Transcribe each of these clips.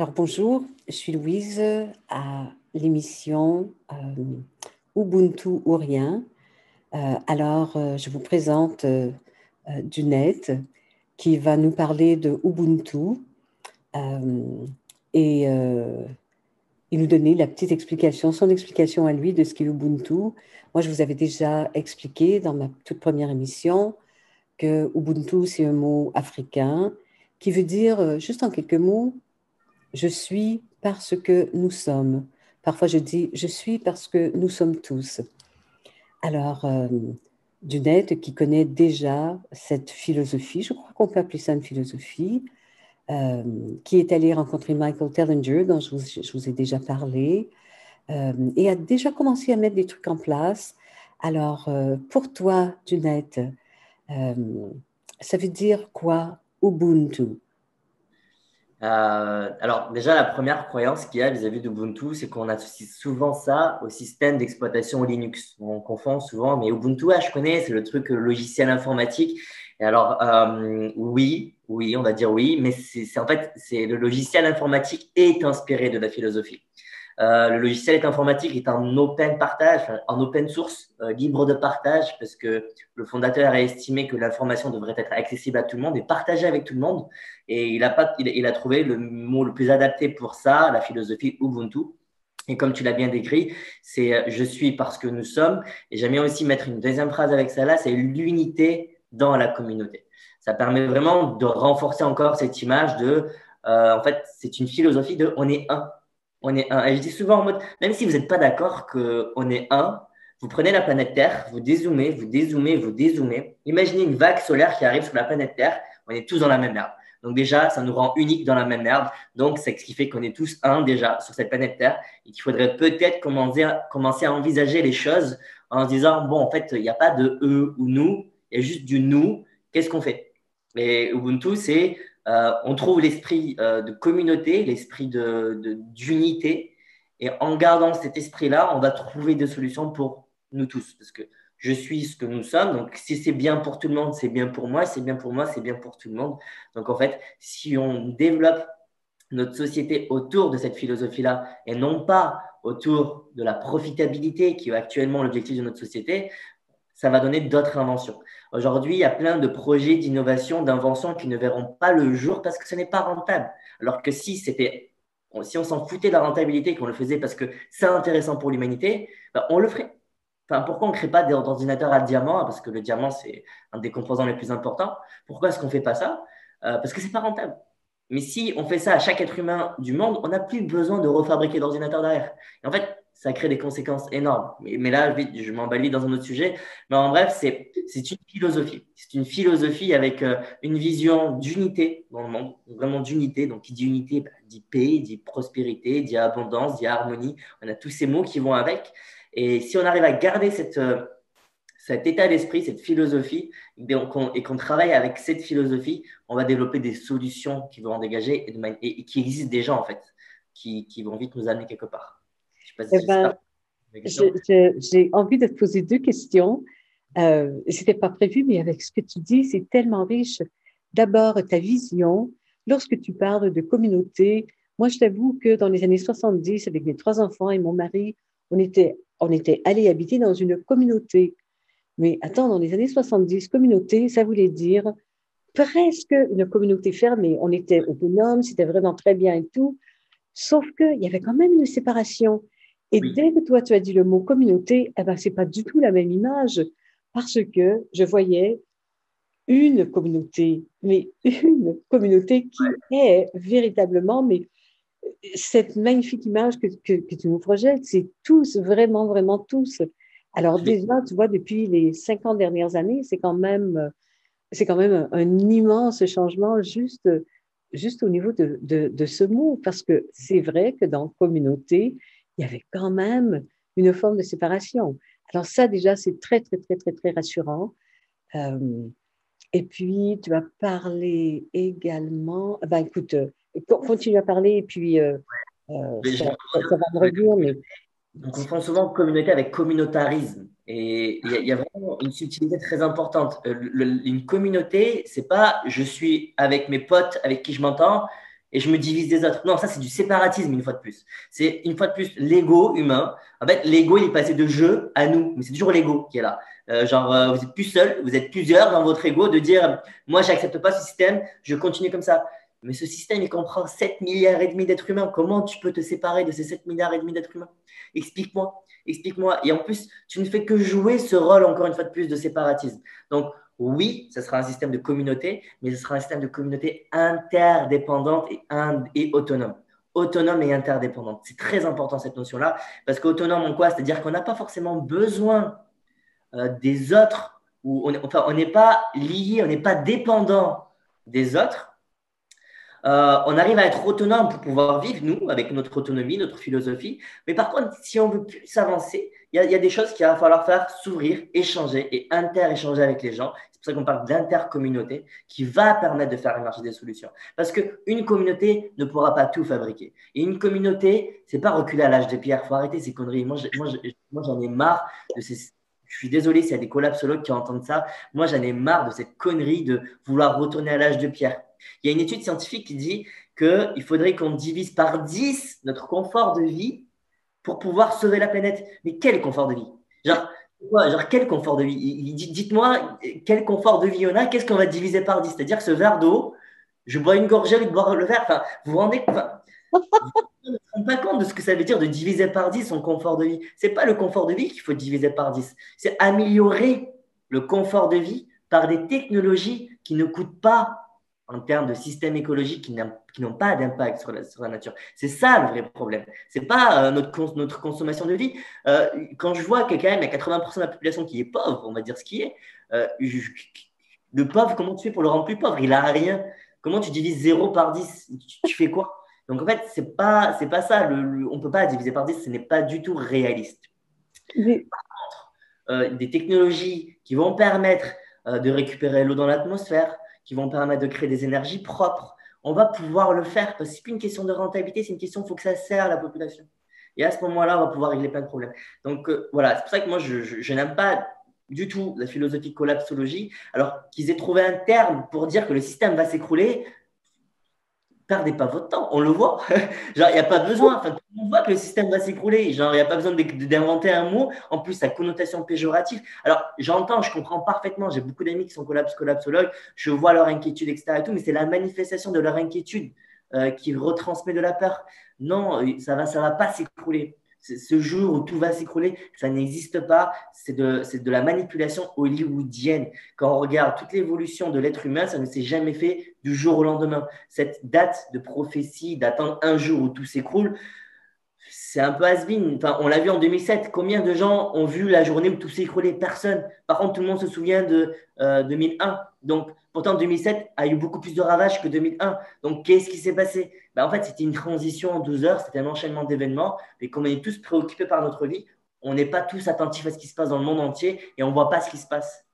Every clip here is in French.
Alors bonjour, je suis Louise à l'émission euh, Ubuntu ou rien. Euh, alors euh, je vous présente Dunette qui va nous parler de Ubuntu et, et, nous donner la petite explication, son explication à lui de ce qu'est Ubuntu. Moi je vous avais déjà expliqué dans ma toute première émission que Ubuntu c'est un mot africain qui veut dire, juste en quelques mots, je suis parce que nous sommes. Parfois, je dis je suis parce que nous sommes tous. Alors, euh, Dunette, qui connaît déjà cette philosophie, je crois qu'on peut appeler ça une philosophie, euh, qui est allée rencontrer Michael Tellinger, dont je vous, ai déjà parlé, euh, et a déjà commencé à mettre des trucs en place. Alors, pour toi, Dunette, ça veut dire quoi Ubuntu? Euh, alors déjà, la première croyance qu'il y a vis-à-vis d'Ubuntu, c'est qu'on associe souvent ça au système d'exploitation Linux. On confond souvent, mais Ubuntu, ah, je connais, c'est le truc logiciel informatique. Et alors, euh, oui, oui, on va dire oui, mais c'est en fait, c'est le logiciel informatique est inspiré de la philosophie. Euh, le logiciel informatique est en open partage, en open source, euh, libre de partage, parce que le fondateur a estimé que l'information devrait être accessible à tout le monde et partagée avec tout le monde. Et il a, pas, il, a trouvé le mot le plus adapté pour ça, la philosophie Ubuntu. Et comme tu l'as bien décrit, c'est euh, je suis parce que nous sommes. Et j'aime bien aussi mettre une deuxième phrase avec ça là, c'est l'unité dans la communauté. Ça permet vraiment de renforcer encore cette image de, en fait, c'est une philosophie de on est un on est un. Et je dis souvent en mode, même si vous n'êtes pas d'accord qu'on est un, vous prenez la planète Terre, vous dézoomez, vous dézoomez, vous dézoomez. Imaginez une vague solaire qui arrive sur la planète Terre, on est tous dans la même merde. Donc déjà, ça nous rend uniques dans la même merde. Donc c'est ce qui fait qu'on est tous un déjà sur cette planète Terre et qu'il faudrait peut-être commencer, commencer à envisager les choses en se disant, bon, en fait, il n'y a pas de eux ou nous, il y a juste du nous. Qu'est-ce qu'on fait? Et Ubuntu, c'est euh, on trouve l'esprit euh, de communauté, l'esprit d'unité. De, et en gardant cet esprit-là, on va trouver des solutions pour nous tous. Parce que je suis ce que nous sommes. Donc, si c'est bien pour tout le monde, c'est bien pour moi. C'est bien pour moi, c'est bien pour tout le monde. Donc, en fait, si on développe notre société autour de cette philosophie-là et non pas autour de la profitabilité qui est actuellement l'objectif de notre société, ça va donner d'autres inventions. Aujourd'hui, il y a plein de projets d'innovation, d'invention qui ne verront pas le jour parce que ce n'est pas rentable. Alors que si c'était, si on s'en foutait de la rentabilité, qu'on le faisait parce que c'est intéressant pour l'humanité, ben, on le ferait. Enfin, pourquoi on ne crée pas d'ordinateur à diamant Parce que le diamant, c'est un des composants les plus importants. Pourquoi est-ce qu'on ne fait pas ça? Euh, Parce que ce n'est pas rentable. Mais si on fait ça à chaque être humain du monde, on n'a plus besoin de refabriquer d'ordinateur derrière. Et en fait, ça crée des conséquences énormes. Mais, là, je m'emballe dans un autre sujet. Mais en bref, c'est une philosophie. C'est une philosophie avec euh, une vision d'unité dans le monde, vraiment d'unité. Donc, qui dit unité bah, dit paix, dit prospérité, dit abondance, dit harmonie. On a tous ces mots qui vont avec. Et si on arrive à garder cette, euh, cet état d'esprit, cette philosophie, et qu'on travaille avec cette philosophie, on va développer des solutions qui vont en dégager et, qui existent déjà, en fait, qui, qui vont vite nous amener quelque part. Eh ben, j'ai envie de te poser deux questions. Euh, C'était pas prévu, mais avec ce que tu dis, c'est tellement riche. D'abord, ta vision. Lorsque tu parles de communauté, moi, je t'avoue que dans les années 70, avec mes trois enfants et mon mari, on était, on était allés habiter dans une communauté. Mais attends, dans les années 70, communauté, ça voulait dire presque une communauté fermée. On était autonome, c'était vraiment très bien et tout. Sauf qu'il y avait quand même une séparation. Et dès que toi, tu as dit le mot communauté, eh ben, c'est pas du tout la même image parce que je voyais une communauté, mais une communauté qui est véritablement, mais cette magnifique image que, que, tu nous projettes, c'est tous, vraiment, vraiment tous. Alors déjà, tu vois, depuis les 50 dernières années, c'est quand même, c'est quand même un, immense changement juste, juste au niveau de, de, de ce mot, parce que c'est vrai que dans communauté, il y avait quand même une forme de séparation. Alors ça, déjà, c'est très, très, très, très, très rassurant. Euh, et puis, tu as parlé également... Ben, écoute, euh, continue à parler et puis euh, ça, va me revenir. Mais... On confond souvent communauté avec communautarisme. Et il y, a vraiment une subtilité très importante. une communauté, c'est pas je suis avec mes potes avec qui je m'entends et je me divise des autres. Non, ça, c'est du séparatisme, une fois de plus. C'est une fois de plus l'ego humain. En fait, l'ego, il est passé de jeu à nous, mais c'est toujours l'ego qui est là. Euh, genre, euh, vous êtes plus seul, vous êtes plusieurs dans votre ego de dire, moi, j'accepte pas ce système, je continue comme ça. Mais ce système, il comprend 7 milliards et demi d'êtres humains. Comment tu peux te séparer de ces 7 milliards et demi d'êtres humains? Explique-moi, explique-moi. Et en plus, tu ne fais que jouer ce rôle, encore une fois de plus, de séparatisme. Donc, oui, ce sera un système de communauté, mais ce sera un système de communauté interdépendante et, et autonome. Autonome et interdépendante. C'est très important cette notion-là, parce qu'autonome en quoi? C'est-à-dire qu'on n'a pas forcément besoin euh, des autres, ou on, enfin, n'est pas lié, on n'est pas dépendant des autres. Euh, on arrive à être autonome pour pouvoir vivre, nous, avec notre autonomie, notre philosophie. Mais par contre, si on veut plus s'avancer, il y, a des choses qu'il va falloir faire s'ouvrir, échanger et inter-échanger avec les gens pour ça qu'on parle d'intercommunauté qui va permettre de faire émerger des solutions. Parce qu'une communauté ne pourra pas tout fabriquer. Et une communauté, c'est pas reculer à l'âge de pierre. Il faut arrêter ces conneries. Moi, j'en ai marre de ces. Je suis désolé s'il y a des collapsologues qui entendent ça. Moi, j'en ai marre de cette connerie de vouloir retourner à l'âge de pierre. Il y a une étude scientifique qui dit qu'il faudrait qu'on divise par 10 notre confort de vie pour pouvoir sauver la planète. Mais quel confort de vie? Genre, quel confort de vie? Dites-moi, quel confort de vie on a? Qu'est-ce qu'on va diviser par 10 C'est-à-dire ce verre d'eau, je bois une gorgée avec boire le verre. Enfin, vous vous rendez enfin, vous ne pas compte de ce que ça veut dire de diviser par 10 son confort de vie. Ce n'est pas le confort de vie qu'il faut diviser par 10. C'est améliorer le confort de vie par des technologies qui ne coûtent pas en termes de systèmes écologiques qui n'ont pas d'impact sur la, sur la, nature. C'est ça le vrai problème. Ce n'est pas euh, notre, notre consommation de vie. Euh, quand je vois qu'il y a quand même 80% de la population qui est pauvre, on va dire ce qui est, euh, le pauvre, comment tu fais pour le rendre plus pauvre? Il n'a rien. Comment tu divises 0 par 10 tu, fais quoi? Donc en fait, ce n'est pas, pas ça. Le, on ne peut pas diviser par 10, ce n'est pas du tout réaliste. Par contre, des technologies qui vont permettre de récupérer l'eau dans l'atmosphère, qui vont permettre de créer des énergies propres. On va pouvoir le faire parce que ce n'est plus une question de rentabilité, c'est une question, il faut que ça sert à la population. Et à ce moment-là, on va pouvoir régler plein de problèmes. Donc euh, voilà, c'est pour ça que moi, je, je n'aime pas du tout la philosophie collapsologie. Alors qu'ils aient trouvé un terme pour dire que le système va s'écrouler, perdez pas votre temps. On le voit. Genre, il n'y a pas besoin. Enfin, on voit que le système va s'écrouler. Genre, il n'y a pas besoin d'inventer un mot. En plus, sa connotation péjorative. Alors, j'entends, je comprends parfaitement. J'ai beaucoup d'amis qui sont collapse, collapsologues. Je vois leur inquiétude, etc. Et tout, mais c'est la manifestation de leur inquiétude euh, qui retransmet de la peur. Non, ça va, ça va pas s'écrouler ce jour où tout va s'écrouler, ça n'existe pas. C'est de, de, la manipulation hollywoodienne. Quand on regarde toute l'évolution de l'être humain, ça ne s'est jamais fait du jour au lendemain. Cette date de prophétie, d'attendre un jour où tout s'écroule, c'est un peu has enfin, On l'a vu en 2007. Combien de gens ont vu la journée où tout s'est écroulé Personne. Par contre, tout le monde se souvient de 2001. Euh, Donc, pourtant, 2007 a eu beaucoup plus de ravages que 2001. Donc, qu'est-ce qui s'est passé? Ben, En fait, c'était une transition en 12 heures. C'était un enchaînement d'événements. Et comme on est tous préoccupés par notre vie, on n'est pas tous attentifs à ce qui se passe dans le monde entier et on ne voit pas ce qui se passe.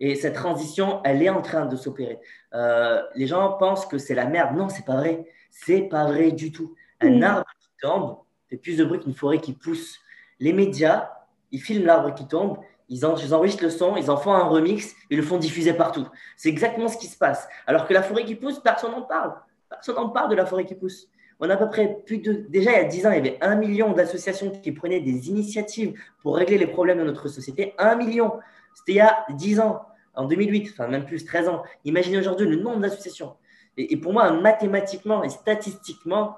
Et cette transition, elle est en train de s'opérer. Euh, les gens pensent que c'est la merde. Non, c'est pas vrai. C'est pas vrai du tout. Un arbre tombe fait plus de bruit qu'une forêt qui pousse. Les médias, ils filment l'arbre qui tombe, ils, enregistrent le son, ils en font un remix, ils le font diffuser partout. C'est exactement ce qui se passe. Alors que la forêt qui pousse, personne n'en parle. Personne n'en parle de la forêt qui pousse. On a à peu près plus de. Déjà, il y a 10 ans, il y avait un million d'associations qui prenaient des initiatives pour régler les problèmes de notre société. Un million. C'était il y a 10 ans, en 2008, enfin même plus, 13 ans. Imaginez aujourd'hui le nombre d'associations. et, pour moi, mathématiquement et statistiquement,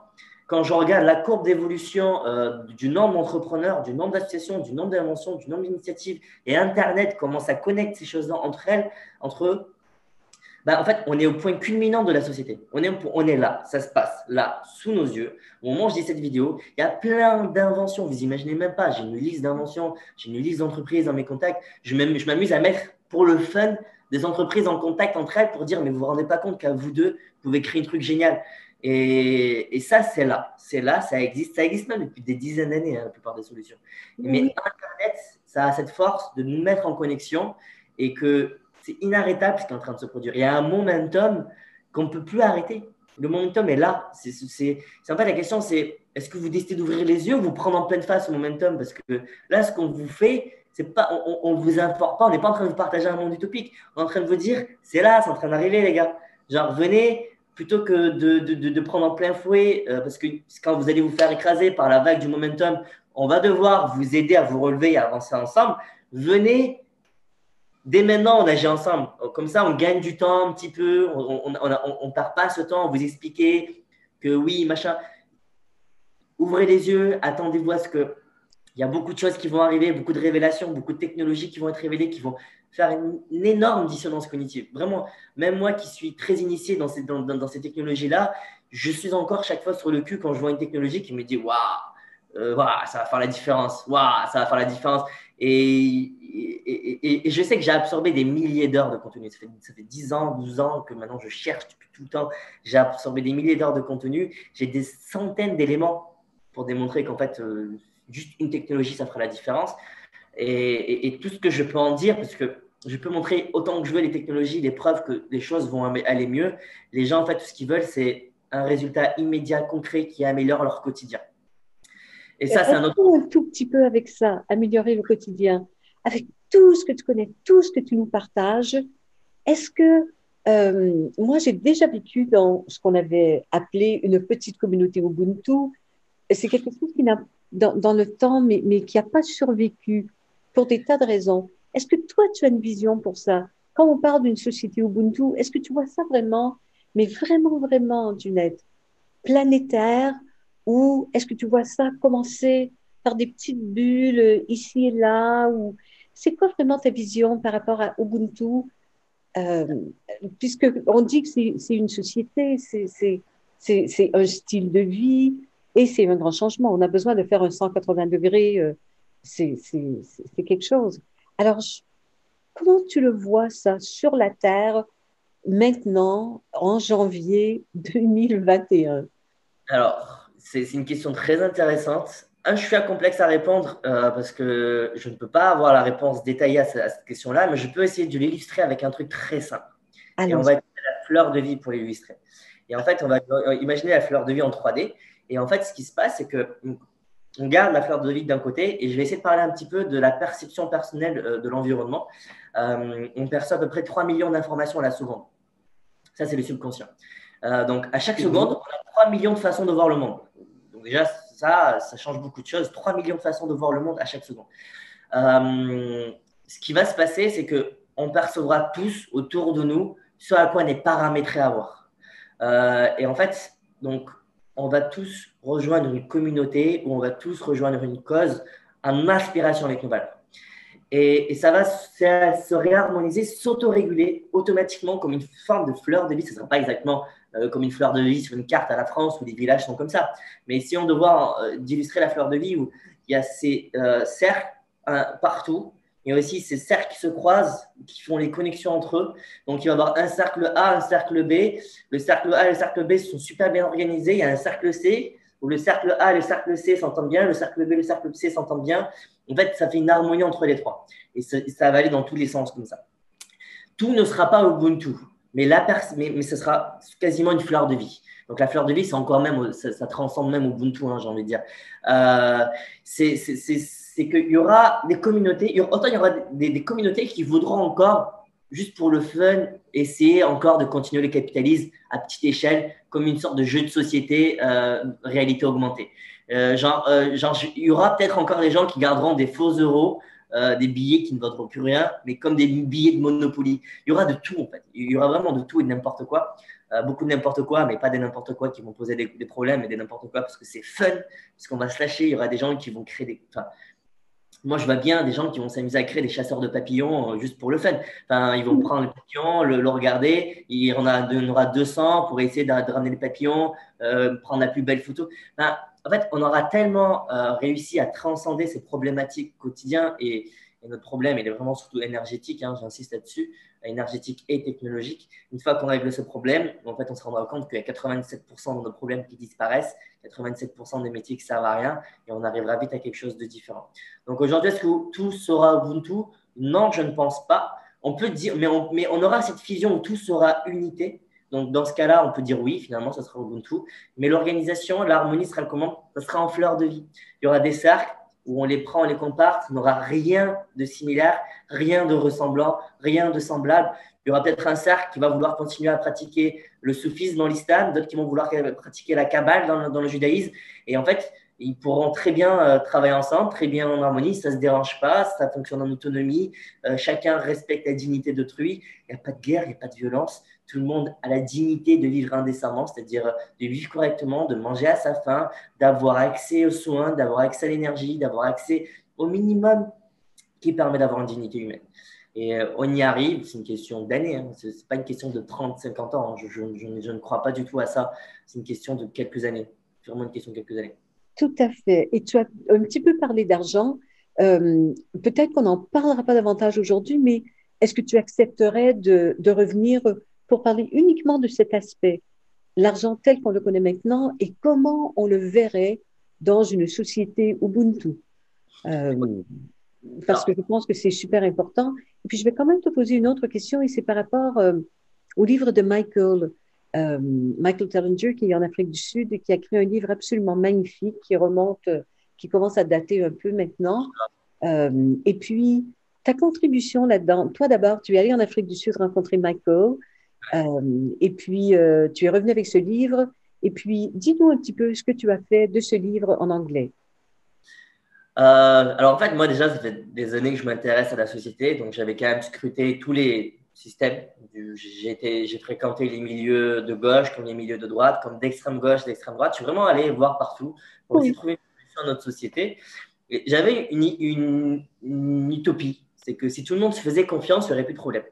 quand je regarde la courbe d'évolution euh, du nombre d'entrepreneurs, du nombre d'associations, du nombre d'inventions, du nombre d'initiatives, et Internet, comment ça connecte ces choses-là entre elles, entre eux, ben, en fait, on est au point culminant de la société. On est, là, ça se passe là, sous nos yeux. Au moment où je dis cette vidéo, il y a plein d'inventions. Vous imaginez même pas. J'ai une liste d'inventions, j'ai une liste d'entreprises dans mes contacts. Je m'amuse à mettre pour le fun des entreprises en contact entre elles pour dire, mais vous vous rendez pas compte qu'à vous deux, vous pouvez créer un truc génial. Et, ça, c'est là. C'est là, ça existe. Ça existe même depuis des dizaines d'années, hein, la plupart des solutions. Mais Internet, ça a cette force de nous mettre en connexion et que c'est inarrêtable ce qui est en train de se produire. Il y a un momentum qu'on ne peut plus arrêter. Le momentum est là. C'est, en fait la question, c'est est-ce que vous décidez d'ouvrir les yeux ou vous prendre en pleine face au momentum? Parce que là, ce qu'on vous fait, c'est pas, on ne vous informe pas, on n'est pas en train de vous partager un monde utopique. On est en train de vous dire, c'est là, c'est en train d'arriver, les gars. Genre, venez, plutôt que de, de, prendre en plein fouet, euh, parce que quand vous allez vous faire écraser par la vague du momentum, on va devoir vous aider à vous relever et à avancer ensemble. Venez dès maintenant, on agit ensemble. Comme ça, on gagne du temps un petit peu. On ne perd pas ce temps vous expliquer que oui, machin. Ouvrez les yeux, attendez-vous à ce que. Il y a beaucoup de choses qui vont arriver, beaucoup de révélations, beaucoup de technologies qui vont être révélées, qui vont faire une, énorme dissonance cognitive. Vraiment, même moi qui suis très initié dans ces, dans, ces technologies-là, je suis encore chaque fois sur le cul quand je vois une technologie qui me dit Waouh, euh, ça va faire la différence, waouh, ça va faire la différence. Et, et, je sais que j'ai absorbé des milliers d'heures de contenu. Ça fait, ça fait 10 ans, 12 ans que maintenant je cherche depuis tout le temps. J'ai absorbé des milliers d'heures de contenu. J'ai des centaines d'éléments pour démontrer qu'en fait, euh, juste une technologie, ça fera la différence. Et, tout ce que je peux en dire, parce que je peux montrer autant que je veux les technologies, les preuves que les choses vont aller mieux. Les gens, en fait, tout ce qu'ils veulent, c'est un résultat immédiat, concret qui améliore leur quotidien. Et ça, c'est un autre. Un tout petit peu avec ça, améliorer le quotidien, avec tout ce que tu connais, tout ce que tu nous partages. Est-ce que euh, moi, j'ai déjà vécu dans ce qu'on avait appelé une petite communauté Ubuntu. C'est quelque chose qui n'a dans, dans, le temps, mais, mais qui n'a pas survécu pour des tas de raisons. Est-ce que toi, tu as une vision pour ça? Quand on parle d'une société Ubuntu, est-ce que tu vois ça vraiment, mais vraiment, vraiment d'une aide planétaire? Ou est-ce que tu vois ça commencer par des petites bulles ici et là? Ou c'est quoi vraiment ta vision par rapport à Ubuntu? Euh, puisque on dit que c'est une société, c'est un style de vie et c'est un grand changement. On a besoin de faire un 180 degrés, euh, c'est quelque chose. Alors, comment tu le vois ça sur la Terre maintenant en janvier 2021 Alors, c'est une question très intéressante. Un, je suis à complexe à répondre euh, parce que je ne peux pas avoir la réponse détaillée à, cette question-là, mais je peux essayer de l'illustrer avec un truc très simple. Et on va utiliser la fleur de vie pour l'illustrer. Et en fait, on va imaginer la fleur de vie en 3D. Et en fait, ce qui se passe, c'est que on garde la fleur de vie d'un côté et je vais essayer de parler un petit peu de la perception personnelle euh, de l'environnement. Euh, on perçoit à peu près 3 millions d'informations à la seconde. Ça, c'est le subconscient. donc, à chaque seconde, on a 3 millions de façons de voir le monde. Donc, déjà, ça, ça change beaucoup de choses. 3 millions de façons de voir le monde à chaque seconde. Euh, ce qui va se passer, c'est qu'on percevra tous autour de nous ce à quoi on est paramétré à voir. Euh, et en fait, donc, on va tous rejoindre une communauté ou on va tous rejoindre une cause en aspiration avec nos valeurs. Et, ça va se réharmoniser, s'autoréguler automatiquement comme une forme de fleur de vie. Ce ne sera pas exactement euh, comme une fleur de vie sur une carte à la France où les villages sont comme ça. Mais si on devoir euh, d'illustrer la fleur de vie où il y a ces euh, cercles partout, il y a aussi ces cercles qui se croisent, qui font les connexions entre eux. Donc, il va y avoir un cercle A, un cercle B. Le cercle A et le cercle B sont super bien organisés. Il y a un cercle C où le cercle A et le cercle C s'entendent bien, le cercle B et le cercle C s'entendent bien. En fait, ça fait une harmonie entre les trois. Et ça, ça va aller dans tous les sens comme ça. Tout ne sera pas Ubuntu mais, la ce sera quasiment une fleur de vie. Donc la fleur de vie, c'est encore même, ça, transcende même Ubuntu, hein, j'ai envie de dire. Euh, c'est qu'il y aura des communautés, autant il y aura des, communautés qui voudront encore, juste pour le fun, essayer encore de continuer le capitalisme à petite échelle, comme une sorte de jeu de société, euh, réalité augmentée. Euh, genre, genre, il y aura peut-être encore des gens qui garderont des faux euros euh, des billets qui ne vaudront plus rien, mais comme des billets de Monopoly. Il y aura de tout en fait. Il y aura vraiment de tout et de n'importe quoi. Euh, beaucoup de n'importe quoi, mais pas des n'importe quoi qui vont poser des, problèmes et des n'importe quoi parce que c'est fun, parce qu'on va se lâcher. Il y aura des gens qui vont créer des. Moi, je vois bien des gens qui vont s'amuser à créer des chasseurs de papillons euh, juste pour le fun. Enfin, ils vont prendre le papillon, le, regarder, il y en, aura 200 pour essayer de, ramener les papillons, prendre la plus belle photo. Enfin, en fait, on aura tellement euh, réussi à transcender ces problématiques quotidiennes et, notre problème, il est vraiment surtout énergétique, hein, j'insiste là-dessus, énergétique et technologique. Une fois qu'on règle ce problème, en fait, on se rendra compte qu'il y a 87% de nos problèmes qui disparaissent, 87% des métiers qui servent à rien, et on arrivera vite à quelque chose de différent. Donc aujourd'hui, est-ce que tout sera Ubuntu? Non, je ne pense pas. On peut dire, mais on, mais on aura cette fusion où tout sera unité, donc, dans ce cas-là, on peut dire oui, finalement, ça sera Ubuntu. Mais l'organisation, l'harmonie sera comment? Ça sera en fleur de vie. Il y aura des cercles où on les prend, on les compare, il n'aura rien de similaire, rien de ressemblant, rien de semblable. Il y aura peut-être un cercle qui va vouloir continuer à pratiquer le soufisme dans l'islam, d'autres qui vont vouloir pratiquer la kabbale dans, le judaïsme. Et en fait, ils pourront très bien euh, travailler ensemble, très bien en harmonie, ça ne se dérange pas, ça fonctionne en autonomie, euh, chacun respecte la dignité d'autrui, il n'y a pas de guerre, il n'y a pas de violence, tout le monde a la dignité de vivre indécemment, c'est-à-dire de vivre correctement, de manger à sa faim, d'avoir accès aux soins, d'avoir accès à l'énergie, d'avoir accès au minimum qui permet d'avoir une dignité humaine. Et euh, on y arrive, c'est une question d'années, hein. ce n'est pas une question de 30, 50 ans, hein. je, ne crois pas du tout à ça, c'est une question de quelques années, vraiment une question de quelques années. Tout à fait. Et tu as un petit peu parlé d'argent, euh, peut-être qu'on n'en parlera pas davantage aujourd'hui, mais est-ce que tu accepterais de revenir pour parler uniquement de cet aspect, l'argent tel qu'on le connaît maintenant et comment on le verrait dans une société Ubuntu. Euh, parce que je pense que c'est super important. Et puis, je vais quand même te poser une autre question et c'est par rapport euh, au livre de Michael, euh, Michael Tellinger, qui est en Afrique du Sud et qui a écrit un livre absolument magnifique qui remonte, qui commence à dater un peu maintenant. et puis, ta contribution là-dedans, toi d'abord, tu es allé en Afrique du Sud rencontrer Michael. Euh, et puis, euh, tu es revenu avec ce livre. Et puis, dis-nous un petit peu ce que tu as fait de ce livre en anglais. Euh, alors, en fait, moi, déjà, ça fait des années que je m'intéresse à la société. Donc, j'avais quand même scruté tous les systèmes. J'ai fréquenté les milieux de gauche comme les milieux de droite, comme d'extrême gauche, d'extrême droite. Je suis vraiment allé voir partout pour essayer de trouver une solution à notre société. J'avais une, une, une, utopie. C'est que si tout le monde se faisait confiance, il n'y aurait plus de problème.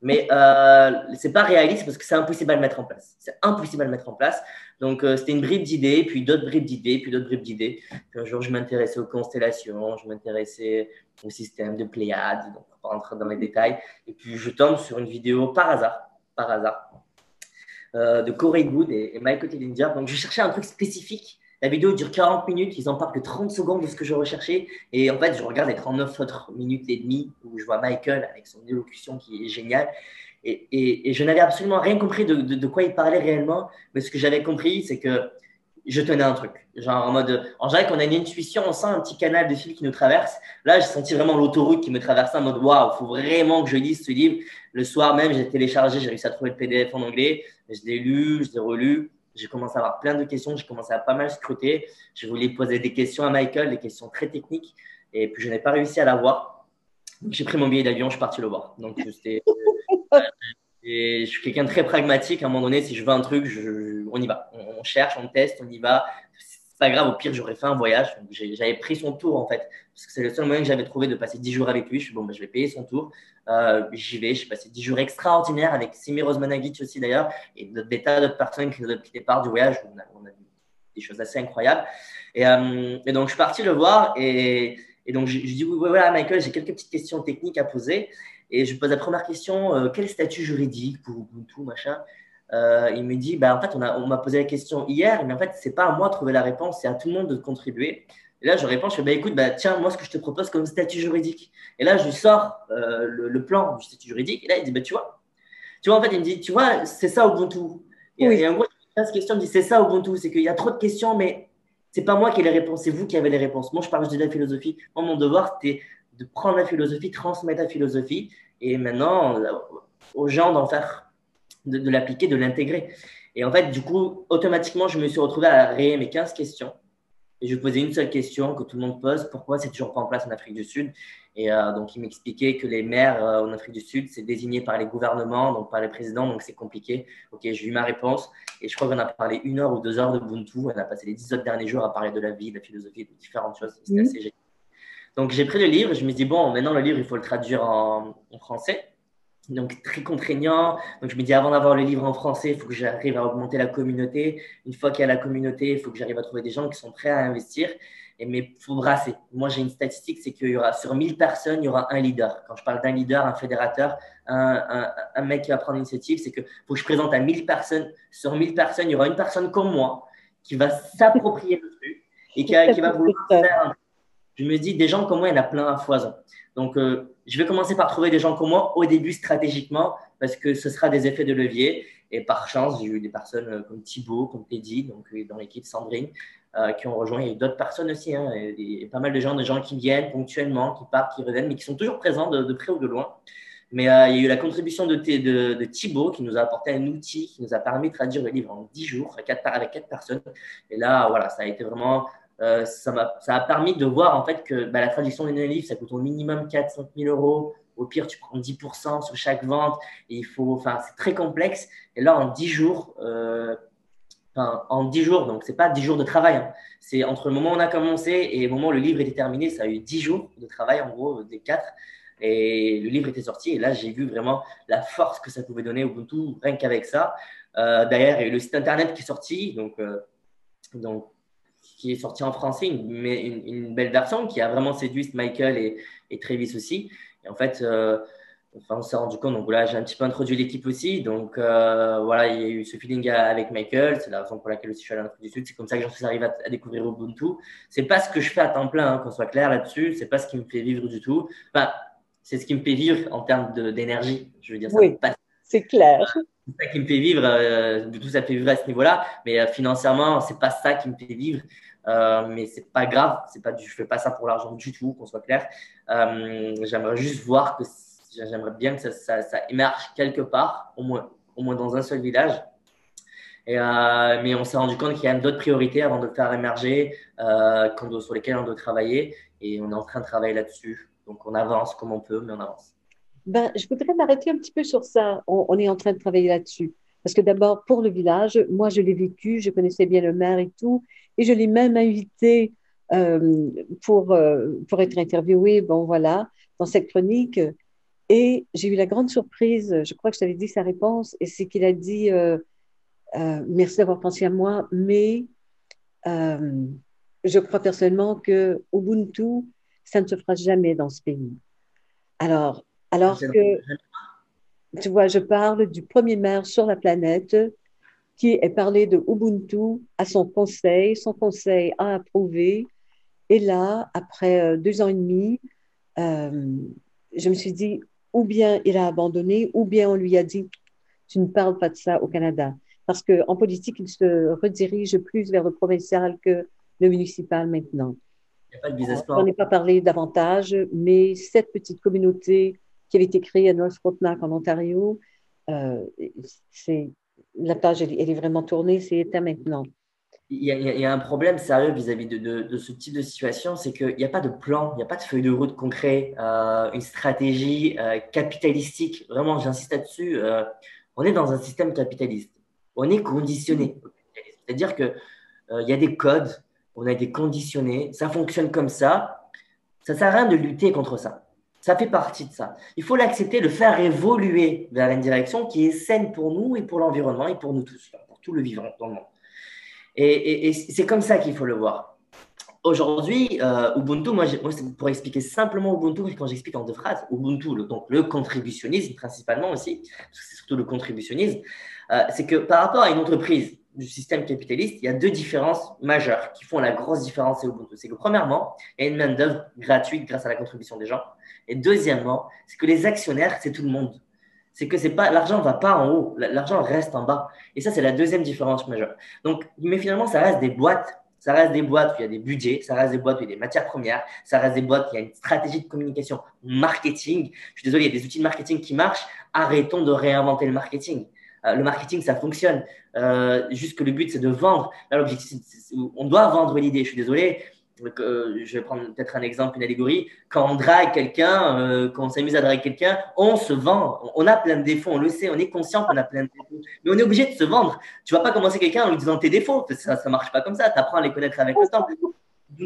Mais euh, c'est pas réaliste parce que c'est impossible à le mettre en place. C'est impossible à le mettre en place. Donc, euh, c'était une bribe d'idées, puis d'autres bribes d'idées, puis d'autres bribes d'idées. un jour, je m'intéressais aux constellations, je m'intéressais au système de Pléiades, donc pas rentrer dans les détails. Et puis, je tombe sur une vidéo par hasard, par hasard, euh, de Corey Good et, et Michael Tellinger. Donc, je cherchais un truc spécifique la vidéo dure 40 minutes, ils en parlent que 30 secondes de ce que je recherchais. Et en fait, je regarde les 39 autres minutes et demie où je vois Michael avec son élocution qui est géniale. Et, je n'avais absolument rien compris de, quoi il parlait réellement. Mais ce que j'avais compris, c'est que je tenais un truc. Genre en mode, en général, quand on a une intuition, on sent un petit canal de fil qui nous traverse. Là, j'ai senti vraiment l'autoroute qui me traversait en mode, waouh, faut vraiment que je lise ce livre. Le soir même, j'ai téléchargé, j'ai réussi à trouver le PDF en anglais. Je l'ai lu, je l'ai relu. J'ai commencé à avoir plein de questions, j'ai commencé à pas mal scruter. Je voulais poser des questions à Michael, des questions très techniques, et puis je n'ai pas réussi à l'avoir. J'ai pris mon billet d'avion, je suis parti le voir. Donc, et je suis quelqu'un de très pragmatique. À un moment donné, si je veux un truc, on y va. On, cherche, on teste, on y va. C'est pas grave, au pire, j'aurais fait un voyage. J'avais pris son tour, en fait, parce que c'est le seul moyen que j'avais trouvé de passer 10 jours avec lui. Je suis bon, ben, je vais payer son tour. Euh, j'y vais, j'ai passé 10 jours extraordinaires avec Simi Rosmanagic aussi d'ailleurs, et des tas d'autres personnes qui, qui étaient part du voyage. On a, des choses assez incroyables. Et, euh, et, donc, je suis parti le voir et, et donc, je, je dis, oui, voilà, Michael, j'ai quelques petites questions techniques à poser. Et je pose la première question, euh, quel statut juridique pour Ubuntu, machin euh, Il me dit, bah, en fait, on m'a on posé la question hier, mais en fait, c'est pas à moi de trouver la réponse, c'est à tout le monde de contribuer. Et là, je réponds, je fais, bah, écoute, bah, tiens, moi, ce que je te propose comme statut juridique. Et là, je lui sors euh, le, plan du statut juridique. Et là, il dit, bah, tu vois, tu vois, en fait, il me dit, tu vois, c'est ça Ubuntu. Et, oui. et en gros, cette question, il me dit, c'est ça Ubuntu, c'est qu'il y a trop de questions, mais c'est pas moi qui ai les réponses, c'est vous qui avez les réponses. Moi, je parle de la philosophie. Moi, mon devoir, c'était de prendre la philosophie, transmettre la philosophie, et maintenant, aux gens d'en faire, de, de l'appliquer, de l'intégrer. Et en fait, du coup, automatiquement, je me suis retrouvé à réer mes 15 questions et je posais une seule question que tout le monde pose pourquoi c'est toujours pas en place en Afrique du Sud? Et euh, donc, il m'expliquait que les maires euh, en Afrique du Sud, c'est désigné par les gouvernements, donc par les présidents, donc c'est compliqué. Ok, j'ai eu ma réponse et je crois qu'on a parlé une heure ou deux heures de Ubuntu. On a passé les dix autres derniers jours à parler de la vie, de la philosophie, de différentes choses. C'était assez génial. Donc, j'ai pris le livre et je me suis dit, bon, maintenant le livre, il faut le traduire en français donc très contraignant. Donc je me dis avant d'avoir le livre en français, il faut que j'arrive à augmenter la communauté. Une fois qu'il y a la communauté, il faut que j'arrive à trouver des gens qui sont prêts à investir. Et, mais faut brasser. Moi, j'ai une statistique, c'est qu'il y aura sur 1000 personnes, il y aura un leader. Quand je parle d'un leader, un fédérateur, un, un, mec qui va prendre l'initiative, c'est que faut que je présente à 1000 personnes. Sur 1000 personnes, il y aura une personne comme moi qui va s'approprier le truc et qui, qui va vouloir faire un je me dis, des gens comme moi, il y en a plein à foison. Donc, euh, je vais commencer par trouver des gens comme moi au début stratégiquement parce que ce sera des effets de levier. Et par chance, j'ai eu des personnes comme Thibaut, comme Teddy, donc dans l'équipe Sandrine, qui ont rejoint. Il y a d'autres personnes aussi, hein, et, pas mal de gens, des gens qui viennent ponctuellement, qui partent, qui reviennent, mais qui sont toujours présents de, près ou de loin. Mais il y a eu la contribution de, de, de, Thibaut qui nous a apporté un outil qui nous a permis de traduire le livre en 10 jours avec quatre, avec quatre personnes. Et là, voilà, ça a été vraiment euh, ça, a, ça, a, permis de voir en fait que bah, la traduction d'un livre, ça coûte au minimum 400 000 euros. Au pire, tu prends 10% sur chaque vente. Et il faut, enfin, c'est très complexe. Et là, en 10 jours, euh, enfin, en 10 jours, donc c'est pas 10 jours de travail. Hein. C'est entre le moment où on a commencé et le moment où le livre était terminé, ça a eu 10 jours de travail, en gros, des 4. Et le livre était sorti. Et là, j'ai vu vraiment la force que ça pouvait donner au Ubuntu, rien qu'avec ça. Euh, D'ailleurs, il y a eu le site internet qui est sorti. Donc, euh, donc qui est sorti en français, une, une, une, belle version qui a vraiment séduit Michael et, et Travis aussi. Et en fait, euh, enfin, on s'est rendu compte, donc là, j'ai un petit peu introduit l'équipe aussi. Donc euh, voilà, il y a eu ce feeling avec Michael. C'est la raison pour laquelle aussi je suis allé en Afrique du Sud. C'est comme ça que j'en suis arrivé à, à, découvrir Ubuntu. C'est pas ce que je fais à temps plein, hein, qu'on soit clair là-dessus. C'est pas ce qui me fait vivre du tout. Enfin, c'est ce qui me fait vivre en termes d'énergie. Je veux dire, ça oui, c'est clair ça qui me fait vivre. Euh, du tout, ça fait vivre à ce niveau-là. Mais euh, financièrement, c'est pas ça qui me fait vivre. Euh, mais c'est pas grave. C'est pas, je fais pas ça pour l'argent du tout, qu'on soit clair. Euh, j'aimerais juste voir que j'aimerais bien que ça, émerge quelque part, au moins, au moins dans un seul village. Euh, mais on s'est rendu compte qu'il y a d'autres priorités avant de faire émerger, sur lesquelles on doit travailler. Et on est en train de travailler là-dessus. Donc on avance comme on peut, mais on avance. Ben, je voudrais m'arrêter un petit peu sur ça. On, est en train de travailler là-dessus. Parce que d'abord, pour le village, moi, je l'ai vécu, je connaissais bien le maire et tout, et je l'ai même invité euh, pour, euh, pour être interviewé, bon voilà, dans cette chronique. Et j'ai eu la grande surprise, je crois que je t'avais dit sa réponse, et c'est qu'il a dit euh, Merci d'avoir pensé à moi, mais je crois personnellement que Ubuntu, ça ne se fera jamais dans ce pays. Alors, alors que, tu vois, je parle du premier maire sur la planète qui est parlé de Ubuntu à son conseil. Son conseil a approuvé. Et là, après euh, deux ans et demi, euh, je me suis dit, ou bien il a abandonné, ou bien on lui a dit, tu ne parles pas de ça au Canada. Parce qu'en politique, il se redirige plus vers le provincial que le municipal maintenant. Il n'y a pas de plan. On n'en pas parlé davantage, mais cette petite communauté qui avait été créée à North Frontenac en Ontario. Euh, c'est, la page, elle, est vraiment tournée, c'est éteint maintenant. Il y, a, un problème sérieux vis-à-vis de, ce type de situation, c'est qu'il n'y a pas de plan, il n'y a pas de feuille de route concret, euh, une stratégie euh, capitalistique. Vraiment, j'insiste là-dessus. on est dans un système capitaliste. On est conditionné. C'est-à-dire qu'il il y a des codes, on a été conditionné, ça fonctionne comme ça. Ça ne sert à rien de lutter contre ça. Ça fait partie de ça. Il faut l'accepter, le faire évoluer vers une direction qui est saine pour nous et pour l'environnement et pour nous tous, pour tout le vivant dans le monde. Et, c'est comme ça qu'il faut le voir. Aujourd'hui, euh, Ubuntu, moi, moi pour expliquer simplement Ubuntu, quand j'explique en deux phrases, Ubuntu, le, donc le contributionnisme principalement aussi, parce que c'est surtout le contributionnisme, euh, c'est que par rapport à une entreprise du système capitaliste, il y a deux différences majeures qui font la grosse différence. C'est que premièrement, il y a une main-d'œuvre gratuite grâce à la contribution des gens. Et deuxièmement, c'est que les actionnaires, c'est tout le monde. C'est que c'est pas l'argent va pas en haut, l'argent reste en bas. Et ça, c'est la deuxième différence majeure. Donc, mais finalement, ça reste des boîtes. Ça reste des boîtes où il y a des budgets, ça reste des boîtes où il y a des matières premières, ça reste des boîtes où il y a une stratégie de communication, marketing. Je suis désolé, il y a des outils de marketing qui marchent. Arrêtons de réinventer le marketing. Euh, le marketing, ça fonctionne. Euh, juste que le but, c'est de vendre. Là, l'objectif, on doit vendre l'idée. Je suis désolé. Euh, je vais prendre peut-être un exemple, une allégorie. Quand on drague quelqu'un, quand on s'amuse à draguer quelqu'un, on se vend. On a plein de défauts, on le sait, on est conscient qu'on a plein de défauts. Mais on est obligé de se vendre. Tu vas pas commencer quelqu'un en lui disant tes défauts. Ça ne marche pas comme ça. Tu apprends à les connaître avec le temps.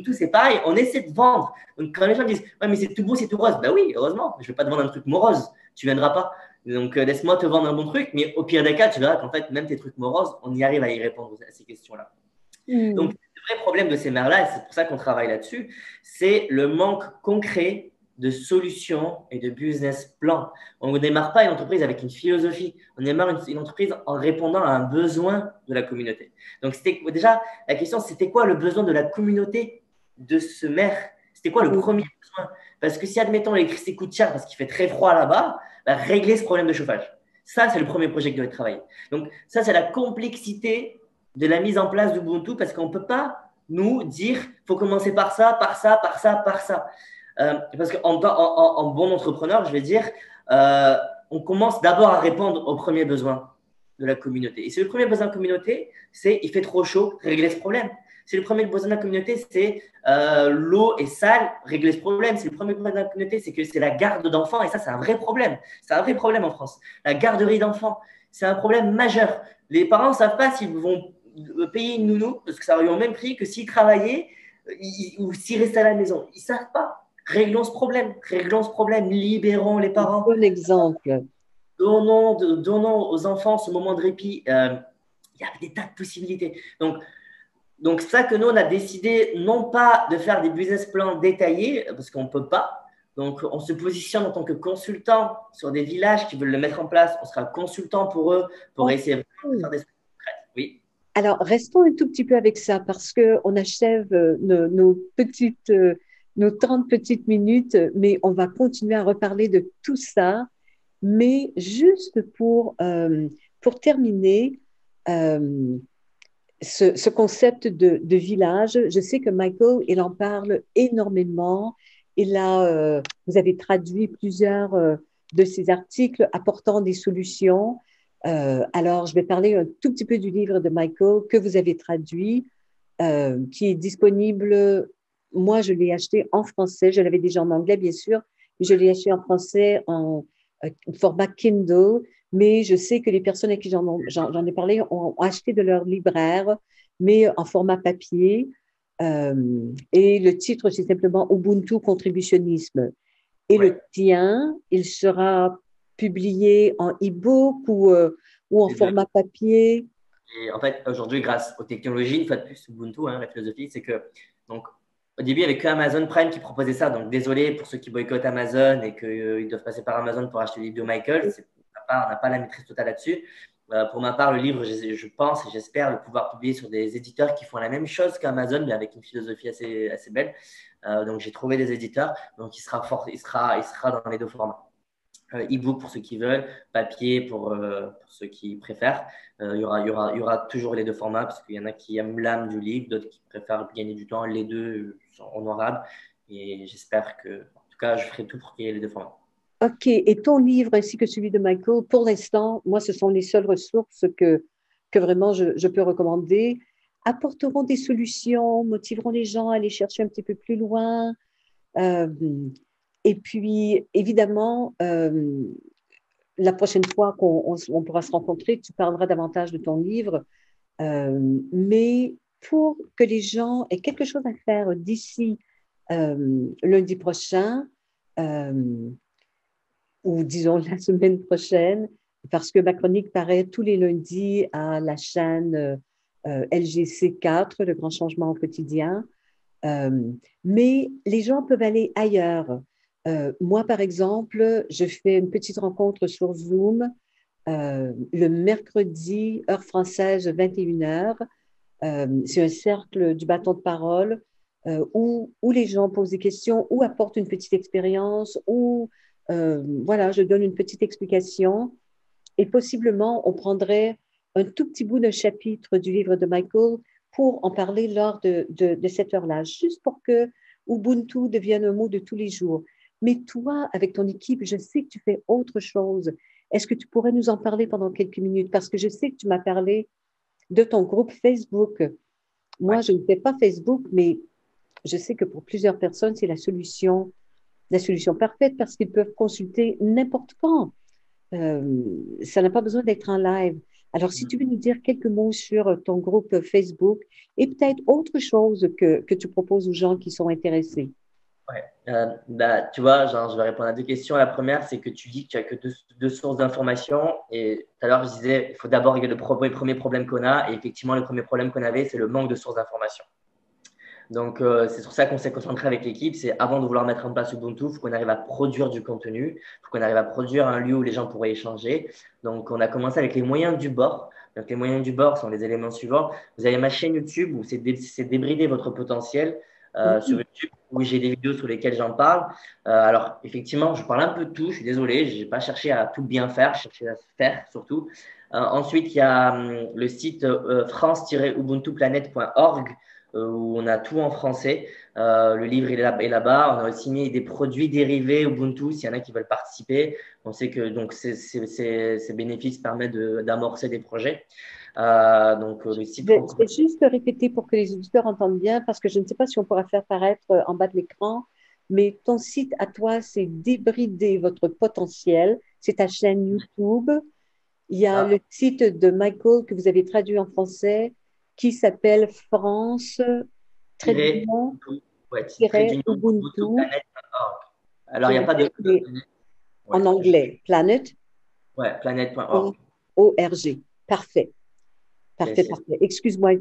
tout, c'est pareil. On essaie de vendre. Quand les gens disent Ouais, mais c'est tout beau, c'est tout rose. Ben oui, heureusement. Je vais pas te vendre un truc morose. Tu viendras pas. Donc, euh, laisse-moi te vendre un bon truc. Mais au pire des cas, tu verras qu'en fait, même tes trucs moroses, on y arrive à y répondre à ces questions-là. Hmm. Donc, le vrai problème de ces maires-là, et c'est pour ça qu'on travaille là-dessus, c'est le manque concret de solutions et de business plan. On ne démarre pas une entreprise avec une philosophie, on démarre une, entreprise en répondant à un besoin de la communauté. Donc, c'était déjà la question, c'était quoi le besoin de la communauté de ce maire? C'était quoi le hmm. premier besoin? Parce que si, admettons, l'électricité coûte cher parce qu'il fait très froid là-bas, régler ce problème de chauffage. Ça, c'est le premier projet que je devais travailler. Donc, ça, c'est la complexité de la mise en place d'Ubuntu parce qu'on ne peut pas nous dire faut commencer par ça, par ça, par ça, par ça. Euh, parce qu'en en, bon entrepreneur, je vais dire, euh, on commence d'abord à répondre aux premiers besoins de la communauté. Et c'est le premier besoin de la communauté, c'est il fait trop chaud, régler ce problème. C'est le premier besoin de la communauté, c'est euh, l'eau est sale, régler ce problème. C'est le premier besoin de la communauté, c'est que c'est la garde d'enfants. Et ça, c'est un vrai problème. C'est un vrai problème en France. La garderie d'enfants, c'est un problème majeur. Les parents ne savent pas s'ils vont payer une nounou, parce que ça aurait eu au même prix que s'ils travaillaient ou s'ils restaient à la maison. Ils ne savent pas. Réglons ce problème. Réglons ce problème. Libérons les parents. Bon exemple. Donnons, donnons aux enfants ce moment de répit. Euh, il y a des tas de possibilités. Donc, donc, c'est ça que nous, on a décidé non pas de faire des business plans détaillés, parce qu'on ne peut pas. Donc, on se positionne en tant que consultant sur des villages qui veulent le mettre en place. On sera consultant pour eux pour essayer de faire des Oui. Alors, restons un tout petit peu avec ça parce qu'on achève euh, nos, petites, euh, nos 30 petites minutes, mais on va continuer à reparler de tout ça. Mais juste pour, euh, pour terminer, ce, concept de, village, je sais que Michael, il en parle énormément. Il a, euh, vous avez traduit plusieurs euh, de ses articles apportant des solutions. Euh, alors, je vais parler un tout petit peu du livre de Michael que vous avez traduit, qui est disponible. Moi, je l'ai acheté en français. Je l'avais déjà en anglais, bien sûr, mais je l'ai acheté en français en format Kindle mais je sais que les personnes à qui j'en ai parlé ont, acheté de leur libraire, mais en format papier. Euh, et le titre, c'est simplement Ubuntu Contributionnisme. Et le tien, il sera publié en e-book ou, euh, ou en format papier et En fait, aujourd'hui, grâce aux technologies, une fois de plus, Ubuntu, hein, la philosophie, c'est que donc, au début, il n'y avait que Amazon Prime qui proposait ça. Donc, désolé pour ceux qui boycottent Amazon et qu'ils euh, doivent passer par Amazon pour acheter les vidéos Michael on n'a pas la maîtrise totale là-dessus. Euh, pour ma part, le livre, je, pense et j'espère le pouvoir publier sur des éditeurs qui font la même chose qu'Amazon, mais avec une philosophie assez, assez belle. Euh, donc, j'ai trouvé des éditeurs. Donc, il sera, fort, il sera, il sera dans les deux formats. Euh, e-book pour ceux qui veulent, papier pour, ceux qui préfèrent. il, y aura, il, y aura, il y aura toujours les deux formats parce qu'il y en a qui aiment l'âme du livre, d'autres qui préfèrent gagner du temps. Les deux sont honorables et j'espère que, en tout cas, je ferai tout pour qu'il les deux formats. OK. Et ton livre ainsi que celui de Michael, pour l'instant, moi, ce sont les seules ressources que, que vraiment je, peux recommander. Apporteront des solutions, motiveront les gens à aller chercher un petit peu plus loin. Euh, et puis, évidemment, euh, la prochaine fois qu'on on, pourra se rencontrer, tu parleras davantage de ton livre. Euh, mais pour que les gens aient quelque chose à faire d'ici lundi prochain, ou disons la semaine prochaine, parce que ma chronique paraît tous les lundis à la chaîne euh, LGC4, le grand changement au quotidien. Euh, mais les gens peuvent aller ailleurs. Euh, moi, par exemple, je fais une petite rencontre sur Zoom le mercredi, heure française, 21h. C'est un cercle du bâton de parole où, où les gens posent des questions, ou apportent une petite expérience, ou euh, voilà, je donne une petite explication et possiblement on prendrait un tout petit bout d'un chapitre du livre de Michael pour en parler lors de, de, cette heure-là, juste pour que Ubuntu devienne un mot de tous les jours. Mais toi, avec ton équipe, je sais que tu fais autre chose. Est-ce que tu pourrais nous en parler pendant quelques minutes? Parce que je sais que tu m'as parlé de ton groupe Facebook. Moi, je ne fais pas Facebook, mais je sais que pour plusieurs personnes, c'est la solution la solution parfaite parce qu'ils peuvent consulter n'importe quand. Euh, ça n'a pas besoin d'être en live. Alors, si tu veux nous dire quelques mots sur ton groupe Facebook et peut-être autre chose que, que tu proposes aux gens qui sont intéressés. Ouais. Euh, bah, tu vois, genre, je vais répondre à deux questions. La première, c'est que tu dis qu'il n'y a que deux, sources d'information. Et tout à l'heure, je disais, il faut d'abord régler le premier problème qu'on a. Et effectivement, le premier problème qu'on avait, c'est le manque de sources d'information. Donc, euh, c'est sur ça qu'on s'est concentré avec l'équipe. C'est avant de vouloir mettre en place Ubuntu, il faut qu'on arrive à produire du contenu, il faut qu'on arrive à produire un lieu où les gens pourraient échanger. Donc, on a commencé avec les moyens du bord. Donc, les moyens du bord sont les éléments suivants. Vous avez ma chaîne YouTube où c'est débrider votre potentiel. sur YouTube où j'ai des vidéos sur lesquelles j'en parle. alors, effectivement, je parle un peu de tout. Je suis désolé, je n'ai pas cherché à tout bien faire, je cherché à faire surtout. ensuite, il y a hum, le site france-ubuntuplanète.org où on a tout en français. Euh, le livre est là-bas. On a aussi mis des produits dérivés Ubuntu s'il y en a qui veulent participer. On sait que donc ces, ces, bénéfices permettent d'amorcer des projets. Euh, donc le site. Je vais juste répéter pour que les auditeurs entendent bien, parce que je ne sais pas si on pourra faire paraître euh, en bas de l'écran, mais ton site à toi, c'est débrider votre potentiel. C'est ta chaîne YouTube. Il y a ah. le site de Michael que vous avez traduit en français qui s'appelle France très Ubuntu. Alors, il n'y a pas de. en anglais, planet. Ouais, planet.org. ORG. Parfait. Parfait, parfait. Excuse-moi,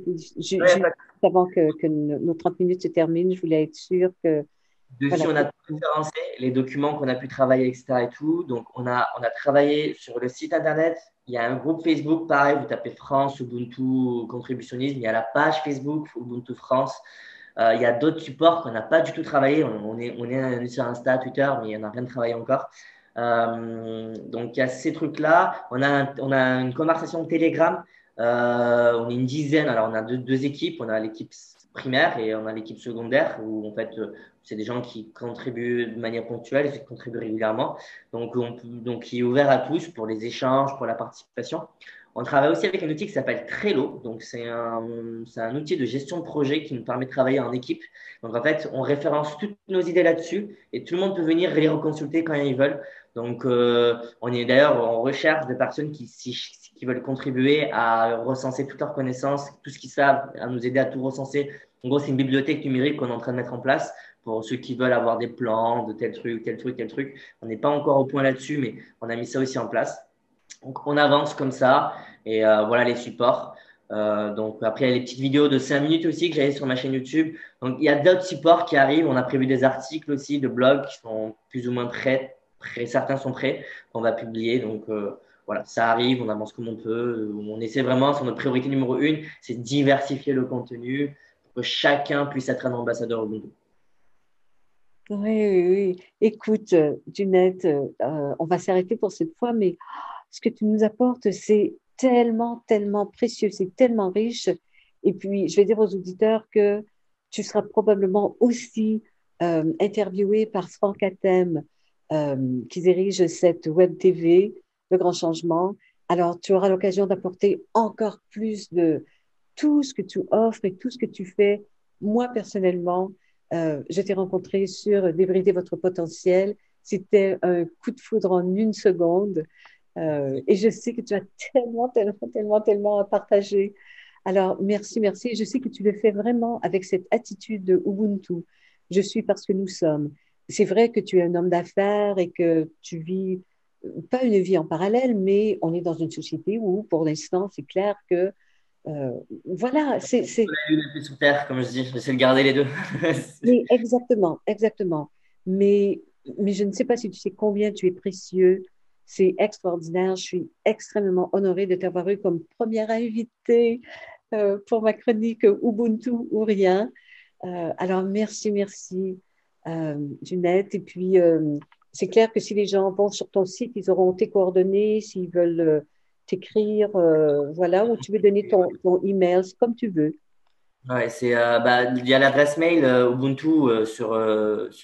avant que, que, nos 30 minutes se terminent, je voulais être sûre que. Dessus, on a tout référencé, les documents qu'on a pu travailler, etc. Et tout. Donc, on a, on a travaillé sur le site internet. Il y a un groupe Facebook, pareil, vous tapez France, Ubuntu, contributionnisme. Il y a la page Facebook, Ubuntu France. Euh, il y a d'autres supports qu'on n'a pas du tout travaillé. On, est, on est sur Insta, Twitter, mais on n'a rien travaillé encore. Euh, donc, il y a ces trucs-là. On a, on a une conversation Telegram. Euh, on est une dizaine. Alors, on a deux équipes. On a l'équipe primaire et on a l'équipe secondaire où, en fait, c'est des gens qui contribuent de manière ponctuelle et qui contribuent régulièrement. Donc, on, donc, qui est ouvert à tous pour les échanges, pour la participation. On travaille aussi avec un outil qui s'appelle Trello. Donc, c'est un, un, outil de gestion de projet qui nous permet de travailler en équipe. Donc, en fait, on référence toutes nos idées là-dessus et tout le monde peut venir les reconsulter quand ils veulent. Donc, euh, on est d'ailleurs en recherche de personnes qui, qui veulent contribuer à recenser toutes leurs connaissances, tout ce qu'ils savent, à nous aider à tout recenser. En gros, c'est une bibliothèque numérique qu'on est en train de mettre en place pour ceux qui veulent avoir des plans de tel truc, tel truc, tel truc. On n'est pas encore au point là-dessus, mais on a mis ça aussi en place. Donc, on avance comme ça. Et euh, voilà les supports. Euh, donc après, il y a les petites vidéos de 5 minutes aussi que j'avais sur ma chaîne YouTube. Donc il y a d'autres supports qui arrivent. On a prévu des articles aussi de blogs qui sont plus ou moins prêts. certains sont prêts. On va publier. Donc euh, voilà, ça arrive. On avance comme on peut. On essaie vraiment, c'est notre priorité numéro une, c'est diversifier le contenu pour que chacun puisse être un ambassadeur Ubuntu. Oui, oui, oui. Écoute, Junette, on va s'arrêter pour cette fois, mais ce que tu nous apportes, c'est tellement, tellement précieux, c'est tellement riche. Et puis, je vais dire aux auditeurs que tu seras probablement aussi euh, interviewé par Franck Atem, euh, qui dirige cette web TV, Le Grand Changement. Alors, tu auras l'occasion d'apporter encore plus de tout ce que tu offres et tout ce que tu fais. Moi, personnellement, euh, je t'ai rencontré sur Débrider votre potentiel. C'était un coup de foudre en une seconde. Euh, et je sais que tu as tellement, tellement, tellement, tellement à partager. Alors, merci, merci. Je sais que tu le fais vraiment avec cette attitude de Ubuntu. Je suis parce que nous sommes. C'est vrai que tu es un homme d'affaires et que tu vis pas une vie en parallèle, mais on est dans une société où, pour l'instant, c'est clair que euh, voilà, c'est. c'est... sur terre, comme je dis, j'essaie de garder les deux. mais exactement, exactement. Mais, mais je ne sais pas si tu sais combien tu es précieux, c'est extraordinaire. Je suis extrêmement honorée de t'avoir eu comme première invitée euh, pour ma chronique Ubuntu ou rien. Euh, alors, merci, merci, euh, Junette. Et puis, c'est clair que si les gens vont sur ton site, ils auront tes coordonnées, s'ils veulent t'écrire, voilà, ou tu veux donner ton, ton email, c'est comme tu veux. Ouais, c'est, bah, il y a l'adresse mail Ubuntu sur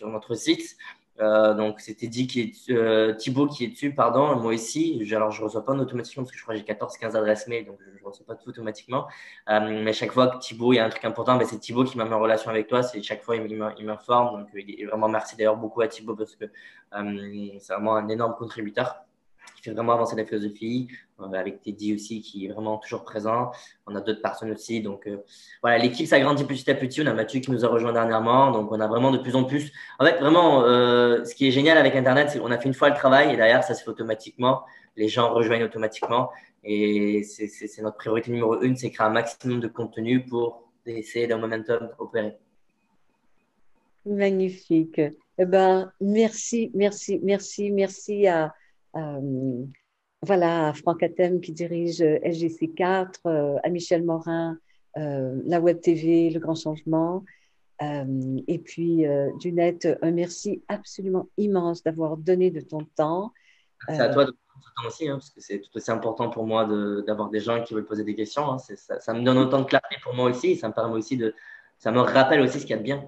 notre site. Euh, donc c'était dit qui est euh, Thibaut qui est dessus, pardon, moi ici. Alors je reçois pas automatiquement parce que je crois que j'ai 14-15 adresses mail, donc je, ne reçois pas tout automatiquement. Euh, mais chaque fois que Thibaut, il y a un truc important, ben, c'est Thibaut qui m'a mis en relation avec toi. C'est chaque fois il m'informe. Donc il est vraiment merci d'ailleurs beaucoup à Thibaut parce que c'est vraiment un énorme contributeur vraiment avancer la philosophie, euh, avec Teddy aussi qui est vraiment toujours présent. On a d'autres personnes aussi. Donc euh, voilà, l'équipe s'agrandit petit à petit. On a Mathieu qui nous a rejoint dernièrement. Donc on a vraiment de plus en plus. En fait, vraiment, euh, ce qui est génial avec Internet, c'est qu'on a fait une fois le travail et derrière, ça se fait automatiquement. Les gens rejoignent automatiquement. Et c'est notre priorité numéro une, c'est créer un maximum de contenu pour essayer d'un momentum opérer. Magnifique. Eh ben, merci, merci, merci, merci à, euh, voilà, Franck Atem qui dirige SGC4, euh, à Michel Morin, euh, la Web TV, Le Grand Changement. et puis, Junette, un merci absolument immense d'avoir donné de ton temps. C'est à toi de prendre ce temps aussi, hein, parce que c'est tout aussi important pour moi d'avoir des gens qui veulent poser des questions. Hein. Ça, ça, me donne autant de clarté pour moi aussi, ça me permet aussi de, ça me rappelle aussi ce qu'il y a de bien.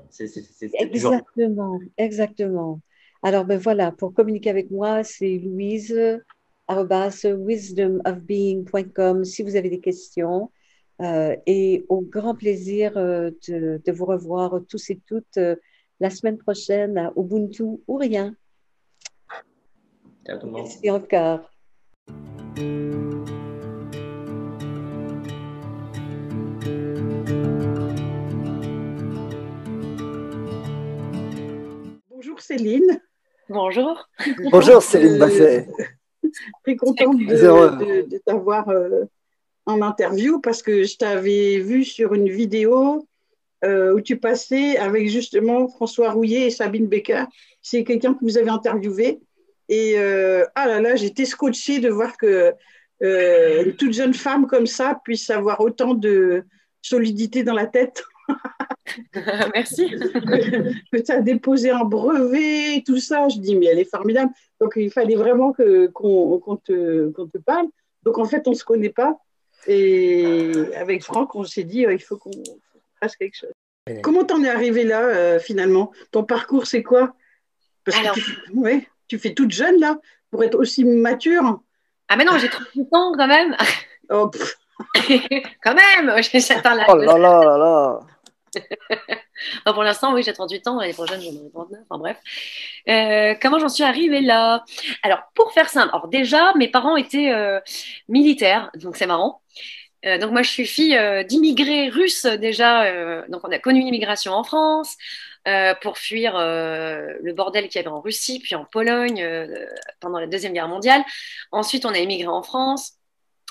exactement, exactement. Alors, ben voilà, pour communiquer avec moi, c'est louise wisdomofbeing.com si vous avez des questions. Euh, et au grand plaisir euh, de, de, vous revoir tous et toutes euh, la semaine prochaine à Ubuntu ou rien. Merci encore. Bonjour Céline. Bonjour. Bonjour Céline Basset. Très contente de, t'avoir euh, en interview parce que je t'avais vu sur une vidéo euh, où tu passais avec justement François Rouillet et Sabine Becker. C'est quelqu'un que vous avez interviewé. Et euh, ah là là, j'étais scotchée de voir que une toute jeune femme comme ça puisse avoir autant de solidité dans la tête. Merci. que tu as déposé un brevet, tout ça. Je dis, mais elle est formidable. Donc, il fallait vraiment qu'on te, te, parle. Donc, en fait, on ne se connaît pas. Et avec Franck, on s'est dit, euh, il faut qu'on fasse quelque chose. Comment t'en es arrivé là, euh, finalement? Ton parcours, c'est quoi? Parce que tu, ouais, tu fais toute jeune, là, pour être aussi mature. Ah, mais non, j'ai 38 ans quand même. Oh, quand même, j'attends la. Oh là là là là pour l'instant, oui, j'ai 38 ans, l'année prochaine, j'en ai 39, enfin bref. Euh, comment j'en suis arrivée là? Alors, pour faire simple, alors déjà, mes parents étaient euh, militaires, donc c'est marrant. Euh, donc moi, je suis fille d'immigrés russes déjà, donc on a connu une immigration en France pour fuir le bordel qu'il y avait en Russie, puis en Pologne pendant la Deuxième Guerre mondiale. Ensuite, on a immigré en France.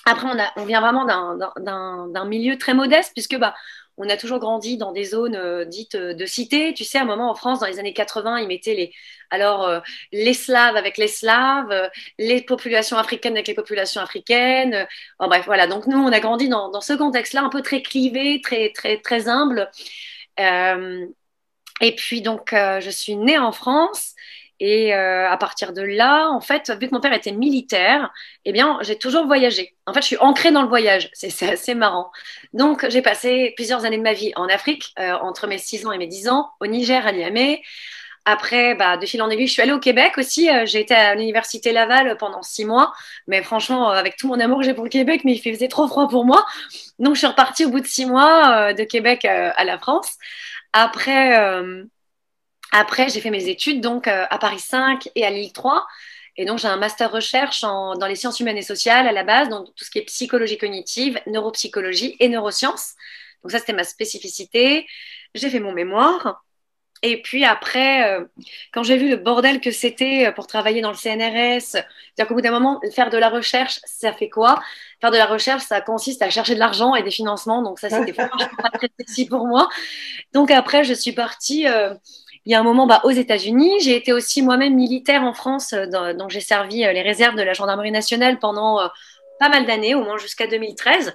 Après, on, on vient vraiment d'un milieu très modeste, puisque bah, on a toujours grandi dans des zones euh, dites euh, de cité. Tu sais, à un moment en France, dans les années 80, ils mettaient les, alors, euh, les Slaves avec les Slaves, les populations africaines avec les populations africaines. bref, voilà. Donc, nous, on a grandi dans, dans ce contexte-là, un peu très clivé, très, très, très humble. et puis, donc, je suis née en France. Et euh, à partir de là, en fait, vu que mon père était militaire, eh bien, j'ai toujours voyagé. En fait, je suis ancrée dans le voyage. C'est assez marrant. Donc, j'ai passé plusieurs années de ma vie en Afrique, euh, entre mes 6 ans et mes 10 ans, au Niger, à Niamey. Après, bah, de fil en aiguille, je suis allée au Québec aussi. Euh, j'ai été à l'université Laval pendant six mois. Mais franchement, avec tout mon amour que j'ai pour le Québec, mais il faisait trop froid pour moi. Donc, je suis repartie au bout de six mois de Québec à la France. Après, après, j'ai fait mes études donc euh, à Paris 5 et à Lille 3. Et donc, j'ai un master recherche en, dans les sciences humaines et sociales à la base, donc tout ce qui est psychologie cognitive, neuropsychologie et neurosciences. Donc, ça, c'était ma spécificité. J'ai fait mon mémoire. Et puis après, euh, quand j'ai vu le bordel que c'était euh, pour travailler dans le CNRS, c'est-à-dire qu'au bout d'un moment, faire de la recherche, ça fait quoi? Faire de la recherche, ça consiste à chercher de l'argent et des financements. Donc ça, c'était pas très sexy pour moi. Donc après, je suis partie il y a un moment bah, aux États-Unis. J'ai été aussi moi-même militaire en France, euh, donc j'ai servi euh, les réserves de la gendarmerie nationale pendant euh, pas mal d'années, au moins jusqu'à 2013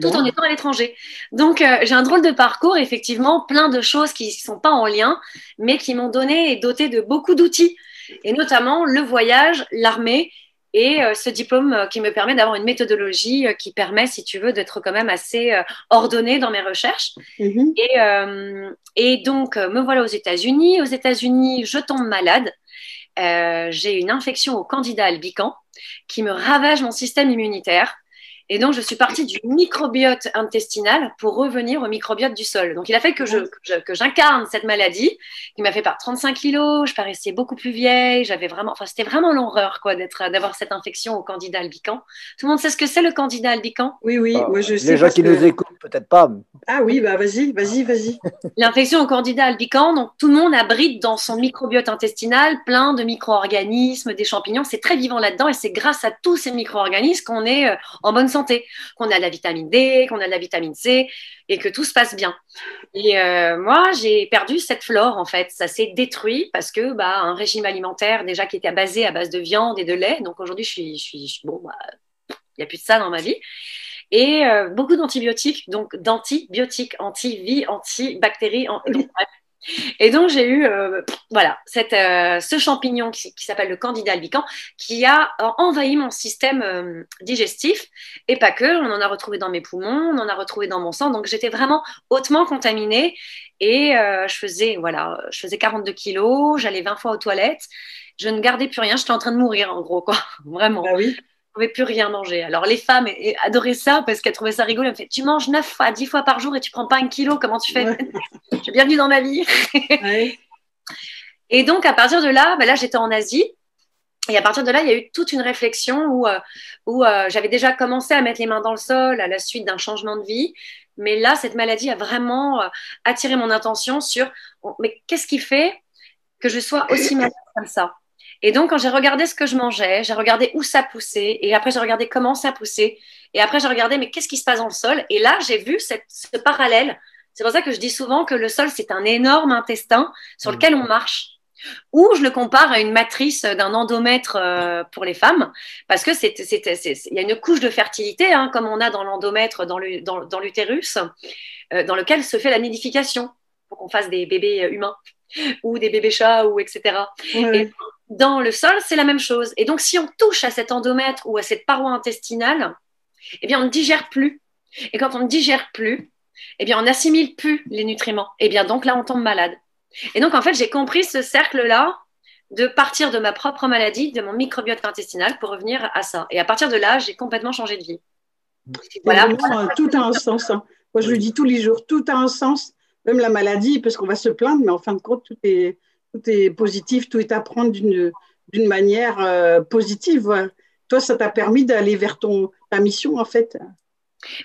tout en étant à l'étranger. Donc, j'ai un drôle de parcours, effectivement, plein de choses qui ne sont pas en lien, mais qui m'ont donné et doté de beaucoup d'outils, et notamment le voyage, l'armée et euh, ce diplôme euh, qui me permet d'avoir une méthodologie euh, qui permet, si tu veux, d'être quand même assez ordonnée dans mes recherches. Mhm. Et, donc, me voilà aux États-Unis. Aux États-Unis, je tombe malade. j'ai une infection au candidat albicans qui me ravage mon système immunitaire. Et donc, je suis partie du microbiote intestinal pour revenir au microbiote du sol. Donc, il a fait que, je, que j'incarne cette maladie qui m'a fait par 35 kilos. Je paraissais beaucoup plus vieille. J'avais vraiment, enfin, c'était vraiment l'horreur, quoi, d'être, d'avoir cette infection au candidat albican. Tout le monde sait ce que c'est le candidat albican Oui, oui, moi je sais. Les gens qui nous écoutent, peut-être pas. Ah oui, bah vas-y, vas-y, vas-y. L'infection au candidat albican, donc tout le monde abrite dans son microbiote intestinal plein de micro-organismes, des champignons. C'est très vivant là-dedans et c'est grâce à tous ces micro-organismes qu'on est euh, en bonne santé, qu'on a de la vitamine D, qu'on a de la vitamine C et que tout se passe bien. Et euh, moi, j'ai perdu cette flore en fait. Ça s'est détruit parce que bah, un régime alimentaire déjà qui était basé à base de viande et de lait. Donc aujourd'hui, je suis, je suis bon, bah, il n'y a plus de ça dans ma vie. et euh, beaucoup d'antibiotiques, donc d'antibiotiques, anti-vie, anti-bactéries. Et donc, j'ai eu euh, voilà, euh, ce champignon qui, s'appelle le Candida albicans qui a envahi mon système digestif et pas que. On en a retrouvé dans mes poumons, on en a retrouvé dans mon sang. Donc, j'étais vraiment hautement contaminée et je, faisais, voilà, je faisais 42 kilos, j'allais 20 fois aux toilettes. Je ne gardais plus rien, j'étais en train de mourir en gros, quoi. Vraiment. Bah oui? Pouvais plus rien manger. Alors les femmes adoraient ça parce qu'elles trouvaient ça rigolo. Elles me fait, tu manges 9 à 10 fois par jour et tu prends pas un kilo, comment tu fais? J'ai bienvenue dans ma vie. Et donc à partir de là, ben là j'étais en Asie. Et à partir de là, il y a eu toute une réflexion où, euh, où euh, j'avais déjà commencé à mettre les mains dans le sol à la suite d'un changement de vie. Mais là, cette maladie a vraiment euh, attiré mon attention sur mais qu'est-ce qui fait que je sois aussi malade comme ça? Et donc, quand j'ai regardé ce que je mangeais, j'ai regardé où ça poussait, et après, j'ai regardé comment ça poussait, et après, j'ai regardé, mais qu'est-ce qui se passe dans le sol? Et là, j'ai vu cette, ce parallèle. C'est pour ça que je dis souvent que le sol, c'est un énorme intestin sur mmh. lequel on marche. Ou je le compare à une matrice d'un endomètre euh, pour les femmes, parce que c'est, il y a une couche de fertilité, hein, comme on a dans l'endomètre, dans, l'utérus, euh, dans lequel se fait la nidification pour qu'on fasse des bébés humains ou des bébés chats ou etc. Et dans le sol, c'est la même chose. Et donc, si on touche à cet endomètre ou à cette paroi intestinale, eh bien, on ne digère plus. Et quand on ne digère plus, eh bien, on n'assimile plus les nutriments. Et eh bien, donc là, on tombe malade. Et donc, en fait, j'ai compris ce cercle-là de partir de ma propre maladie, de mon microbiote intestinal pour revenir à ça. Et à partir de là, j'ai complètement changé de vie. Voilà. tout a un sens. Hein. Moi, je le dis tous les jours, tout a un sens, même la maladie, parce qu'on va se plaindre, mais en fin de compte, tout est, tout est positif, tout est à prendre d'une, d'une manière euh, positive. Toi, ça t'a permis d'aller vers ton, ta mission, en fait.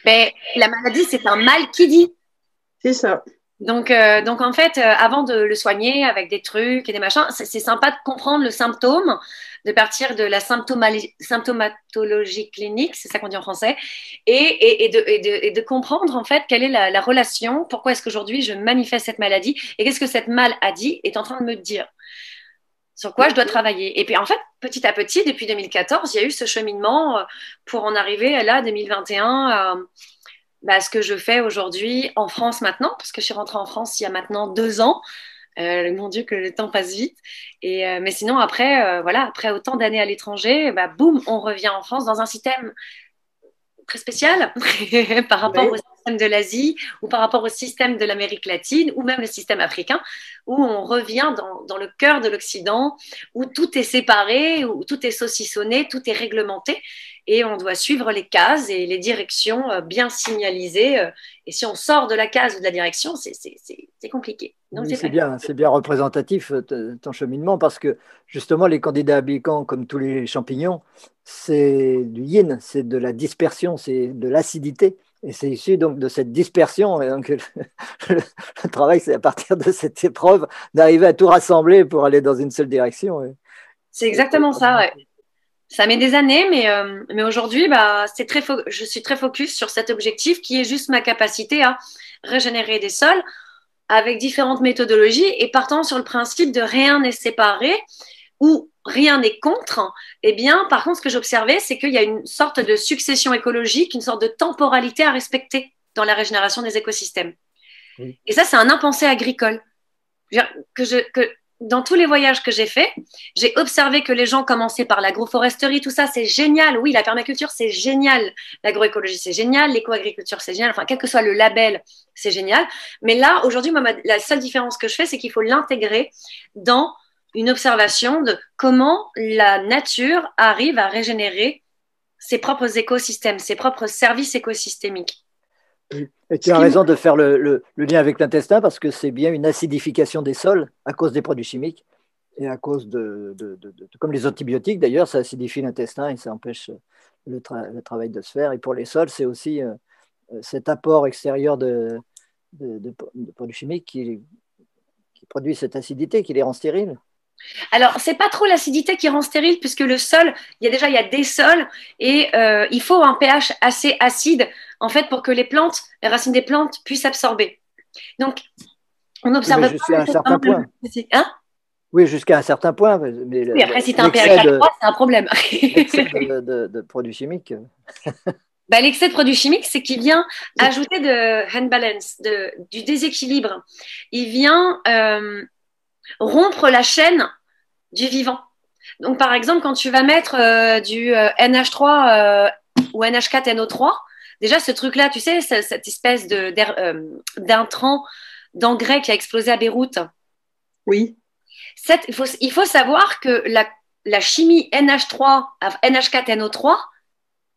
Mais ben, la maladie, c'est un mal qui dit. C'est ça. Donc, euh, donc en fait, euh, avant de le soigner avec des trucs et des machins, c'est sympa de comprendre le symptôme, de partir de la symptomatologie clinique, c'est ça qu'on dit en français, et, et, de, et, de, comprendre en fait quelle est la, relation, pourquoi est-ce qu'aujourd'hui je manifeste cette maladie et qu'est-ce que cette maladie est en train de me dire sur quoi je dois travailler. Et puis en fait, petit à petit, depuis 2014, il y a eu ce cheminement euh, pour en arriver là, 2021, bah, ce que je fais aujourd'hui en France maintenant, parce que je suis rentrée en France il y a maintenant deux ans. Euh, mon Dieu, que le temps passe vite. Et, euh, mais sinon, après, euh, voilà, après autant d'années à l'étranger, bah, boum, on revient en France dans un système très spécial par rapport au système de l'Asie ou par rapport au système de l'Amérique latine ou même le système africain, où on revient dans, dans le cœur de l'Occident, où tout est séparé, où tout est saucissonné, tout est réglementé et on doit suivre les cases et les directions euh, bien signalisées. Euh, et si on sort de la case ou de la direction, c'est compliqué. c'est bien, c'est bien représentatif euh, ton cheminement parce que justement les candidats habitants, comme tous les champignons, c'est du yin, c'est de la dispersion, c'est de l'acidité. Et c'est issu donc de cette dispersion. Et donc, le, travail, c'est à partir de cette épreuve d'arriver à tout rassembler pour aller dans une seule direction. C'est exactement ça, ouais. Ça met des années, mais, euh, mais aujourd'hui, bah, c'est très je suis très focus sur cet objectif qui est juste ma capacité à régénérer des sols avec différentes méthodologies et partant sur le principe de rien n'est séparé ou rien n'est contre. Eh bien, par contre, ce que j'observais, c'est qu'il y a une sorte de succession écologique, une sorte de temporalité à respecter dans la régénération des écosystèmes. Et ça, c'est un impensé agricole. Que je, que dans tous les voyages que j'ai faits, j'ai observé que les gens commençaient par l'agroforesterie, tout ça, c'est génial. Oui, la permaculture, c'est génial. L'agroécologie, c'est génial. L'éco-agriculture, c'est génial. Enfin, quel que soit le label, c'est génial. Mais là, aujourd'hui, la seule différence que je fais, c'est qu'il faut l'intégrer dans une observation de comment la nature arrive à régénérer ses propres écosystèmes, ses propres services écosystémiques. Et tu as raison de faire le, lien avec l'intestin parce que c'est bien une acidification des sols à cause des produits chimiques et à cause de, comme les antibiotiques d'ailleurs, ça acidifie l'intestin et ça empêche le, travail de se faire. Et pour les sols, c'est aussi euh, cet apport extérieur de, produits chimiques qui, qui produit cette acidité, qui les rend stériles. Alors, c'est pas trop l'acidité qui rend stérile, puisque le sol, il y a déjà il y a des sols et euh, il faut un pH assez acide, en fait, pour que les plantes, les racines des plantes puissent absorber. Donc, on observe. Oui, jusqu'à un certain point. Hein? Oui, jusqu'à un certain point. oui, après, si tu as un pH à 3, c'est un problème. de, de, produits chimiques. bah, L'excès de produits chimiques, c'est qu'il vient ajouter de hand balance, de, du déséquilibre. Il vient euh, rompre la chaîne du vivant. Donc, par exemple, quand tu vas mettre euh, du euh, NH3 ou NH4NO3, déjà ce truc-là, tu sais, cette espèce d'intrant, d'engrais qui a explosé à Beyrouth. Oui. il, faut, il, faut, savoir que la, la chimie NH3, NH4NO3,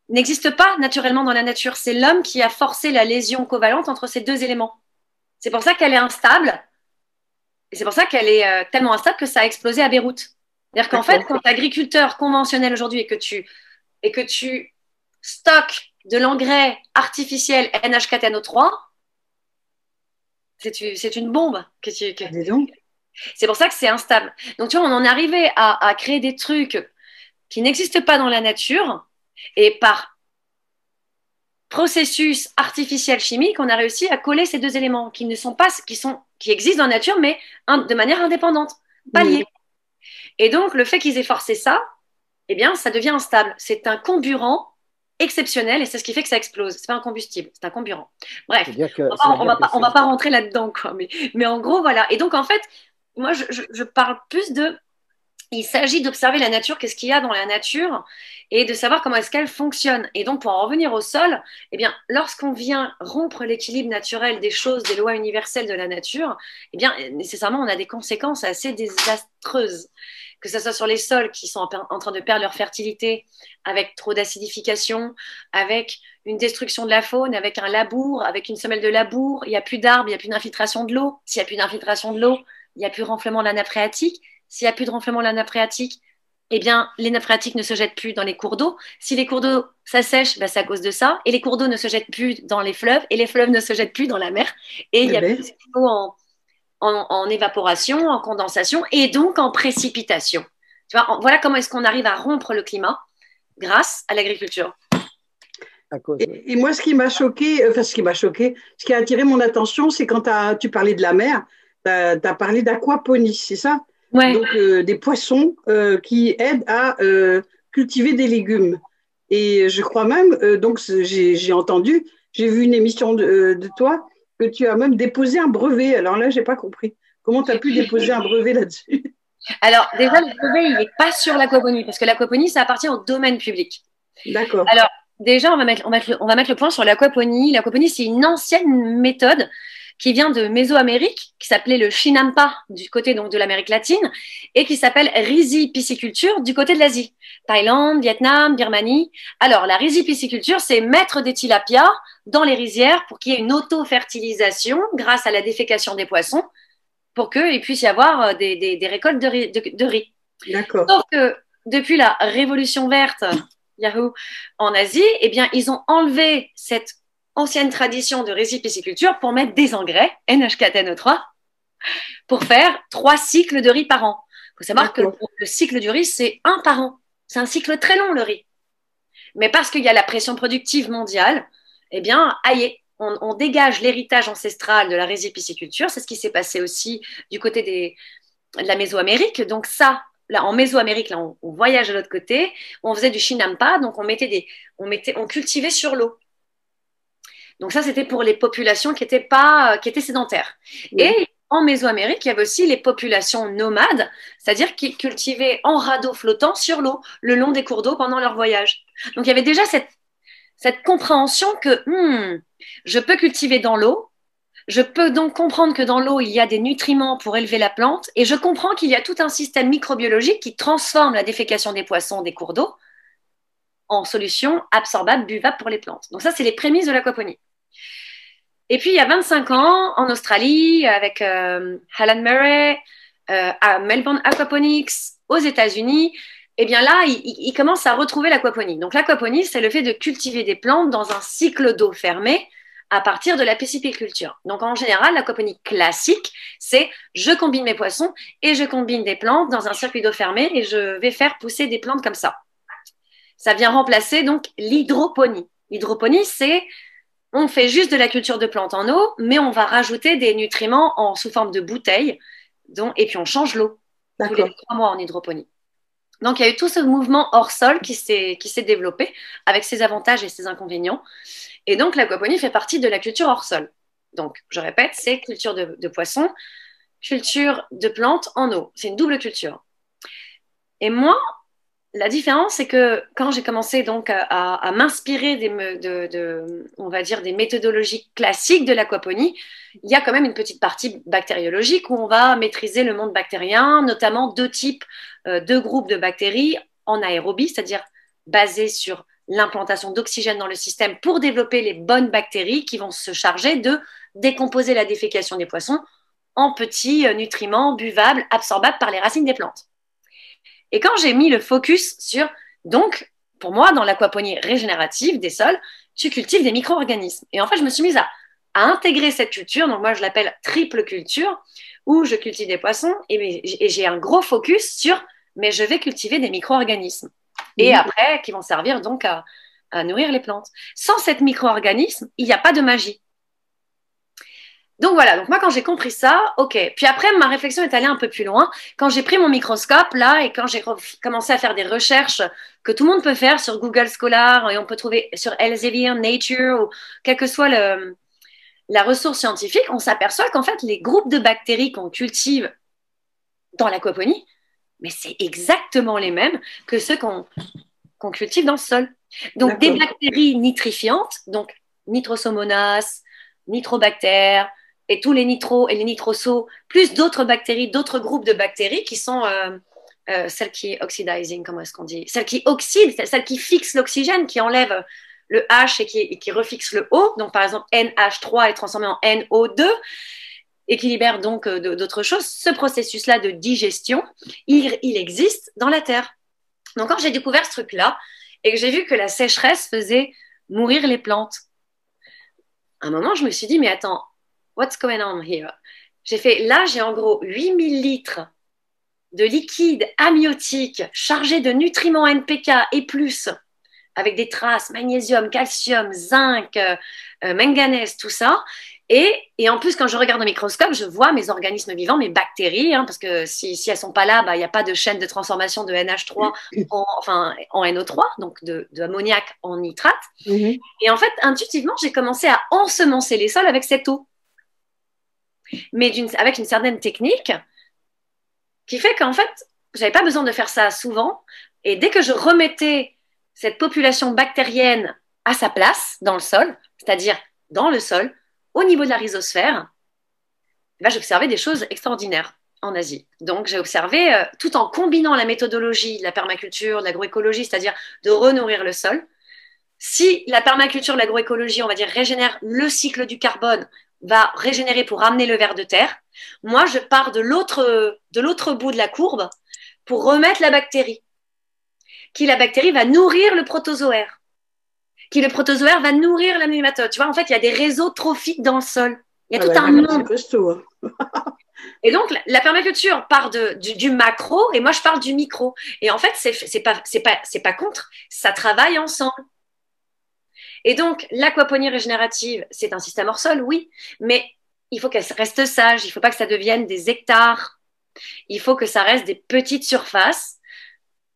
n'existe pas naturellement dans la nature. C'est l'homme qui a forcé la lésion covalente entre ces deux éléments. C'est pour ça qu'elle est instable. Et c'est pour ça qu'elle est euh, tellement instable que ça a explosé à Beyrouth. C'est-à-dire qu'en fait, quand tu es agriculteur conventionnel aujourd'hui et que tu et que tu stockes de l'engrais artificiel NH4NO3, c'est une bombe que tu. C'est pour ça que c'est instable. Donc, tu vois, on en est arrivé à créer des trucs qui n'existent pas dans la nature et par processus artificiel chimique, on a réussi à coller ces deux éléments qui ne sont pas, qui sont, qui existent dans la nature, mais de manière indépendante, pas liés. Et donc, le fait qu'ils aient forcé ça, eh bien, ça devient instable. C'est un comburant exceptionnel et c'est ce qui fait que ça explose. C'est pas un combustible, c'est un comburant. Bref, on va, va, pas, rentrer là-dedans, quoi. Mais, mais en gros, voilà. Et donc, en fait, moi, je parle plus de il s'agit d'observer la nature, qu'est-ce qu'il y a dans la nature, et de savoir comment est-ce qu'elle fonctionne. Et donc, pour en revenir au sol, eh bien, lorsqu'on vient rompre l'équilibre naturel des choses, des lois universelles de la nature, eh bien, nécessairement, on a des conséquences assez désastreuses. Que ce soit sur les sols qui sont en train de perdre leur fertilité, avec trop d'acidification, avec une destruction de la faune, avec un labour, avec une semelle de labour, il n'y a plus d'arbres, il n'y a plus d'infiltration de l'eau. S'il n'y a plus d'infiltration de l'eau, il n'y a plus renflement de la nappe phréatique s'il n'y a plus de renflement de la nappe phréatique, eh bien, les nappes phréatiques ne se jettent plus dans les cours d'eau. Si les cours d'eau s'assèchent, bah, c'est à cause de ça. Et les cours d'eau ne se jettent plus dans les fleuves, et les fleuves ne se jettent plus dans la mer. Et il y a plus d'eau en, en, évaporation, en condensation, et donc en précipitation. Tu vois, voilà comment est-ce qu'on arrive à rompre le climat grâce à l'agriculture. Et, moi, ce qui m'a choqué, enfin, ce qui m'a choqué, ce qui a attiré mon attention, c'est quand tu parlais de la mer, tu as, parlé d'aquaponie, c'est ça? Donc euh, des poissons euh, qui aident à euh, cultiver des légumes. Et je crois même, donc j'ai entendu, j'ai vu une émission de, de, toi que tu as même déposé un brevet. Alors là, j'ai pas compris. Comment tu as pu déposer un brevet là-dessus? Alors déjà, le brevet, il n'est pas sur l'aquaponie parce que l'aquaponie, ça appartient au domaine public. D'accord. Alors déjà, on va mettre, on va mettre, on va mettre le point sur l'aquaponie. L'aquaponie, c'est une ancienne méthode qui vient de Mésoamérique, qui s'appelait le Shinampa du côté donc de l'Amérique latine, et qui s'appelle Pisciculture du côté de l'Asie, Thaïlande, Vietnam, Birmanie. Alors la Pisciculture, c'est mettre des tilapias dans les rizières pour qu'il y ait une auto-fertilisation grâce à la défécation des poissons, pour qu'il puisse y avoir euh, des, des, récoltes de riz. De, riz. D'accord. Sauf que depuis la révolution verte, Yahoo, en Asie, eh bien, ils ont enlevé cette ancienne tradition de récipisciculture pour mettre des engrais, NH4NO3, pour faire trois cycles de riz par an. Il faut savoir que le cycle du riz, c'est un par an. C'est un cycle très long, le riz. Mais parce qu'il y a la pression productive mondiale, eh bien, aïe, on, dégage l'héritage ancestral de la récipisciculture. C'est ce qui s'est passé aussi du côté des, de la Mésoamérique. Donc ça, là, en Mésoamérique, là, on, voyage de l'autre côté. On faisait du shinampa, donc on mettait des, on mettait, on cultivait sur l'eau. Donc ça, c'était pour les populations qui étaient, pas, qui étaient sédentaires. Et en Mésoamérique, il y avait aussi les populations nomades, c'est-à-dire qui cultivaient en radeau flottant sur l'eau, le long des cours d'eau pendant leur voyage. Donc il y avait déjà cette, cette compréhension que hmm, je peux cultiver dans l'eau, je peux donc comprendre que dans l'eau, il y a des nutriments pour élever la plante, et je comprends qu'il y a tout un système microbiologique qui transforme la défécation des poissons des cours d'eau en solution absorbable, buvable pour les plantes. Donc ça, c'est les prémices de l'aquaponie. Et puis, il y a 25 ans, en Australie, avec euh, Alan Murray, euh, à Melbourne Aquaponics, aux États-Unis, eh bien là, il, commence à retrouver l'aquaponie. Donc, l'aquaponie, c'est le fait de cultiver des plantes dans un cycle d'eau fermé à partir de la pisciculture. Donc, en général, l'aquaponie classique, c'est je combine mes poissons et je combine des plantes dans un circuit d'eau fermé et je vais faire pousser des plantes comme ça. Ça vient remplacer donc l'hydroponie. L'hydroponie, c'est on fait juste de la culture de plantes en eau, mais on va rajouter des nutriments en, sous forme de bouteilles, et puis on change l'eau tous les trois mois en hydroponie. Donc, il y a eu tout ce mouvement hors sol qui s'est développé avec ses avantages et ses inconvénients. Et donc, l'aquaponie fait partie de la culture hors sol. Donc, je répète, c'est culture de, de poissons, culture de plantes en eau. C'est une double culture. Et moi, la différence, c'est que quand j'ai commencé donc à, m'inspirer des, méthodologies classiques de l'aquaponie, il y a quand même une petite partie bactériologique où on va maîtriser le monde bactérien, notamment deux types, euh, deux groupes de bactéries en aérobie, c'est-à-dire basés sur l'implantation d'oxygène dans le système pour développer les bonnes bactéries qui vont se charger de décomposer la défécation des poissons en petits euh, nutriments buvables, absorbables par les racines des plantes. Et quand j'ai mis le focus sur, donc, pour moi, dans l'aquaponie régénérative des sols, tu cultives des micro-organismes. Et en fait, je me suis mise à, intégrer cette culture, donc moi je l'appelle triple culture, où je cultive des poissons et, j'ai un gros focus sur, mais je vais cultiver des micro-organismes. Et après, qui vont servir donc à, à nourrir les plantes. Sans cet micro-organisme, il n'y a pas de magie. Donc voilà, donc moi quand j'ai compris ça, ok. Puis après, ma réflexion est allée un peu plus loin. Quand j'ai pris mon microscope là et quand j'ai commencé à faire des recherches que tout le monde peut faire sur Google Scholar et on peut trouver sur Elsevier, Nature ou quelle que soit le, la ressource scientifique, on s'aperçoit qu'en fait les groupes de bactéries qu'on cultive dans l'aquaponie, mais c'est exactement les mêmes que ceux qu'on cultive dans le sol. Donc des bactéries nitrifiantes, donc nitrosomonas, nitrobactères, et tous les nitros et les nitrosos, plus d'autres bactéries, d'autres groupes de bactéries qui sont euh, euh, celles qui oxidizing, comment est-ce qu'on dit Celles qui oxydent, celles qui fixent l'oxygène, qui enlèvent le H et qui, qui refixe le O. Donc, par exemple, NH3 est transformé en NO2 et qui libère donc euh, d'autres choses. Ce processus-là de digestion, il existe dans la Terre. Donc, quand j'ai découvert ce truc-là et que j'ai vu que la sécheresse faisait mourir les plantes, à un moment, je me suis dit, mais attends, what's going on here? J'ai fait, là, j'ai en gros 8000 litres de liquide amniotique chargé de nutriments NPK et plus, avec des traces magnésium, calcium, zinc, euh, euh, manganèse, tout ça. Et, et, en plus, quand je regarde au microscope, je vois mes organismes vivants, mes bactéries, hein, parce que si, si elles sont pas là, bah, il n'y a pas de chaîne de transformation de NH3 en, enfin, en NO3, donc de, de ammoniac en nitrate. Mm-hmm. Et en fait, intuitivement, j'ai commencé à ensemencer les sols avec cette eau mais avec une certaine technique qui fait qu'en fait, j'avais pas besoin de faire ça souvent. Et dès que je remettais cette population bactérienne à sa place dans le sol, c'est-à-dire dans le sol, au niveau de la rhizosphère, eh ben, j'observais des choses extraordinaires en Asie. Donc j'ai observé, euh, tout en combinant la méthodologie la permaculture, l'agroécologie, c'est-à-dire de renourrir le sol, si la permaculture, l'agroécologie, on va dire, régénère le cycle du carbone va régénérer pour ramener le ver de terre. Moi, je pars de l'autre, de l'autre bout de la courbe pour remettre la bactérie. Qui la bactérie va nourrir le protozoaire. Qui le protozoaire va nourrir la nématode. Tu vois, en fait, il y a des réseaux trophiques dans le sol. Il y a ah tout un monde. et donc, la permaculture part de, du, macro et moi, je parle du micro. Et en fait, c'est, c'est pas, c'est pas, c'est pas contre. Ça travaille ensemble. Et donc, l'aquaponie régénérative, c'est un système hors sol, oui, mais il faut qu'elle reste sage, il ne faut pas que ça devienne des hectares, il faut que ça reste des petites surfaces,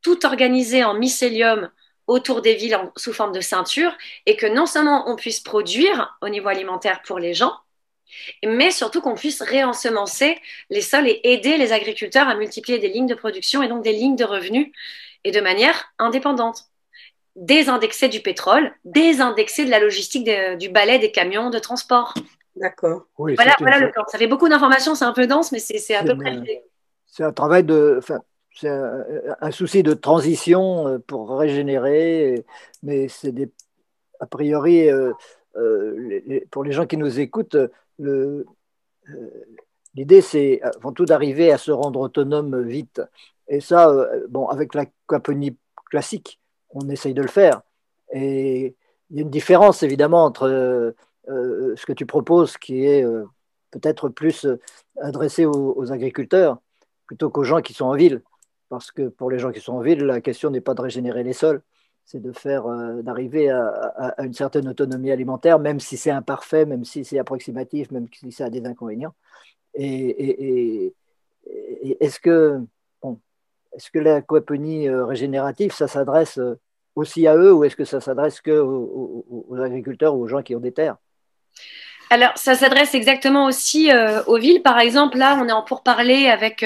tout organisées en mycélium autour des villes sous forme de ceinture, et que non seulement on puisse produire au niveau alimentaire pour les gens, mais surtout qu'on puisse réensemencer les sols et aider les agriculteurs à multiplier des lignes de production et donc des lignes de revenus et de manière indépendante désindexer du pétrole, désindexer de la logistique du balai des camions de transport. D'accord. voilà, voilà le plan. Ça fait beaucoup d'informations, c'est un peu dense, mais c'est à peu près. C'est un travail de. Enfin, c'est un, souci de transition euh, pour régénérer, mais c'est des. A priori, euh, euh, pour les gens qui nous écoutent, l'idée, c'est avant tout d'arriver à se rendre autonome vite. Et ça, bon, avec la l'aquaponie classique, on essaye de le faire. Et il y a une différence évidemment entre euh, euh, ce que tu proposes, qui est euh, peut-être plus adressé aux, agriculteurs plutôt qu'aux gens qui sont en ville. Parce que pour les gens qui sont en ville, la question n'est pas de régénérer les sols, c'est de faire, d'arriver à, une certaine autonomie alimentaire, même si c'est imparfait, même si c'est approximatif, même si ça a des inconvénients. Et, et est-ce que est-ce que l'aquaponie régénérative, ça s'adresse aussi à eux ou est-ce que ça s'adresse que aux, agriculteurs ou aux gens qui ont des terres? Alors, ça s'adresse exactement aussi aux villes. Par exemple, là, on est en pourparler avec,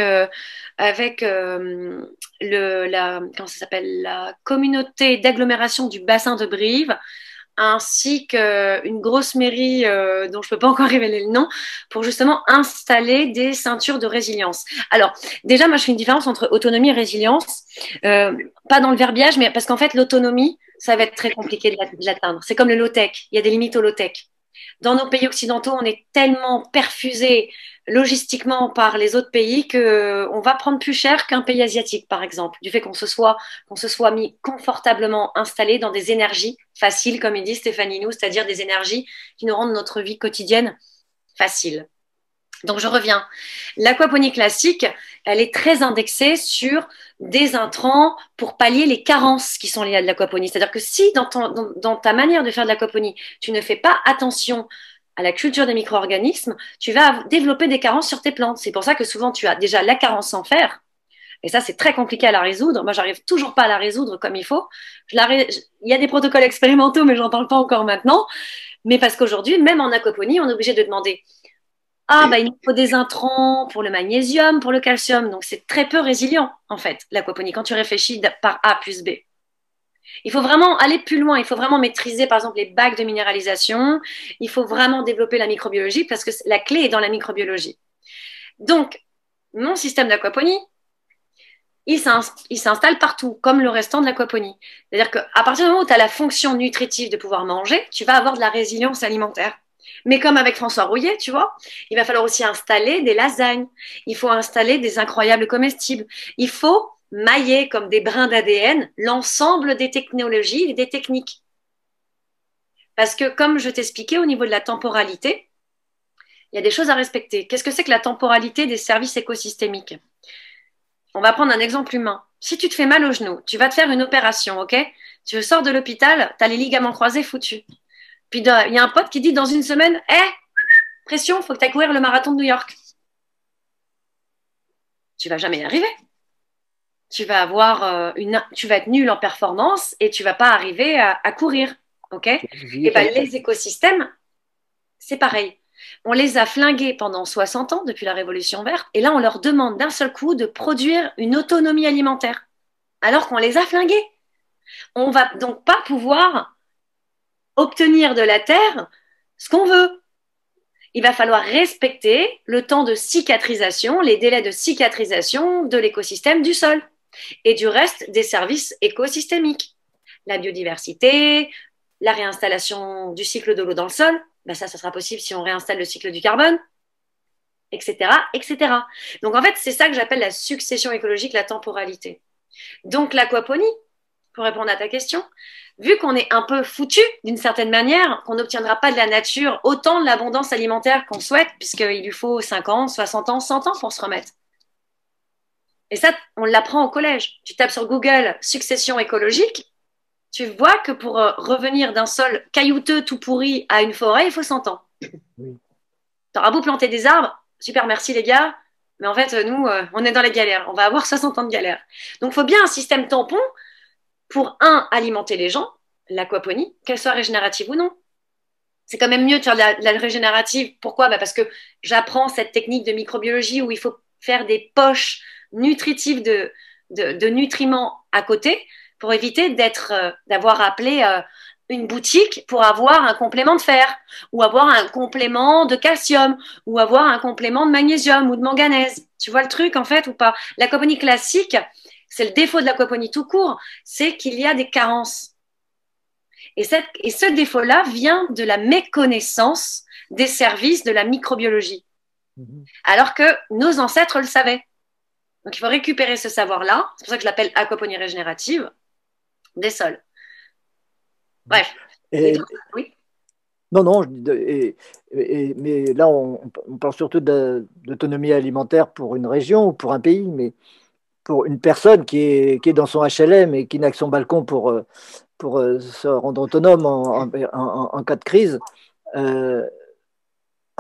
avec le, comment ça la communauté d'agglomération du bassin de Brive ainsi qu'une grosse mairie euh, dont je ne peux pas encore révéler le nom, pour justement installer des ceintures de résilience. Alors, déjà, moi, je fais une différence entre autonomie et résilience, euh, pas dans le verbiage, mais parce qu'en fait, l'autonomie, ça va être très compliqué de l'atteindre. C'est comme le low-tech, il y a des limites au low-tech. Dans nos pays occidentaux, on est tellement perfusé logistiquement par les autres pays qu'on euh, va prendre plus cher qu'un pays asiatique, par exemple, du fait qu'on se soit qu'on se soit mis confortablement installé dans des énergies faciles, comme il dit Stéphanie nous, c'est-à-dire des énergies qui nous rendent notre vie quotidienne facile. Donc je reviens. L'aquaponie classique, elle est très indexée sur des intrants pour pallier les carences qui sont liées à l'aquaponie. C'est-à-dire que si dans, ta manière de faire de l'aquaponie, tu ne fais pas attention à la culture des micro-organismes, tu vas développer des carences sur tes plantes. C'est pour ça que souvent tu as déjà la carence en fer. Et ça, c'est très compliqué à la résoudre. Moi, j'arrive toujours pas à la résoudre comme il faut. Il y a des protocoles expérimentaux, mais j'en parle pas encore maintenant. Mais parce qu'aujourd'hui, même en aquaponie, on est obligé de demander ah, bah, il faut des intrants pour le magnésium, pour le calcium. Donc, c'est très peu résilient, en fait, l'aquaponie, quand tu réfléchis par A plus B. Il faut vraiment aller plus loin. Il faut vraiment maîtriser, par exemple, les bacs de minéralisation. Il faut vraiment développer la microbiologie parce que la clé est dans la microbiologie. Donc, mon système d'aquaponie, il s'installe partout, comme le restant de l'aquaponie. C'est-à-dire qu'à partir du moment où tu as la fonction nutritive de pouvoir manger, tu vas avoir de la résilience alimentaire. Mais comme avec François Rouillet, tu vois, il va falloir aussi installer des lasagnes. Il faut installer des incroyables comestibles. Il faut mailler comme des brins d'ADN l'ensemble des technologies et des techniques. Parce que, comme je t'expliquais au niveau de la temporalité, il y a des choses à respecter. Qu'est-ce que c'est que la temporalité des services écosystémiques? On va prendre un exemple humain. Si tu te fais mal au genou, tu vas te faire une opération, ok? Tu sors de l'hôpital, tu as les ligaments croisés foutus. Puis il y a un pote qui dit dans une semaine, hé, eh, pression, faut que tu ailles courir le marathon de New York. Tu vas jamais y arriver tu vas avoir euh, une, tu vas être nul en performance et tu vas pas arriver à, courir, ok? Et ben, les écosystèmes, c'est pareil. On les a flingués pendant 60 ans depuis la Révolution verte, et là on leur demande d'un seul coup de produire une autonomie alimentaire, alors qu'on les a flingués. On va donc pas pouvoir obtenir de la terre ce qu'on veut. Il va falloir respecter le temps de cicatrisation, les délais de cicatrisation de l'écosystème du sol et du reste des services écosystémiques. La biodiversité, la réinstallation du cycle de l'eau dans le sol, ben ça, ça sera possible si on réinstalle le cycle du carbone, etc., etc. Donc en fait, c'est ça que j'appelle la succession écologique, la temporalité. Donc l'aquaponie, pour répondre à ta question, vu qu'on est un peu foutu d'une certaine manière, qu'on n'obtiendra pas de la nature autant de l'abondance alimentaire qu'on souhaite, puisqu'il lui faut 50, 60 ans, 100 ans pour se remettre. Et ça, on l'apprend au collège. Tu tapes sur Google succession écologique, tu vois que pour euh, revenir d'un sol caillouteux tout pourri à une forêt, il faut 100 ans. Oui. T'auras beau planter des arbres, super merci les gars, mais en fait, nous, euh, on est dans les galères. On va avoir 60 ans de galère. Donc, il faut bien un système tampon pour, un, alimenter les gens, l'aquaponie, qu'elle soit régénérative ou non. C'est quand même mieux de faire la, régénérative. Pourquoi? Bah Parce que j'apprends cette technique de microbiologie où il faut faire des poches nutritif de, de, nutriments à côté pour éviter d'être, euh, d'avoir appelé euh, une boutique pour avoir un complément de fer ou avoir un complément de calcium ou avoir un complément de magnésium ou de manganèse. Tu vois le truc en fait ou pas? L'aquaponie classique, c'est le défaut de l'aquaponie tout court, c'est qu'il y a des carences. Et, cette, et ce défaut-là vient de la méconnaissance des services de la microbiologie. Mhm. Alors que nos ancêtres le savaient. Donc, il faut récupérer ce savoir-là. C'est pour ça que je l'appelle aquaponie régénérative des sols. Bref. oui. Non, non, mais là, on, parle surtout d'autonomie alimentaire pour une région ou pour un pays, mais pour une personne qui est, qui est dans son HLM et qui n'a que son balcon pour, pour euh, se rendre autonome en, cas de crise, euh,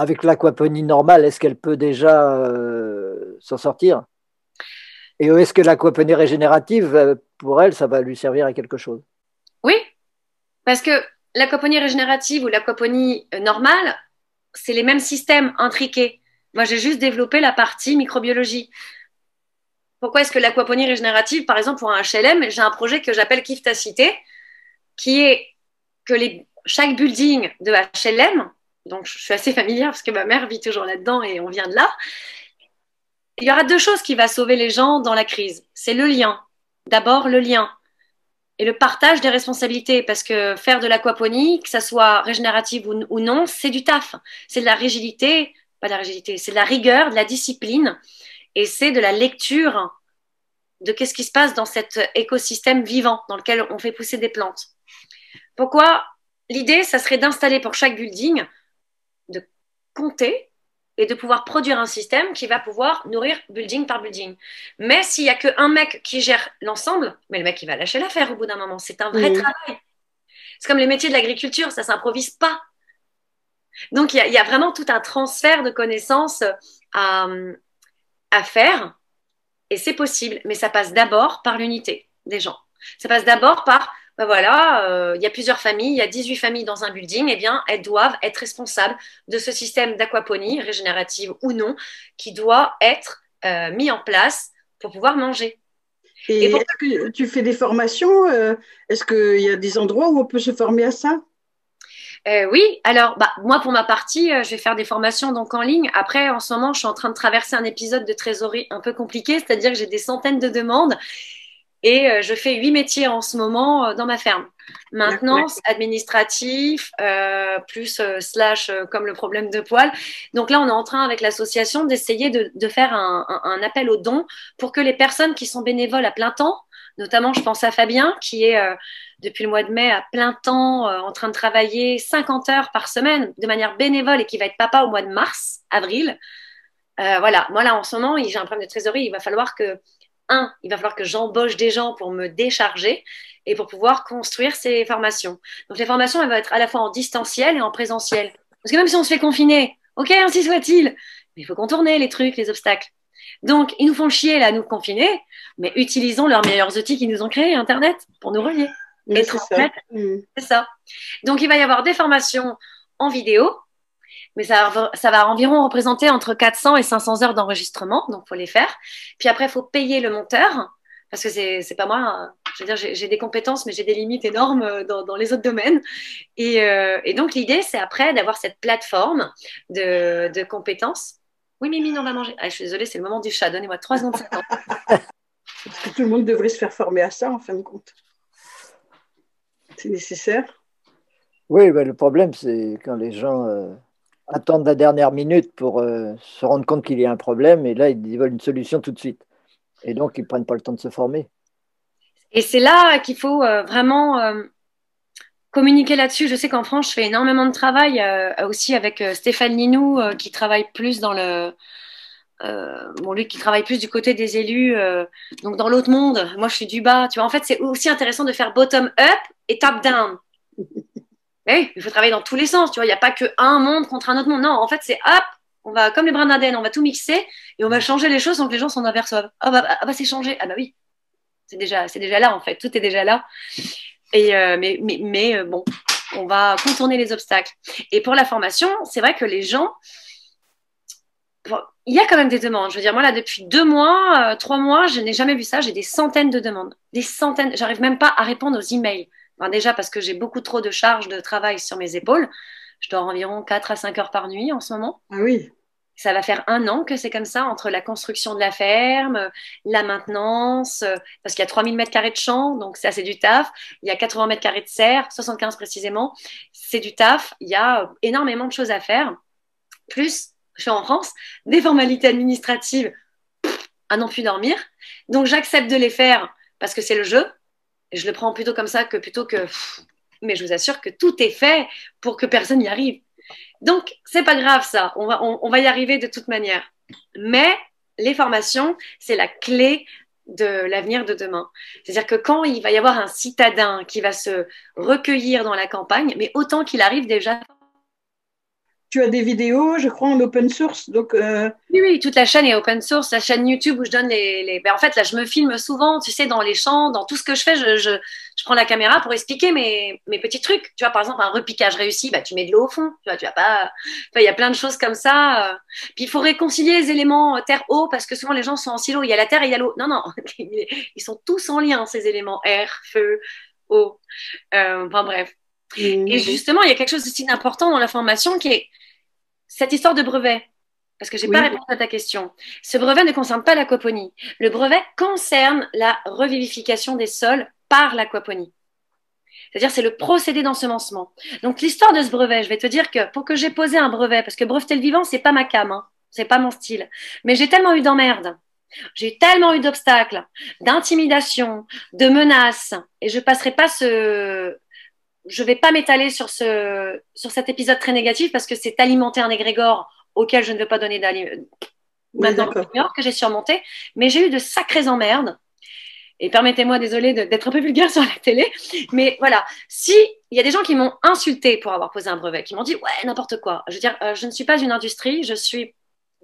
avec l'aquaponie normale, est-ce qu'elle peut déjà euh, s'en sortir? Et est-ce que l'aquaponie régénérative, euh, pour elle, ça va lui servir à quelque chose? Oui, parce que l'aquaponie régénérative ou l'aquaponie euh, normale, c'est les mêmes systèmes intriqués. Moi, j'ai juste développé la partie microbiologie. Pourquoi est-ce que l'aquaponie régénérative, par exemple, pour un HLM, j'ai un projet que j'appelle Kiff cité, qui est que les, chaque building de HLM, donc je suis assez familière parce que ma mère vit toujours là-dedans et on vient de là, il y aura deux choses qui vont sauver les gens dans la crise. C'est le lien. D'abord, le lien et le partage des responsabilités, parce que faire de l'aquaponie, que ça soit régénérative ou, non, c'est du taf. C'est de la rigidité, pas de la rigidité, c'est de la rigueur, de la discipline, et c'est de la lecture de qu'est-ce qui se passe dans cet écosystème vivant dans lequel on fait pousser des plantes. Pourquoi L'idée, ça serait d'installer pour chaque building, de compter et de pouvoir produire un système qui va pouvoir nourrir building par building. Mais s'il n'y a qu'un mec qui gère l'ensemble, mais le mec, il va lâcher l'affaire au bout d'un moment. C'est un vrai travail. C'est comme les métiers de l'agriculture, ça ne s'improvise pas. Donc, il y, a vraiment tout un transfert de connaissances à, à faire, et c'est possible, mais ça passe d'abord par l'unité des gens. Ça passe d'abord par ben voilà, euh, il y a plusieurs familles, il y a 18 familles dans un building, eh bien, elles doivent être responsables de ce système d'aquaponie, régénérative ou non, qui doit être euh, mis en place pour pouvoir manger. Et, est-ce que tu fais des formations euh, Est-ce qu'il y a des endroits où on peut se former à ça? Oui, alors bah, moi pour ma partie, je vais faire des formations donc en ligne. Après, en ce moment, je suis en train de traverser un épisode de trésorerie un peu compliqué, c'est-à-dire que j'ai des centaines de demandes et euh, je fais huit métiers en ce moment euh, dans ma ferme. Maintenance, administratif, euh, plus slash comme le problème de poils. Donc là, on est en train avec l'association d'essayer de, de, faire un, un, appel aux dons pour que les personnes qui sont bénévoles à plein temps, notamment je pense à Fabien qui est depuis le mois de mai à plein temps en train de travailler 50 heures par semaine de manière bénévole et qui va être papa au mois de mars, avril. voilà, moi là en ce moment, j'ai un problème de trésorerie, il va falloir que un, il va falloir que j'embauche des gens pour me décharger et pour pouvoir construire ces formations. Donc les formations, elles vont être à la fois en distanciel et en présentiel. Parce que même si on se fait confiner, ok, ainsi soit-il, il faut contourner les trucs, les obstacles. Donc, ils nous font chier là, nous confiner, mais utilisons leurs meilleurs outils qu'ils nous ont créés, Internet, pour nous relier. Et c'est mm. ça. Donc, il va y avoir des formations en vidéo, mais ça, va environ représenter entre 400 et 500 heures d'enregistrement, donc faut les faire. Puis après, il faut payer le monteur, parce que c'est pas moi, je veux dire, j'ai des compétences, mais j'ai des limites énormes euh, dans, les autres domaines. Euh, et, donc l'idée, c'est après d'avoir cette plateforme de, compétences. Oui, Mimi, on va manger. Ah, je suis désolée, c'est le moment du chat, donnez-moi trois secondes. Parce que tout le monde devrait se faire former à ça, en fin de compte. C'est nécessaire. Oui, bah, le problème, c'est quand les gens... Euh, attendre la dernière minute pour euh, se rendre compte qu'il y a un problème et là, ils veulent une solution tout de suite. Et donc, ils ne prennent pas le temps de se former. Et c'est là qu'il faut euh, vraiment euh, communiquer là-dessus. Je sais qu'en France, je fais énormément de travail aussi avec Stéphane Linou qui travaille plus dans le. bon, lui qui travaille plus du côté des élus, donc dans l'autre monde. Moi, je suis du bas. Tu vois, en fait, c'est aussi intéressant de faire bottom-up et top-down. Eh il faut travailler dans tous les sens, tu vois. Il n'y a pas que un monde contre un autre monde. Non, en fait, c'est hop, on va, comme les brins d'Aden, on va tout mixer et on va changer les choses sans que les gens s'en aperçoivent. Ah bah, ah bah c'est changé. Ah bah oui, c'est déjà, c'est déjà là en fait. Tout est déjà là. Et euh, mais, mais, mais euh, bon, on va contourner les obstacles. Et pour la formation, c'est vrai que les gens, il y a quand même des demandes. Je veux dire, moi là, depuis deux mois, euh, trois mois, je n'ai jamais vu ça. J'ai des centaines de demandes, des centaines. J'arrive même pas à répondre aux emails déjà parce que j'ai beaucoup trop de charges de travail sur mes épaules. Je dors environ 4 à 5 heures par nuit en ce moment. Ah oui. Ça va faire un an que c'est comme ça, entre la construction de la ferme, la maintenance, parce qu'il y a 3000 mètres carrés de champ, donc c'est assez du taf. Il y a 80 mètres carrés de serre, 75 précisément. C'est du taf. Il y a énormément de choses à faire. Plus, je suis en France, des formalités administratives à non plus dormir. Donc j'accepte de les faire parce que c'est le jeu, je le prends plutôt comme ça que plutôt que. Mais je vous assure que tout est fait pour que personne n'y arrive. Donc, c'est pas grave ça. On va, on, va y arriver de toute manière. Mais les formations, c'est la clé de l'avenir de demain. C'est-à-dire que quand il va y avoir un citadin qui va se recueillir dans la campagne, mais autant qu'il arrive déjà tu as des vidéos, je crois, en open source. Donc, euh, Oui, oui, toute la chaîne est open source. La chaîne YouTube où je donne les. les... Ben, en fait, là, je me filme souvent, tu sais, dans les champs, dans tout ce que je fais, je, je, je prends la caméra pour expliquer mes, mes, petits trucs. Tu vois, par exemple, un repiquage réussi, bah, tu mets de l'eau au fond. Tu vois, tu vas pas. il y a plein de choses comme ça. Puis il faut réconcilier les éléments euh, terre-eau parce que souvent les gens sont en silo. Il y a la terre et il y a l'eau. Non, non, ils sont tous en lien, ces éléments air, feu, eau. Euh, enfin, bref. Et mhm. justement, il y a quelque chose aussi d'important dans la formation qui est cette histoire de brevet. Parce que je n'ai pas répondu à ta question. Ce brevet ne concerne pas l'aquaponie. Le brevet concerne la revivification des sols par l'aquaponie. C'est-à-dire, c'est le procédé d'ensemencement. Donc, l'histoire de ce brevet, je vais te dire que pour que j'ai posé un brevet, parce que breveter le vivant, c'est pas ma cam, hein, c'est pas mon style. Mais j'ai tellement eu d'emmerdes, j'ai tellement eu d'obstacles, d'intimidation, de menaces, et je passerai pas ce, je vais pas m'étaler sur ce, sur cet épisode très négatif parce que c'est alimenter un égrégore auquel je ne veux pas donner d'aliment. que j'ai surmonté, mais j'ai eu de sacrées emmerdes. Et permettez-moi, désolé d'être un peu vulgaire sur la télé, mais voilà, si il y a des gens qui m'ont insulté pour avoir posé un brevet, qui m'ont dit ouais n'importe quoi. Je veux dire, euh, je ne suis pas une industrie, je suis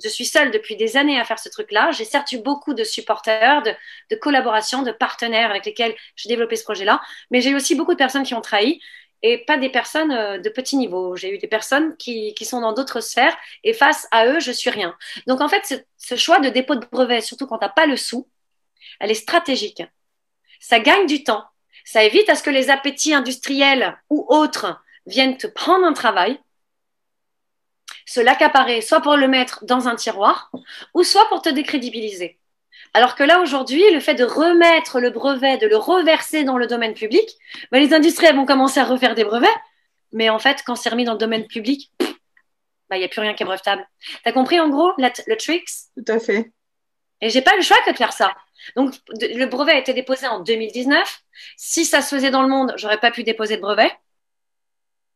je suis seule depuis des années à faire ce truc-là. J'ai certes eu beaucoup de supporters, de, de collaborations, de partenaires avec lesquels j'ai développé ce projet-là, mais j'ai eu aussi beaucoup de personnes qui ont trahi et pas des personnes euh, de petit niveau. J'ai eu des personnes qui, sont dans d'autres sphères et face à eux, je suis rien. Donc en fait, ce, ce choix de dépôt de brevet, surtout quand tu n'as pas le sou, elle est stratégique. Ça gagne du temps. Ça évite à ce que les appétits industriels ou autres viennent te prendre un travail se l'accaparer, soit pour le mettre dans un tiroir, ou soit pour te décrédibiliser. Alors que là, aujourd'hui, le fait de remettre le brevet, de le reverser dans le domaine public, ben, les industriels vont commencer à refaire des brevets, mais en fait, quand c'est remis dans le domaine public, ben, il n'y a plus rien qui est brevetable. T'as compris en gros le tricks? Tout à fait. Et j'ai pas le choix que de faire ça. Donc, le brevet a été déposé en 2019. Si ça se faisait dans le monde, j'aurais pas pu déposer de brevet.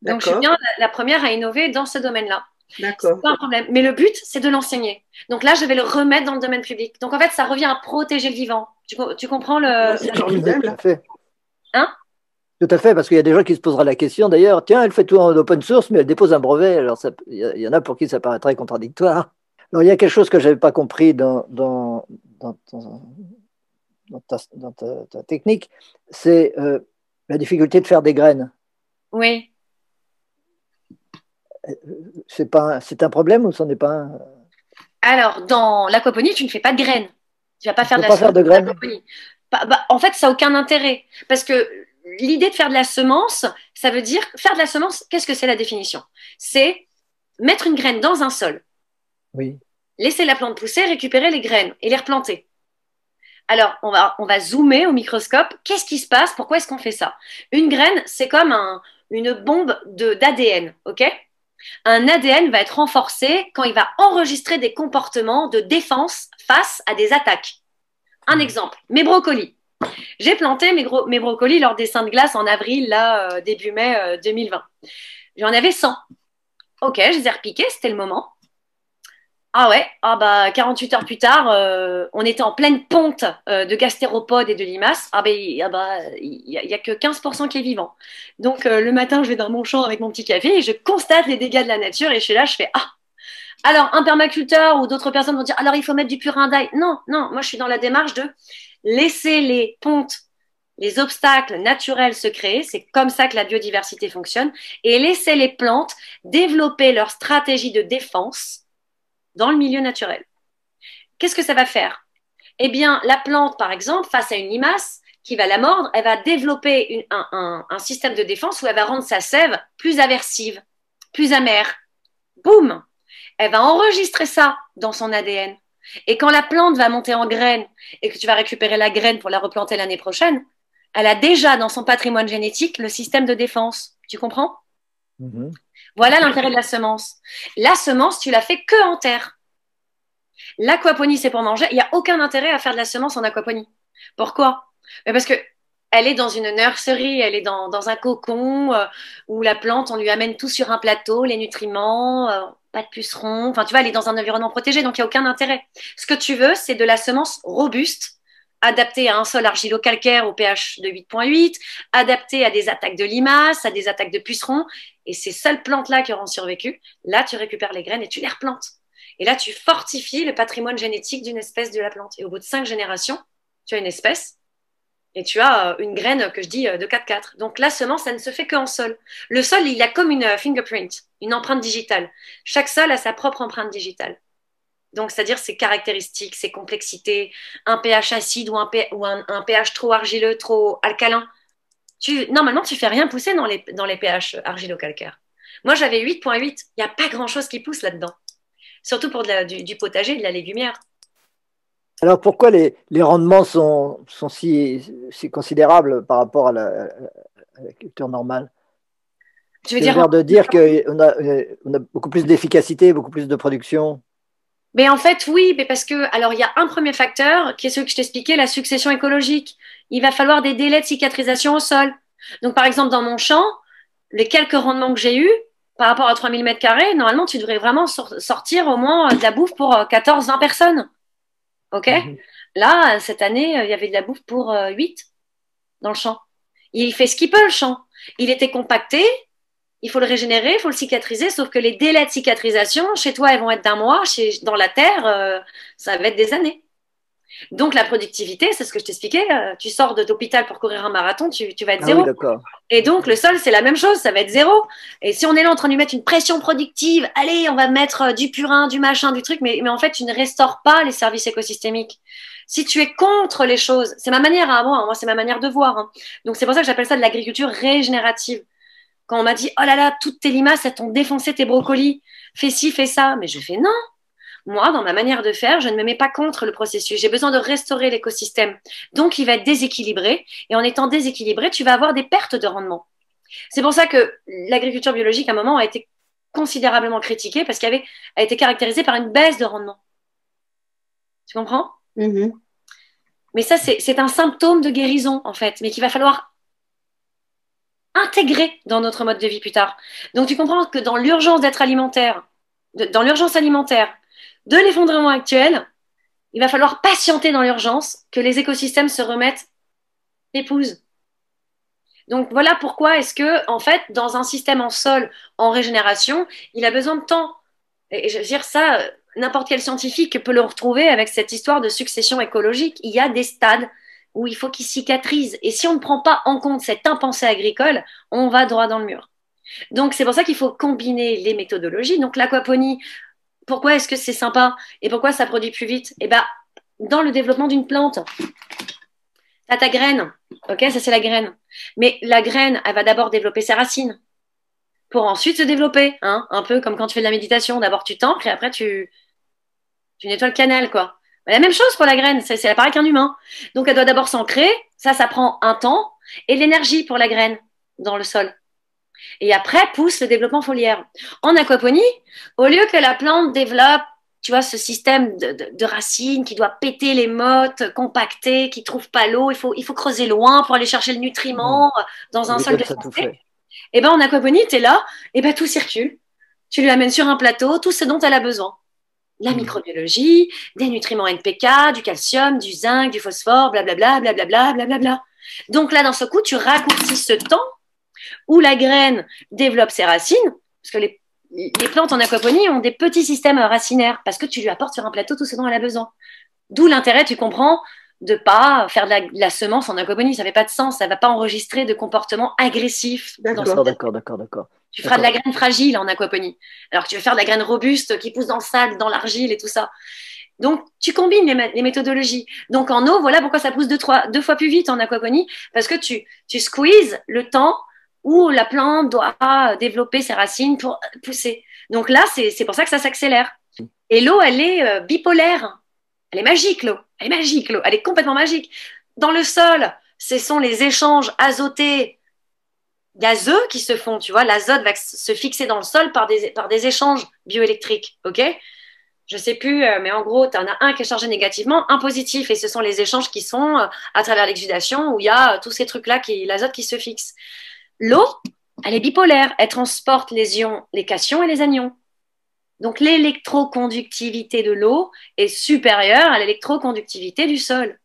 Donc, je suis bien la première à innover dans ce domaine-là. D'accord. Pas un problème. Mais le but, c'est de l'enseigner. Donc là, je vais le remettre dans le domaine public. Donc en fait, ça revient à protéger le vivant. Tu, tu comprends le. C'est Tout à fait. Hein? Tout à fait, parce qu'il y a des gens qui se posera la question d'ailleurs tiens, elle fait tout en open source, mais elle dépose un brevet. Alors il y, en a pour qui ça paraîtrait contradictoire. Alors il y a quelque chose que je n'avais pas compris dans, dans, dans, ta, dans ta, technique c'est euh, la difficulté de faire des graines. Oui c'est pas c'est un problème ou ce n'est pas un... Alors, dans l'aquaponie, tu ne fais pas de graines. Tu vas pas faire de la faire de graines? Bah, bah, en fait, ça n'a aucun intérêt. Parce que l'idée de faire de la semence, ça veut dire faire de la semence, qu'est-ce que c'est la définition? C'est mettre une graine dans un sol. Oui. Laisser la plante pousser, récupérer les graines et les replanter. Alors, on va, on va zoomer au microscope. Qu'est-ce qui se passe? Pourquoi est-ce qu'on fait ça? Une graine, c'est comme un, une bombe d'ADN, ok? Un ADN va être renforcé quand il va enregistrer des comportements de défense face à des attaques. Un hmm. exemple, mes brocolis. J'ai planté mes, mes, brocolis lors des seins de glace en avril, là, euh, début mai 2020. Euh, J'en avais 100. Ok, je les ai repiqués, c'était le moment. Ah ouais, ah bah 48 heures plus tard, euh, on était en pleine ponte euh, de gastéropodes et de limaces. Ah, bah, ah bah il a, que 15% qui est vivant. Donc euh, le matin, je vais dans mon champ avec mon petit café et je constate les dégâts de la nature et je suis là, je fais ah. Alors un permaculteur ou d'autres personnes vont dire alors il faut mettre du purin d'ail. Non, non, moi je suis dans la démarche de laisser les pontes, les obstacles naturels se créer. C'est comme ça que la biodiversité fonctionne et laisser les plantes développer leur stratégie de défense dans le milieu naturel. Qu'est-ce que ça va faire? Eh bien, la plante, par exemple, face à une limace qui va la mordre, elle va développer un, système de défense où elle va rendre sa sève plus aversive, plus amère. Boum Elle va enregistrer ça dans son ADN. Et quand la plante va monter en graine et que tu vas récupérer la graine pour la replanter l'année prochaine, elle a déjà dans son patrimoine génétique le système de défense. Tu comprends? Mm-hmm. Voilà l'intérêt de la semence. La semence, tu la fais que en terre. L'aquaponie, c'est pour manger. Il n'y a aucun intérêt à faire de la semence en aquaponie. Pourquoi? Parce que elle est dans une nurserie, elle est dans, un cocon euh, où la plante, on lui amène tout sur un plateau, les nutriments, euh, pas de pucerons. Enfin, tu vois, elle est dans un environnement protégé, donc il n'y a aucun intérêt. Ce que tu veux, c'est de la semence robuste adapté à un sol argilo-calcaire au pH de 8.8, adapté à des attaques de limaces, à des attaques de pucerons. Et ces seules plantes-là qui auront survécu, là, tu récupères les graines et tu les replantes. Et là, tu fortifies le patrimoine génétique d'une espèce de la plante. Et au bout de cinq générations, tu as une espèce et tu as euh, une graine que je dis euh, de 4-4. Donc la semence, ça ne se fait qu'en sol. Le sol, il a comme une euh, fingerprint, une empreinte digitale. Chaque sol a sa propre empreinte digitale. Donc, c'est-à-dire ses caractéristiques, ses complexités, un pH acide ou un, pH trop argileux, trop alcalin. Tu, normalement, tu fais rien pousser dans les, dans les pH argilo-calcaires. Moi, j'avais 8.8. Il n'y a pas grand-chose qui pousse là-dedans. Surtout pour du, du, potager, de la légumière. Alors pourquoi les, rendements sont, si, considérables par rapport à la, culture normale? Tu veux dire de dire qu'on a, on a beaucoup plus d'efficacité, beaucoup plus de production mais en fait, oui, mais parce que, alors, il y a un premier facteur qui est celui que je t'expliquais, la succession écologique. Il va falloir des délais de cicatrisation au sol. Donc, par exemple, dans mon champ, les quelques rendements que j'ai eus, par rapport à 3000 mètres carrés, normalement, tu devrais vraiment sortir au moins de la bouffe pour 14-20 euh, personnes. OK? Mhm. Là, cette année, euh, il y avait de la bouffe pour 8 euh, dans le champ. Il fait ce qu'il peut, le champ. Il était compacté, il faut le régénérer, il faut le cicatriser, sauf que les délais de cicatrisation, chez toi, ils vont être d'un mois, chez, dans la terre, euh, ça va être des années. Donc la productivité, c'est ce que je t'expliquais, tu sors de l'hôpital pour courir un marathon, tu, vas être ah zéro. et donc le sol, c'est la même chose, ça va être zéro. Et si on est là en train de lui mettre une pression productive, allez, on va mettre du purin, du machin, du truc, mais, mais en fait, tu ne restaures pas les services écosystémiques. Si tu es contre les choses, c'est ma manière à moi, hein, moi c'est ma manière de voir. Hein. Donc c'est pour ça que j'appelle ça de l'agriculture régénérative. Quand on m'a dit, oh là là, toutes tes limaces, elles t'ont défoncé tes brocolis, fais ci, fais ça. Mais je fais non. Moi, dans ma manière de faire, je ne me mets pas contre le processus. J'ai besoin de restaurer l'écosystème. Donc, il va être déséquilibré. Et en étant déséquilibré, tu vas avoir des pertes de rendement. C'est pour ça que l'agriculture biologique, à un moment, a été considérablement critiquée parce qu'elle a été caractérisée par une baisse de rendement. Tu comprends? Mm-hmm. Mais ça, c'est un symptôme de guérison, en fait, mais qu'il va falloir intégrer dans notre mode de vie plus tard. Donc, tu comprends que dans l'urgence d'être alimentaire, dans l'urgence alimentaire, de l'effondrement actuel, il va falloir patienter dans l'urgence que les écosystèmes se remettent épouse. Donc voilà pourquoi est-ce que, en fait, dans un système en sol en régénération, il a besoin de temps. Et je veux dire ça, n'importe quel scientifique peut le retrouver avec cette histoire de succession écologique. Il y a des stades où il faut qu'il cicatrise. Et si on ne prend pas en compte cette impensée agricole, on va droit dans le mur. Donc c'est pour ça qu'il faut combiner les méthodologies. Donc l'aquaponie, pourquoi est-ce que c'est sympa et pourquoi ça produit plus vite? Eh bien, dans le développement d'une plante, tu ta graine, ok Ça c'est la graine. Mais la graine, elle va d'abord développer ses racines pour ensuite se développer, hein un peu comme quand tu fais de la méditation. D'abord tu t'ancres et après tu, tu nettoies le canal, quoi. La même chose pour la graine, c'est pareil qu'un humain. Donc elle doit d'abord s'ancrer, ça, ça prend un temps, et l'énergie pour la graine dans le sol. Et après pousse le développement foliaire. En aquaponie, au lieu que la plante développe, tu vois, ce système de, racines qui doit péter les mottes, compacter, qui trouve pas l'eau, il faut, il faut creuser loin pour aller chercher le nutriment mmh. dans un sol de. Et eh ben en aquaponie, tu es là, et ben tout circule. Tu lui amènes sur un plateau tout ce dont elle a besoin la mmh. microbiologie, des nutriments NPK, du calcium, du zinc, du phosphore, blablabla, blablabla, blablabla. Donc là, dans ce coup, tu raccourcis ce temps où la graine développe ses racines, parce que les, plantes en aquaponie ont des petits systèmes racinaires, parce que tu lui apportes sur un plateau tout ce dont elle a besoin. D'où l'intérêt, tu comprends, de pas faire de la, semence en aquaponie. Ça n'avait pas de sens. Ça ne va pas enregistrer de comportement agressif. D'accord, d'accord, d'accord, d'accord. Tu feras de la graine fragile en aquaponie, alors que tu veux faire de la graine robuste qui pousse dans le sable, dans l'argile et tout ça. Donc, tu combines les, méthodologies. Donc, en eau, voilà pourquoi ça pousse deux, trois, deux fois plus vite en aquaponie, parce que tu, tu squeezes le temps où la plante doit développer ses racines pour pousser. Donc là, c'est pour ça que ça s'accélère. Et l'eau, elle est euh, bipolaire. Elle est magique, l'eau. Elle est magique, l'eau. Elle est complètement magique. Dans le sol, ce sont les échanges azotés gazeux qui se font, tu vois, l'azote va se fixer dans le sol par des, par des échanges bioélectriques, ok? Je sais plus, euh, mais en gros, tu en as un qui est chargé négativement, un positif, et ce sont les échanges qui sont euh, à travers l'exudation où il y a tous ces trucs-là, qui l'azote qui se fixe. L'eau, elle est bipolaire, elle transporte les ions, les cations et les anions. Donc l'électroconductivité de l'eau est supérieure à l'électroconductivité du sol.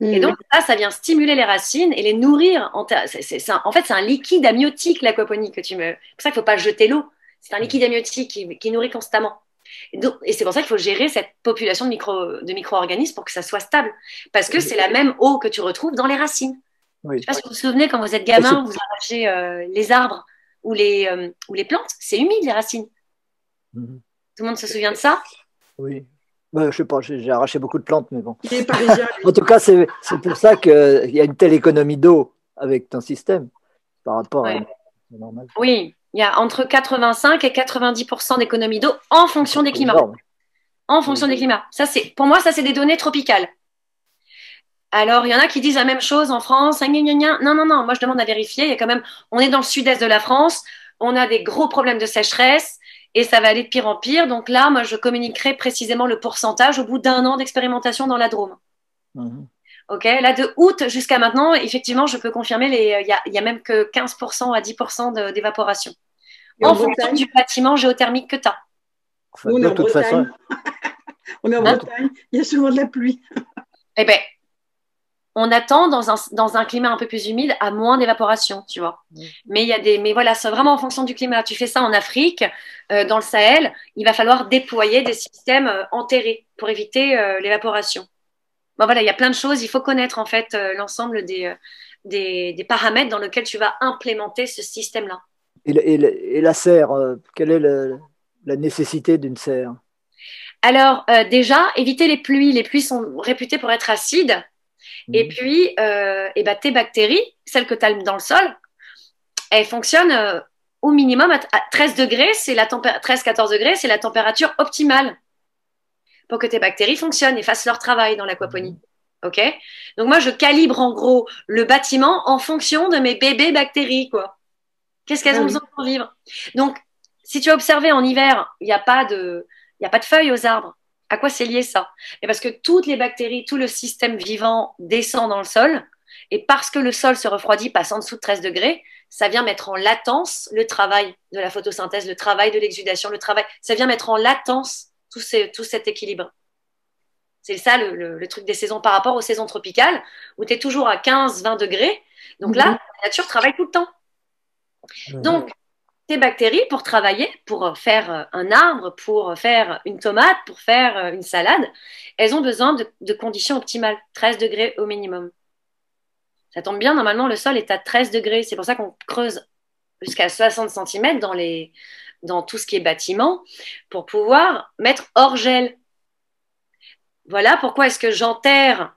Et donc, ça, ça vient stimuler les racines et les nourrir. En, fait, c'est un liquide amniotique, l'aquaponie, que tu me. C'est pour ça qu'il ne faut pas jeter l'eau. C'est un liquide amniotique qui, nourrit constamment. Et, c'est pour ça qu'il faut gérer cette population de, micro, de micro-organismes pour que ça soit stable. Parce que c'est la même eau que tu retrouves dans les racines. Je ne sais pas si vous vous souvenez, quand vous êtes gamin, vous arrachez euh, les arbres ou les, euh, ou les plantes, c'est humide, les racines. Mhm. Tout le monde se souvient de ça? Oui. Je je sais pas, j'ai arraché beaucoup de plantes, mais bon. en tout cas, c'est pour ça qu'il y a une telle économie d'eau avec ton système par rapport à normal. Oui, il y a entre 85 et 90% d'économie d'eau en fonction des climats. En fonction des climats. Ça, pour moi, ça, c'est des données tropicales. Alors, il y en a qui disent la même chose en France. Non, non, non. Moi, je demande à vérifier. Il y a quand même, on est dans le sud-est de la France. On a des gros problèmes de sécheresse et ça va aller de pire en pire. Donc là, moi, je communiquerai précisément le pourcentage au bout d'un an d'expérimentation dans la Drôme. Mhm. Ok, là de août jusqu'à maintenant, effectivement, je peux confirmer, il n'y a, même que 15% à 10% d'évaporation. En, fonction du bâtiment géothermique que tu as. on est en Bretagne. on est en hein? Bretagne, il y a souvent de la pluie. eh bien, on attend dans un, dans un, climat un peu plus humide à moins d'évaporation, tu vois. Mm. Mais il y a des, mais voilà, c'est vraiment en fonction du climat. Tu fais ça en Afrique, euh, dans le Sahel, il va falloir déployer des systèmes euh, enterrés pour éviter euh, l'évaporation. Bon voilà, il y a plein de choses. Il faut connaître en fait l'ensemble des, des, paramètres dans lesquels tu vas implémenter ce système-là. Et, la serre, quelle est la nécessité d'une serre? Alors déjà, éviter les pluies. Les pluies sont réputées pour être acides. Et mhm. puis, euh, et bah, tes bactéries, celles que tu as dans le sol, elles fonctionnent euh, au minimum à, 13 degrés, c'est la 13-14 degrés, c'est la température optimale pour que tes bactéries fonctionnent et fassent leur travail dans l'aquaponie. Mhm. OK? Donc moi, je calibre en gros le bâtiment en fonction de mes bébés bactéries, quoi. Qu'est-ce qu'elles ah ont besoin pour vivre? Donc, si tu as observé en hiver, il n'y a pas de, il a pas de feuilles aux arbres. À quoi c'est lié ça? Et parce que toutes les bactéries, tout le système vivant descend dans le sol, et parce que le sol se refroidit, passe en dessous de 13 degrés, ça vient mettre en latence le travail de la photosynthèse, le travail de l'exudation, le travail. Ça vient mettre en latence tout, tout cet équilibre. C'est ça le, truc des saisons par rapport aux saisons tropicales, où tu es toujours à 15-20 degrés. Donc là, mhm. la nature travaille tout le temps. Donc, tes bactéries pour travailler, pour faire un arbre, pour faire une tomate, pour faire une salade, elles ont besoin de, conditions optimales, 13 degrés au minimum. Ça tombe bien, normalement le sol est à 13 degrés, c'est pour ça qu'on creuse jusqu'à 60 cm dans, les, dans tout ce qui est bâtiment pour pouvoir mettre hors gel. Voilà pourquoi est-ce que j'enterre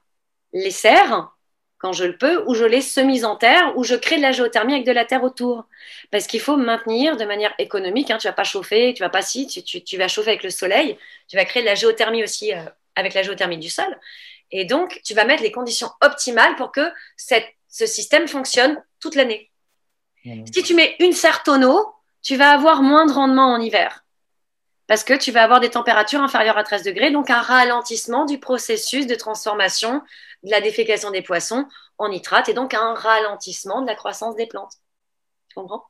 les serres quand je le peux, ou je les semise en terre, ou je crée de la géothermie avec de la terre autour. Parce qu'il faut maintenir de manière économique. Hein, tu vas pas chauffer, tu vas pas si, tu, vas chauffer avec le soleil. Tu vas créer de la géothermie aussi euh, avec la géothermie du sol. Et donc, tu vas mettre les conditions optimales pour que ce système fonctionne toute l'année. Mmh. Si tu mets une serre tonneau, tu vas avoir moins de rendement en hiver. Parce que tu vas avoir des températures inférieures à 13 degrés, donc un ralentissement du processus de transformation de la défécation des poissons en nitrate et donc un ralentissement de la croissance des plantes. Tu comprends?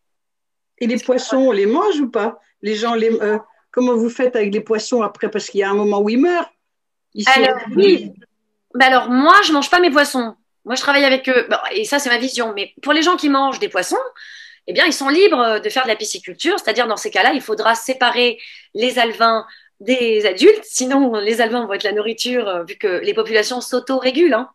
Et les poissons, on les mange ou pas? Les gens, les, euh, comment vous faites avec les poissons après? Parce qu'il y a un moment où ils meurent. alors, oui. Ben alors, moi, je ne mange pas mes poissons. Moi, je travaille avec eux. et ça, c'est ma vision. Mais pour les gens qui mangent des poissons, eh bien, ils sont libres de faire de la pisciculture. C'est-à-dire, dans ces cas-là, il faudra séparer les alevins des adultes, sinon les alevins vont être la nourriture, euh, vu que les populations s'auto-régulent hein,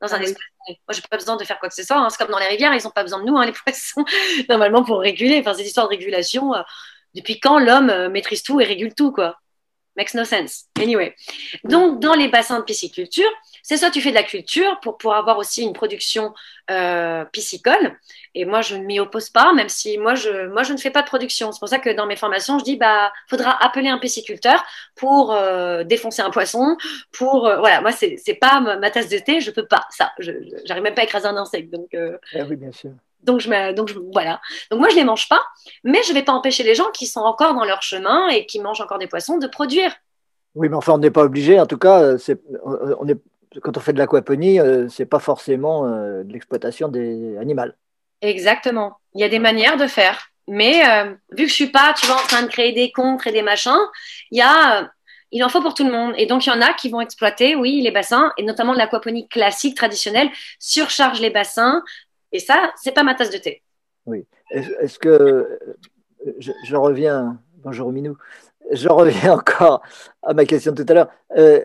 dans un ah espace. Moi, j'ai pas besoin de faire quoi que ce soit. Hein. C'est comme dans les rivières, ils n'ont pas besoin de nous, hein, les poissons, normalement pour réguler. Enfin, ces histoires de régulation, euh, depuis quand l'homme euh, maîtrise tout et régule tout, quoi? Makes no sense. Anyway. Donc, dans les bassins de pisciculture, c'est soit tu fais de la culture pour pouvoir avoir aussi une production euh, piscicole. Et moi, je ne m'y oppose pas, même si moi je, moi, je ne fais pas de production. C'est pour ça que dans mes formations, je dis, bah, faudra appeler un pisciculteur pour euh, défoncer un poisson, pour, euh, voilà, moi, c'est, c'est pas ma, tasse de thé, je peux pas, ça. Je, j'arrive même pas à écraser un insecte. Donc, ah oui, bien sûr. Donc, je, donc voilà. Donc, moi, je les mange pas, mais je vais pas empêcher les gens qui sont encore dans leur chemin et qui mangent encore des poissons de produire. Oui, mais enfin, on n'est pas obligé. En tout cas, c'est, on est, quand on fait de l'aquaponie, euh, c'est pas forcément euh, de l'exploitation des animaux. Exactement. Il y a des manières de faire. Mais euh, vu que je suis pas, tu vois, en train de créer des contres et des machins, il y a, Il en faut pour tout le monde. Et donc, il y en a qui vont exploiter, oui, les bassins, et notamment l'aquaponie classique, traditionnelle, surcharge les bassins. Et ça, c'est pas ma tasse de thé. Oui. Est-ce que je, reviens, bonjour Minou, je reviens encore à ma question de tout à l'heure. Euh,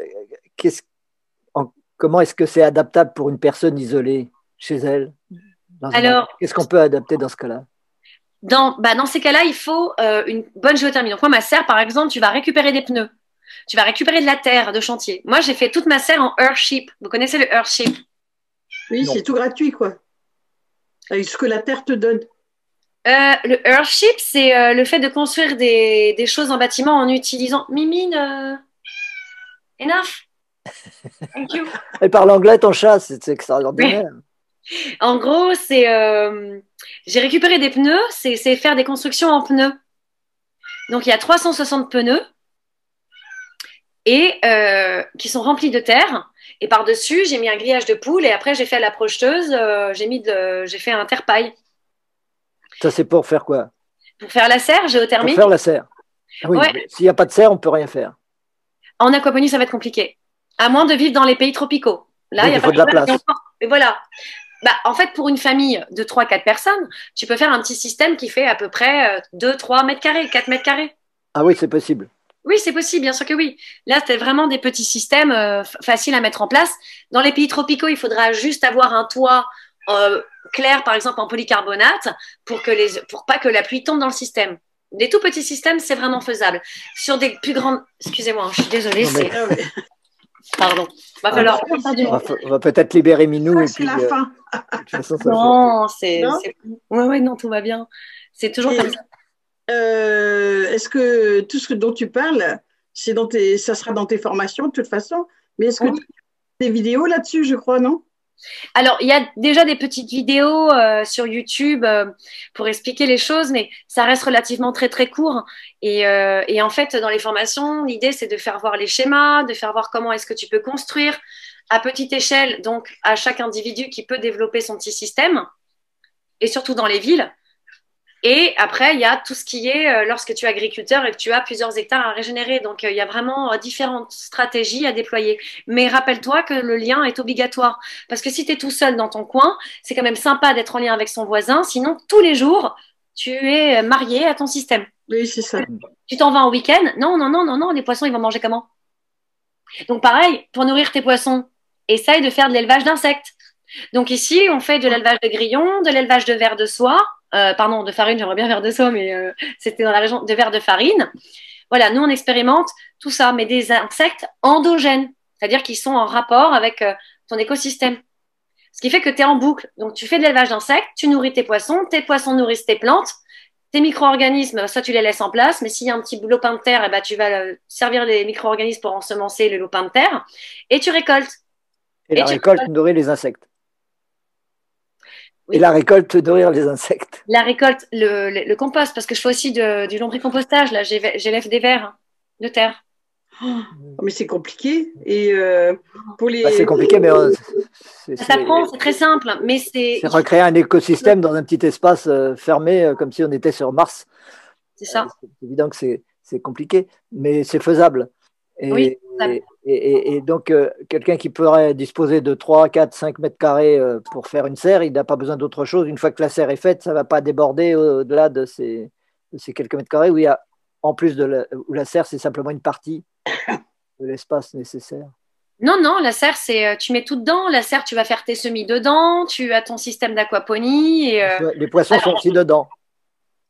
comment est-ce que c'est adaptable pour une personne isolée chez elle? Alors, qu'est-ce qu'on peut adapter dans ce cas-là? Dans, bah, dans ces cas-là, il faut euh, une bonne géothermie. Donc, moi, ma serre, par exemple, tu vas récupérer des pneus. Tu vas récupérer de la terre de chantier. Moi, j'ai fait toute ma serre en Earthship. Vous connaissez le Earthship? Oui, c'est tout gratuit, quoi. Avec ce que la terre te donne. Euh, le Earthship, c'est euh, le fait de construire des, des, choses en bâtiment en utilisant. Mimine, euh, enough. Thank you. Elle parle anglais, ton chat, c'est extraordinaire. En gros, c'est j'ai récupéré des pneus, c'est faire des constructions en pneus. Donc il y a 360 pneus et qui sont remplis de terre. Et par-dessus, j'ai mis un grillage de poule et après j'ai fait à la projeteuse, j'ai mis j'ai fait un terre-paille. Ça, c'est pour faire quoi? Pour faire la serre géothermique. Pour faire la serre. Ah s'il n'y a pas de serre, on ne peut rien faire. En aquaponie, ça va être compliqué. À moins de vivre dans les pays tropicaux. Là, il y a pas de, la place. Et voilà. Bah, en fait, pour une famille de 3-4 personnes, tu peux faire un petit système qui fait à peu près 2-3 euh, mètres carrés, 4 mètres carrés. Ah oui, c'est possible. Oui, c'est possible, bien sûr que oui. Là, c'est vraiment des petits systèmes euh, faciles à mettre en place. Dans les pays tropicaux, il faudra juste avoir un toit euh, clair, par exemple en polycarbonate, pour, que les, pour pas que la pluie tombe dans le système. Des tout petits systèmes, c'est vraiment faisable. Sur des plus grandes. Excusez-moi, je suis désolée. Pardon. Va ah, falloir... On va, peut-être libérer Minou. C'est la euh, fin. non, c'est. Oui, ouais, non, tout va bien. C'est toujours comme ça. Euh, est-ce que tout ce dont tu parles, c'est dans tes, ça sera dans tes formations de toute façon, mais est-ce que tu as des vidéos là-dessus, je crois, non? Alors, il y a déjà des petites vidéos euh, sur YouTube euh, pour expliquer les choses, mais ça reste relativement très très court. Et, euh, et en fait, dans les formations, l'idée c'est de faire voir les schémas, de faire voir comment est-ce que tu peux construire à petite échelle, donc à chaque individu qui peut développer son petit système, et surtout dans les villes. Et après, il y a tout ce qui est euh, lorsque tu es agriculteur et que tu as plusieurs hectares à régénérer. Donc, euh, il y a vraiment euh, différentes stratégies à déployer. Mais rappelle-toi que le lien est obligatoire. Parce que si tu es tout seul dans ton coin, c'est quand même sympa d'être en lien avec son voisin. Sinon, tous les jours, tu es marié à ton système. Oui, c'est ça. Tu t'en vas en week-end? Non, non, non, non, non. Les poissons, ils vont manger comment? Donc, pareil, pour nourrir tes poissons, essaye de faire de l'élevage d'insectes. Donc, ici, on fait de l'élevage de grillons, de l'élevage de vers de soie euh, pardon, de farine, j'aimerais bien vers de soie, mais euh, c'était dans la région de verre de farine. Voilà, nous, on expérimente tout ça, mais des insectes endogènes, c'est-à-dire qui sont en rapport avec euh, ton écosystème. Ce qui fait que tu es en boucle. Donc, tu fais de l'élevage d'insectes, tu nourris tes poissons, tes poissons nourrissent tes plantes, tes micro-organismes, soit tu les laisses en place, mais s'il y a un petit lopin de terre, eh ben, tu vas servir les micro-organismes pour ensemencer le lopin de terre, et tu récoltes. Et, la récolte nourrit les insectes. Et la récolte, nourrir les insectes. La récolte, le, compost, parce que je fais aussi du lombricompostage. Là, j'élève des vers de terre. Oh, mais c'est compliqué. Et euh, pour les. Bah, c'est compliqué, mais. Euh, ça s'apprend, c'est très simple. Mais c'est. C'est recréer un écosystème dans un petit espace euh, fermé, comme si on était sur Mars. C'est ça. c'est évident que c'est compliqué, mais c'est faisable. Et, oui, et, donc, euh, quelqu'un qui pourrait disposer de 3, 4, 5 mètres carrés euh, pour faire une serre, il n'a pas besoin d'autre chose. Une fois que la serre est faite, ça ne va pas déborder au-delà de ces, ces, quelques mètres carrés où il y a, en plus de la, où la serre, c'est simplement une partie de l'espace nécessaire. Non, non, la serre, c'est euh, tu mets tout dedans. La serre, tu vas faire tes semis dedans, tu as ton système d'aquaponie. Et, Les poissons sont aussi dedans.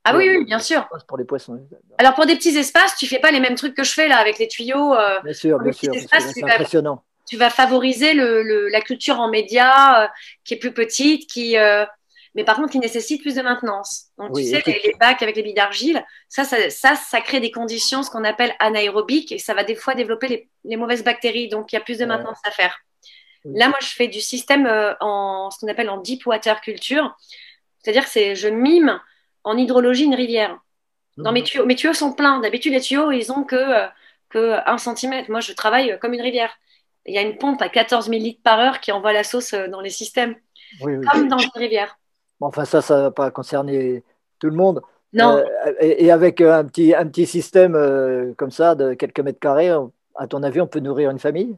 Ah oui, oui, bien sûr. Pour les poissons. Alors pour des petits espaces, tu fais pas les mêmes trucs que je fais là avec les tuyaux. Euh, bien sûr, bien sûr. C'est impressionnant. Tu vas favoriser le, la culture en médias euh, qui est plus petite, qui, euh, mais par contre qui nécessite plus de maintenance. Donc tu sais, les, bacs avec les billes d'argile, ça ça, ça, crée des conditions, ce qu'on appelle anaérobiques, et ça va des fois développer les, mauvaises bactéries. Donc il y a plus de maintenance à faire. Là, moi, je fais du système en ce qu'on appelle en deep water culture, c'est-à-dire que je mime en hydrologie une rivière. Dans mes tuyaux, mes tuyaux sont pleins. D'habitude, les tuyaux, ils ont que, euh, que 1 cm. Moi, je travaille comme une rivière. Il y a une pompe à 14 000 litres par heure qui envoie la sauce euh, dans les systèmes, comme dans une rivière. enfin, ça, ça ne va pas concerner tout le monde. Non. Euh, et, avec un petit, un petit système comme ça de quelques mètres carrés, à ton avis, on peut nourrir une famille?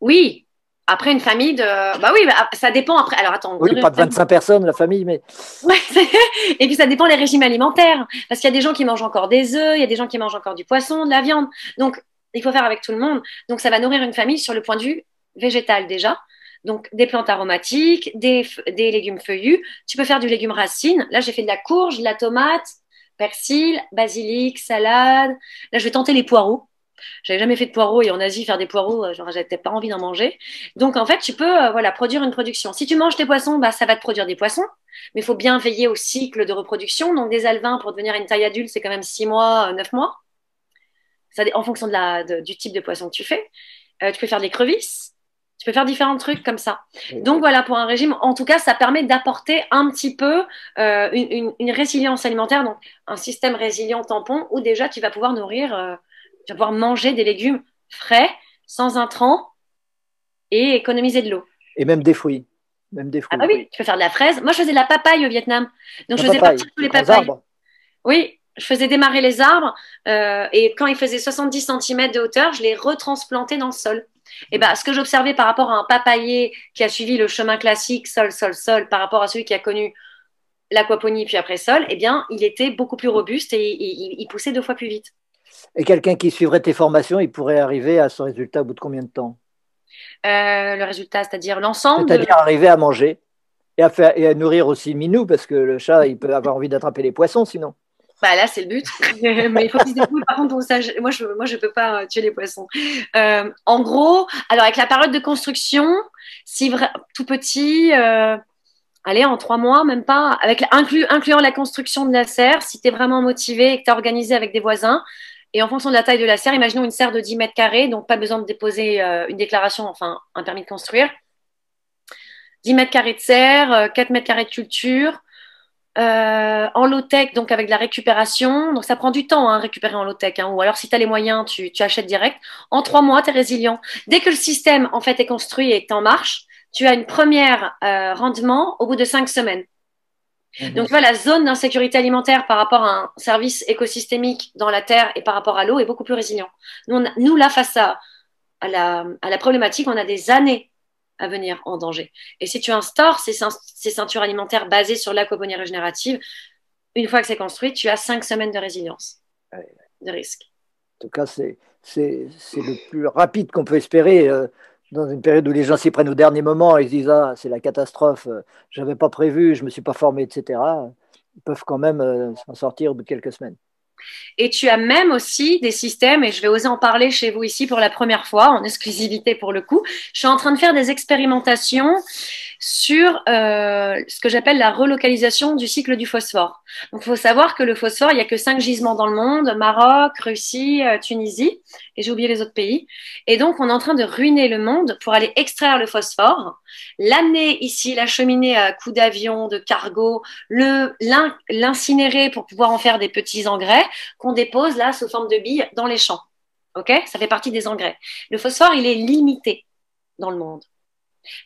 Oui. Après, une famille de. Bah oui, bah, ça dépend après. Alors attends. Oui, pas de 25 personnes, la famille, mais. Ouais, et puis ça dépend des régimes alimentaires. Parce qu'il y a des gens qui mangent encore des œufs, il y a des gens qui mangent encore du poisson, de la viande. Donc, il faut faire avec tout le monde. Donc, ça va nourrir une famille sur le point de vue végétal déjà. Donc, des plantes aromatiques, des, des légumes feuillus. Tu peux faire du légume racine. Là, j'ai fait de la courge, de la tomate, persil, basilic, salade. Là, je vais tenter les poireaux. J'avais jamais fait de poireaux et en Asie, faire des poireaux, euh, j'avais pas envie d'en manger. Donc, en fait, tu peux euh, voilà, produire une production. Si tu manges tes poissons, bah, ça va te produire des poissons. Mais il faut bien veiller au cycle de reproduction. Donc, des alevins pour devenir une taille adulte, c'est quand même 6 mois, 9 euh, mois. Ça, en fonction de la, du type de poisson que tu fais. tu peux faire des crevisses. Tu peux faire différents trucs comme ça. Donc voilà, pour un régime, en tout cas, ça permet d'apporter un petit peu euh, une, résilience alimentaire, donc un système résilient tampon où déjà tu vas pouvoir nourrir, tu vas pouvoir manger des légumes frais, sans intrants et économiser de l'eau. Et même des fruits. Même des fruits. Ah bah oui, tu peux faire de la fraise. Moi, je faisais de la papaye au Vietnam. Donc, je faisais partir tous les papayes. Oui, je faisais démarrer les arbres euh, et quand ils faisaient 70 cm de hauteur, je les retransplantais dans le sol. Et ben, ce que j'observais par rapport à un papayer qui a suivi le chemin classique sol, sol, sol, par rapport à celui qui a connu l'aquaponie puis après sol, eh bien, il était beaucoup plus robuste et il, poussait deux fois plus vite. Et quelqu'un qui suivrait tes formations, il pourrait arriver à ce résultat au bout de combien de temps? Euh, Le résultat, c'est-à-dire l'ensemble C'est-à-dire arriver à manger et à, faire, et à nourrir aussi Minou, parce que le chat, il peut avoir envie d'attraper les poissons sinon. Bah là, c'est le but. Mais il faut qu'ils se débrouillent. Par contre, ça, moi, je moi, je peux pas euh, tuer les poissons. Euh, en gros, alors avec la période de construction, si tout petit, euh, allez, en trois mois, même pas, avec incluant la construction de la serre, si tu es vraiment motivé et que tu as organisé avec des voisins, et en fonction de la taille de la serre, imaginons une serre de 10 mètres carrés, donc pas besoin de déposer une déclaration, enfin un permis de construire. 10 mètres carrés de serre, 4 mètres carrés de culture, euh, en low-tech, donc avec de la récupération. Donc ça prend du temps hein, récupérer en low-tech. Hein, ou alors si tu as les moyens, tu, achètes direct. En trois mois, tu es résilient. Dès que le système en fait est construit et est en marche, tu as une première euh, rendement au bout de cinq semaines. Mhm. Donc voilà, la zone d'insécurité alimentaire par rapport à un service écosystémique dans la terre et par rapport à l'eau est beaucoup plus résilient. Nous, nous là, face à, à, la, à la problématique, on a des années à venir en danger. Et si tu instaures ces, ces ceintures alimentaires basées sur l'aquaponie régénérative, une fois que c'est construit, tu as cinq semaines de résilience, de risque. En tout cas, c'est le plus rapide qu'on peut espérer euh, dans une période où les gens s'y prennent au dernier moment et ils disent Ah, c'est la catastrophe, euh, je n'avais pas prévu, je ne me suis pas formé, etc. Ils peuvent quand même euh, s'en sortir au bout de quelques semaines. Et tu as même aussi des systèmes, et je vais oser en parler chez vous ici pour la première fois, en exclusivité pour le coup. Je suis en train de faire des expérimentations sur euh, ce que j'appelle la relocalisation du cycle du phosphore. Donc, il faut savoir que le phosphore, il n'y a que cinq gisements dans le monde Maroc, Russie, euh, Tunisie, et j'ai oublié les autres pays. Et donc, on est en train de ruiner le monde pour aller extraire le phosphore, l'amener ici, l'acheminer à coups d'avion, de cargo, l'incinérer pour pouvoir en faire des petits engrais qu'on dépose là sous forme de billes dans les champs. Ok? Ça fait partie des engrais. Le phosphore, il est limité dans le monde.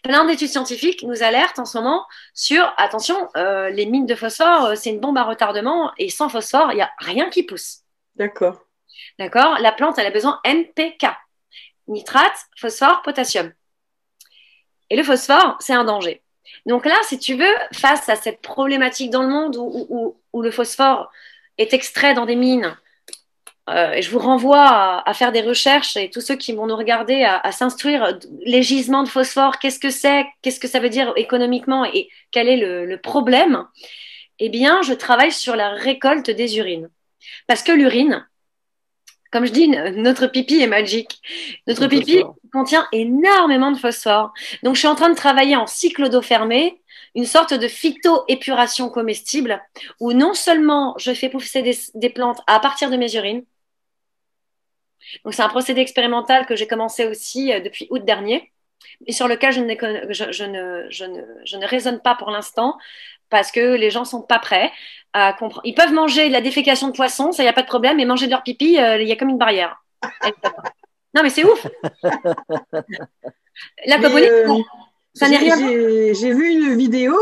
Plein d'études scientifiques nous alertent en ce moment sur, attention, euh, les mines de phosphore, euh, c'est une bombe à retardement et sans phosphore, il n'y a rien qui pousse. D'accord. D'accord? La plante, elle a besoin NPK. Nitrate, phosphore, potassium. Et le phosphore, c'est un danger. Donc là, si tu veux, face à cette problématique dans le monde où le phosphore est extrait dans des mines euh, et je vous renvoie à, faire des recherches et tous ceux qui vont nous regarder à, s'instruire les gisements de phosphore, qu'est-ce que c'est, qu'est-ce que ça veut dire économiquement et quel est le, problème. Eh bien, je travaille sur la récolte des urines. Parce que l'urine, comme je dis, notre pipi est magique. Notre pipi contient énormément de phosphore. Donc, je suis en train de travailler en cycle d'eau fermée, une sorte de phytoépuration comestible, où non seulement je fais pousser des plantes à partir de mes urines, donc, c'est un procédé expérimental que j'ai commencé aussi euh, depuis août dernier et sur lequel je, je, ne, je, ne, je ne raisonne pas pour l'instant parce que les gens sont pas prêts à comprendre. Ils peuvent manger de la défécation de poisson, ça, il n'y a pas de problème, mais manger de leur pipi, euh, il y a comme une barrière. non, mais c'est ouf La euh, ça n'est rien. J'ai vu une vidéo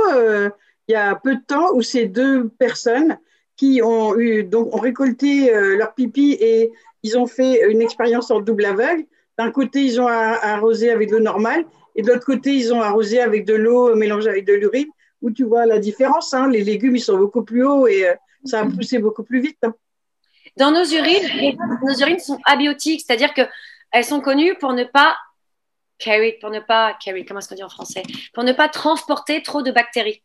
il y a peu de temps où ces deux personnes qui ont eu donc ont récolté leur pipi et ils ont fait une expérience en double aveugle. D'un côté, ils ont arrosé avec de l'eau normale et de l'autre côté, ils ont arrosé avec de l'eau mélangée avec de l'urine, où tu vois la différence. Hein. Les légumes, ils sont beaucoup plus hauts et euh, ça a poussé beaucoup plus vite. Hein. Dans nos urines, nos urines sont abiotiques, c'est-à-dire qu'elles sont connues pour ne pas carry, pour ne pas carry, comment est-ce qu'on dit en français, pour ne pas transporter trop de bactéries.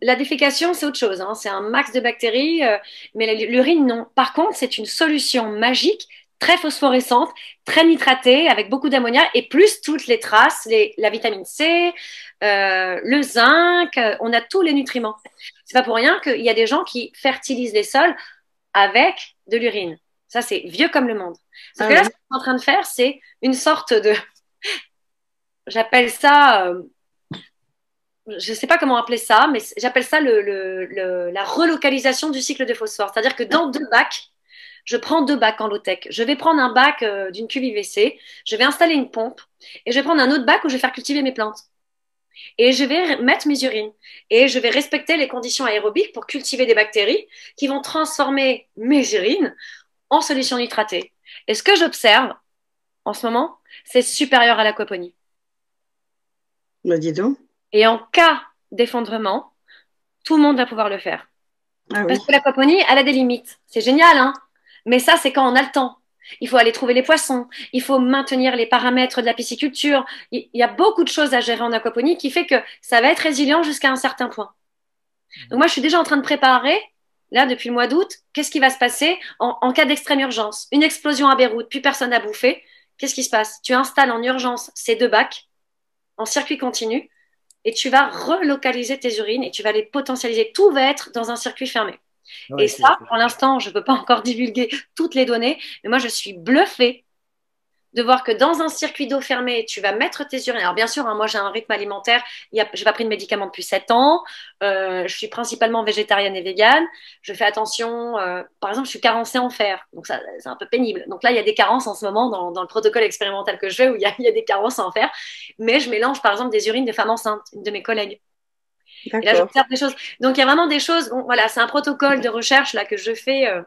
La défécation, c'est autre chose, hein. c'est un max de bactéries, euh, mais l'urine, non. Par contre, c'est une solution magique, très phosphorescente, très nitratée, avec beaucoup d'ammoniac, et plus toutes les traces, la vitamine C, euh, le zinc, euh, on a tous les nutriments. C'est pas pour rien qu'il y a des gens qui fertilisent les sols avec de l'urine. Ça, c'est vieux comme le monde. Ce ah que là, ce qu'on est en train de faire, c'est une sorte de. J'appelle ça. Euh, je ne sais pas comment appeler ça, mais j'appelle ça le, la relocalisation du cycle de phosphore. C'est-à-dire que dans deux bacs, je prends deux bacs en low-tech. Je vais prendre un bac euh, d'une cuve IVC, je vais installer une pompe et je vais prendre un autre bac où je vais faire cultiver mes plantes. Et je vais mettre mes urines et je vais respecter les conditions aérobiques pour cultiver des bactéries qui vont transformer mes urines en solution nitratée. Et ce que j'observe en ce moment, c'est supérieur à l'aquaponie. Bah, dis donc. Et en cas d'effondrement, tout le monde va pouvoir le faire. Ah Parce que l'aquaponie, elle a des limites. C'est génial, hein Mais ça, c'est quand on a le temps. Il faut aller trouver les poissons, il faut maintenir les paramètres de la pisciculture. Il y a beaucoup de choses à gérer en aquaponie qui fait que ça va être résilient jusqu'à un certain point. Donc moi, je suis déjà en train de préparer, là, depuis le mois d'août, qu'est-ce qui va se passer en, cas d'extrême urgence? Une explosion à Beyrouth, plus personne n'a bouffé. Qu'est-ce qui se passe? Tu installes en urgence ces deux bacs en circuit continu et tu vas relocaliser tes urines et tu vas les potentialiser. Tout va être dans un circuit fermé et ça, pour l'instant, je ne peux pas encore divulguer toutes les données, mais moi, je suis bluffée de voir que dans un circuit d'eau fermé, tu vas mettre tes urines. Alors bien sûr, hein, moi j'ai un rythme alimentaire, je n'ai pas pris de médicaments depuis 7 ans, euh, je suis principalement végétarienne et végane, je fais attention, euh, par exemple je suis carencée en fer, donc ça c'est un peu pénible. Donc là il y a des carences en ce moment dans, le protocole expérimental que je fais où il y, a, il y, a, des carences en fer, mais je mélange par exemple des urines de femmes enceintes, une de mes collègues. Et là, j'observe des choses. Donc, il y a vraiment des choses. voilà, c'est un protocole de recherche là que je fais euh,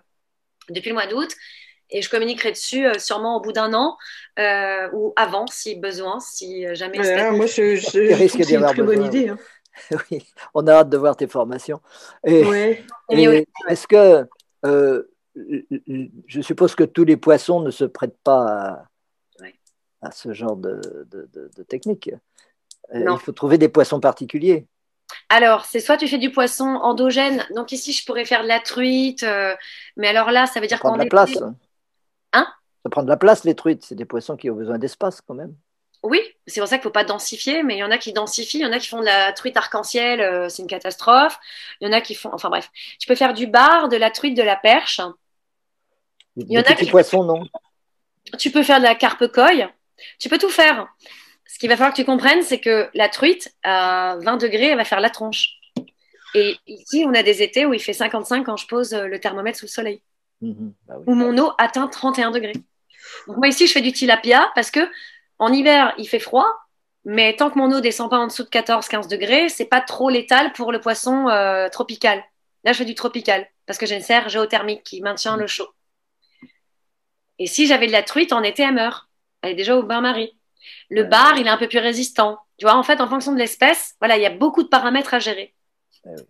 depuis le mois d'août. Et je communiquerai dessus euh, sûrement au bout d'un an euh, ou avant, si besoin, si jamais. moi, je, je, c'est une très bonne idée. Hein. oui, on a hâte de voir tes formations. Et, est-ce que je suppose que tous les poissons ne se prêtent pas à, ce genre de, de technique. Il faut trouver des poissons particuliers. Alors, c'est soit tu fais du poisson endogène. Donc ici, je pourrais faire de la truite. Euh, mais alors là, ça veut dire qu'on. de la place. Hein Ça prend de la place, les truites. C'est des poissons qui ont besoin d'espace quand même. Oui, c'est pour ça qu'il ne faut pas densifier, mais il y en a qui densifient, il y en a qui font de la truite arc-en-ciel, euh, c'est une catastrophe. Il y en a qui font, enfin bref, tu peux faire du bar, de la truite, de la perche. Il y en a qui poissons, non Tu peux faire de la carpe coille. Tu peux tout faire ce qu'il va falloir que tu comprennes, c'est que la truite, à 20 degrés, elle va faire la tronche. Et ici, on a des étés où il fait 55 quand je pose le thermomètre sous le soleil. Mhm, bah où mon eau atteint 31 degrés. Donc moi ici, je fais du tilapia parce que en hiver, il fait froid, mais tant que mon eau descend pas en dessous de 14-15 degrés, c'est pas trop létal pour le poisson euh, tropical. Là, je fais du tropical parce que j'ai une serre géothermique qui maintient le chaud. Et si j'avais de la truite, en été, elle meurt. Elle est déjà au bain-marie. Le bar, il est un peu plus résistant. Tu vois, en fait, en fonction de l'espèce, voilà, il y a beaucoup de paramètres à gérer.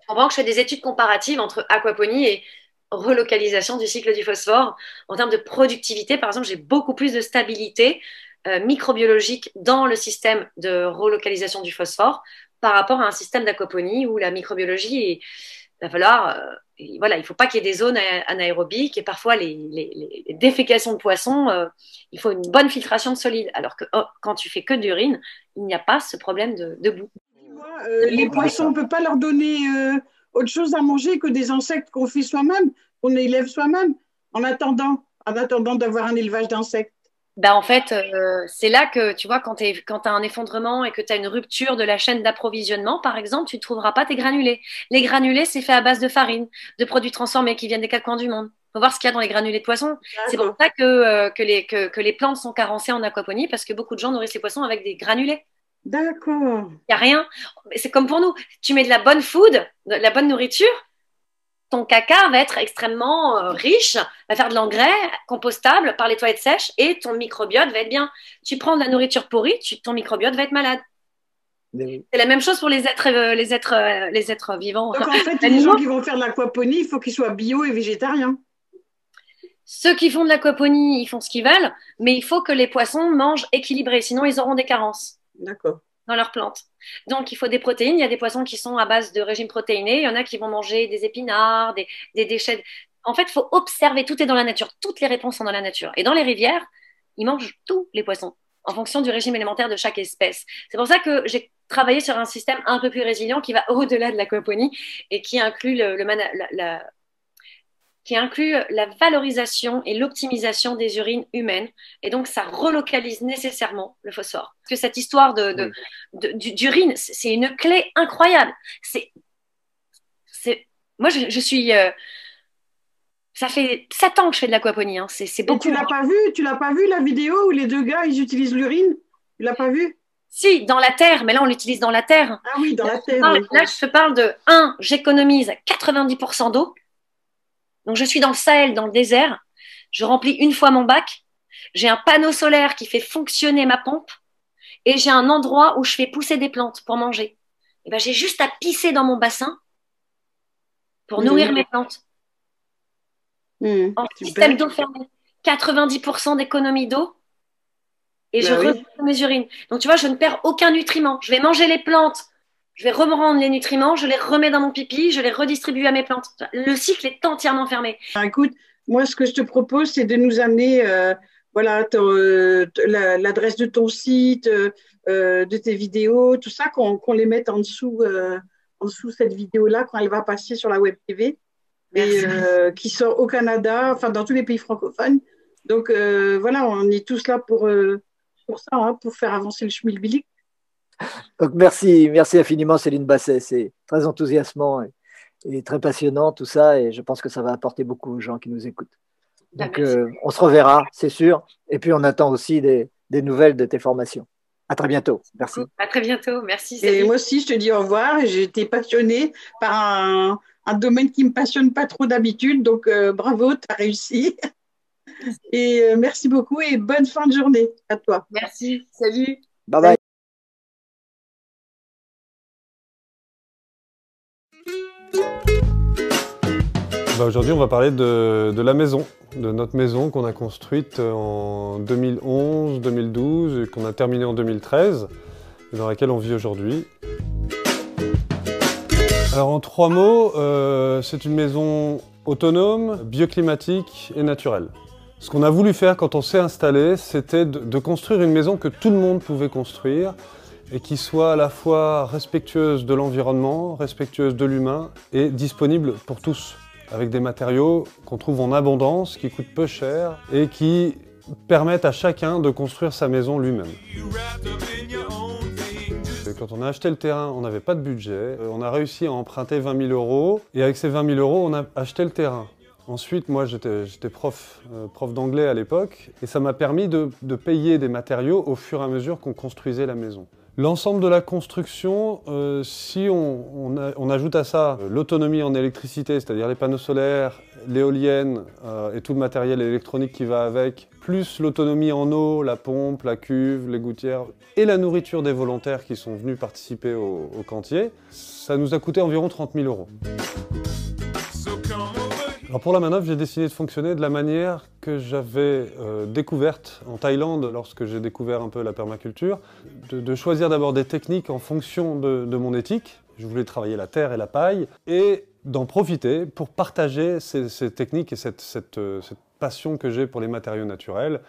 En que je fais des études comparatives entre aquaponie et relocalisation du cycle du phosphore. En termes de productivité, par exemple, j'ai beaucoup plus de stabilité euh, microbiologique dans le système de relocalisation du phosphore par rapport à un système d'aquaponie où la microbiologie est, va falloir, euh, voilà, il ne faut pas qu'il y ait des zones anaérobiques et parfois les, défécations de poissons, euh, il faut une bonne filtration de solide. Alors que oh, quand tu fais que d'urine, il n'y a pas ce problème de, boue. Euh, les poissons, on ne peut pas leur donner autre chose à manger que des insectes qu'on fait soi-même, qu'on élève soi-même, en attendant, en attendant d'avoir un élevage d'insectes. Ben en fait, euh, c'est là que tu vois, quand tu as un effondrement et que tu as une rupture de la chaîne d'approvisionnement, par exemple, tu ne trouveras pas tes granulés. Les granulés, c'est fait à base de farine, de produits transformés qui viennent des quatre coins du monde. Il faut voir ce qu'il y a dans les granulés de poissons. C'est pour ça que, euh, que, les, que, que, les plantes sont carencées en aquaponie, parce que beaucoup de gens nourrissent les poissons avec des granulés. D'accord. Il n'y a rien. C'est comme pour nous. Tu mets de la bonne food, de la bonne nourriture, ton caca va être extrêmement euh, riche, va faire de l'engrais compostable par les toilettes sèches et ton microbiote va être bien. Tu prends de la nourriture pourrie, ton microbiote va être malade. C'est la même chose pour les êtres, euh, les êtres, euh, les êtres vivants. Donc en fait, les gens qui vont faire de l'aquaponie, il faut qu'ils soient bio et végétariens. Ceux qui font de l'aquaponie, ils font ce qu'ils veulent, mais il faut que les poissons mangent équilibré, sinon ils auront des carences. D'accord. Dans leurs plantes. Donc il faut des protéines. Il y a des poissons qui sont à base de régime protéiné. Il y en a qui vont manger des épinards, des, déchets. En fait, il faut observer. Tout est dans la nature. Toutes les réponses sont dans la nature. Et dans les rivières, ils mangent tous les poissons en fonction du régime élémentaire de chaque espèce. C'est pour ça que j'ai travaillé sur un système un peu plus résilient qui va au-delà de l'aquaponie et qui inclut le, la, qui inclut la valorisation et l'optimisation des urines humaines. Et donc, ça relocalise nécessairement le phosphore. Parce que cette histoire de, d'urine, c'est une clé incroyable. C'est, c'est, moi, je, suis. Euh, ça fait sept ans que je fais de l'aquaponie. Hein. C'est, beaucoup. tu l'as pas vu Tu l'as pas vu la vidéo où les deux gars ils utilisent l'urine? Tu l'as pas vu? Si, dans la terre, mais là on l'utilise dans la terre. Ah oui, dans la terre. Là, je te parle de 1, j'économise 90% d'eau. Donc, je suis dans le Sahel, dans le désert. Je remplis une fois mon bac. J'ai un panneau solaire qui fait fonctionner ma pompe. Et j'ai un endroit où je fais pousser des plantes pour manger. Et ben, j'ai juste à pisser dans mon bassin pour nourrir mes plantes. Mmh, en système d'eau fermé. 90% d'économie d'eau. Et je bah mes urines. Donc, tu vois, je ne perds aucun nutriment. Je vais manger les plantes je vais reprendre les nutriments, je les remets dans mon pipi, je les redistribue à mes plantes. Le cycle est entièrement fermé. Ah, écoute, moi, ce que je te propose, c'est de nous amener euh, voilà, euh, l'adresse de ton site, euh, de tes vidéos, tout ça, qu'on les mette en dessous, en dessous cette vidéo-là quand elle va passer sur la web TV, et, qui sort au Canada, enfin dans tous les pays francophones. Donc voilà, on est tous là pour, pour ça, hein, pour faire avancer le schmilblick. Donc merci, merci infiniment Céline Basset, c'est très enthousiasmant et, très passionnant tout ça et je pense que ça va apporter beaucoup aux gens qui nous écoutent. Donc euh, on se reverra, c'est sûr, et puis on attend aussi des, nouvelles de tes formations. À très bientôt. Merci. À très bientôt. Merci. Et moi aussi, je te dis au revoir. J'ai été passionnée par un, domaine qui me passionne pas trop d'habitude. Donc, euh, bravo, tu as réussi. Et euh, merci beaucoup et bonne fin de journée à toi. Merci. Salut. Bye bye. Bah, aujourd'hui, on va parler de, la maison, de notre maison qu'on a construite en 2011, 2012 et qu'on a terminée en 2013 et dans laquelle on vit aujourd'hui. Alors en trois mots, euh, c'est une maison autonome, bioclimatique et naturelle. Ce qu'on a voulu faire quand on s'est installé, c'était de construire une maison que tout le monde pouvait construire et qui soit à la fois respectueuse de l'environnement, respectueuse de l'humain et disponible pour tous avec des matériaux qu'on trouve en abondance, qui coûtent peu cher et qui permettent à chacun de construire sa maison lui-même. Quand on a acheté le terrain, on n'avait pas de budget. Euh, on a réussi à emprunter 20 000 euros et avec ces 20 000 euros, on a acheté le terrain. Ensuite, moi, j'étais euh, prof d'anglais à l'époque et ça m'a permis de payer des matériaux au fur et à mesure qu'on construisait la maison. L'ensemble de la construction, euh, si on, ajoute à ça euh, l'autonomie en électricité, c'est-à-dire les panneaux solaires, l'éolienne euh, et tout le matériel électronique qui va avec, plus l'autonomie en eau, la pompe, la cuve, les gouttières et la nourriture des volontaires qui sont venus participer au, au cantier, ça nous a coûté environ 30 000 euros pour la manœuvre, j'ai décidé de fonctionner de la manière que j'avais euh, découverte en Thaïlande lorsque j'ai découvert un peu la permaculture, de, choisir d'abord des techniques en fonction de, mon éthique. Je voulais travailler la terre et la paille et d'en profiter pour partager ces, techniques et cette euh, passion que j'ai pour les matériaux naturels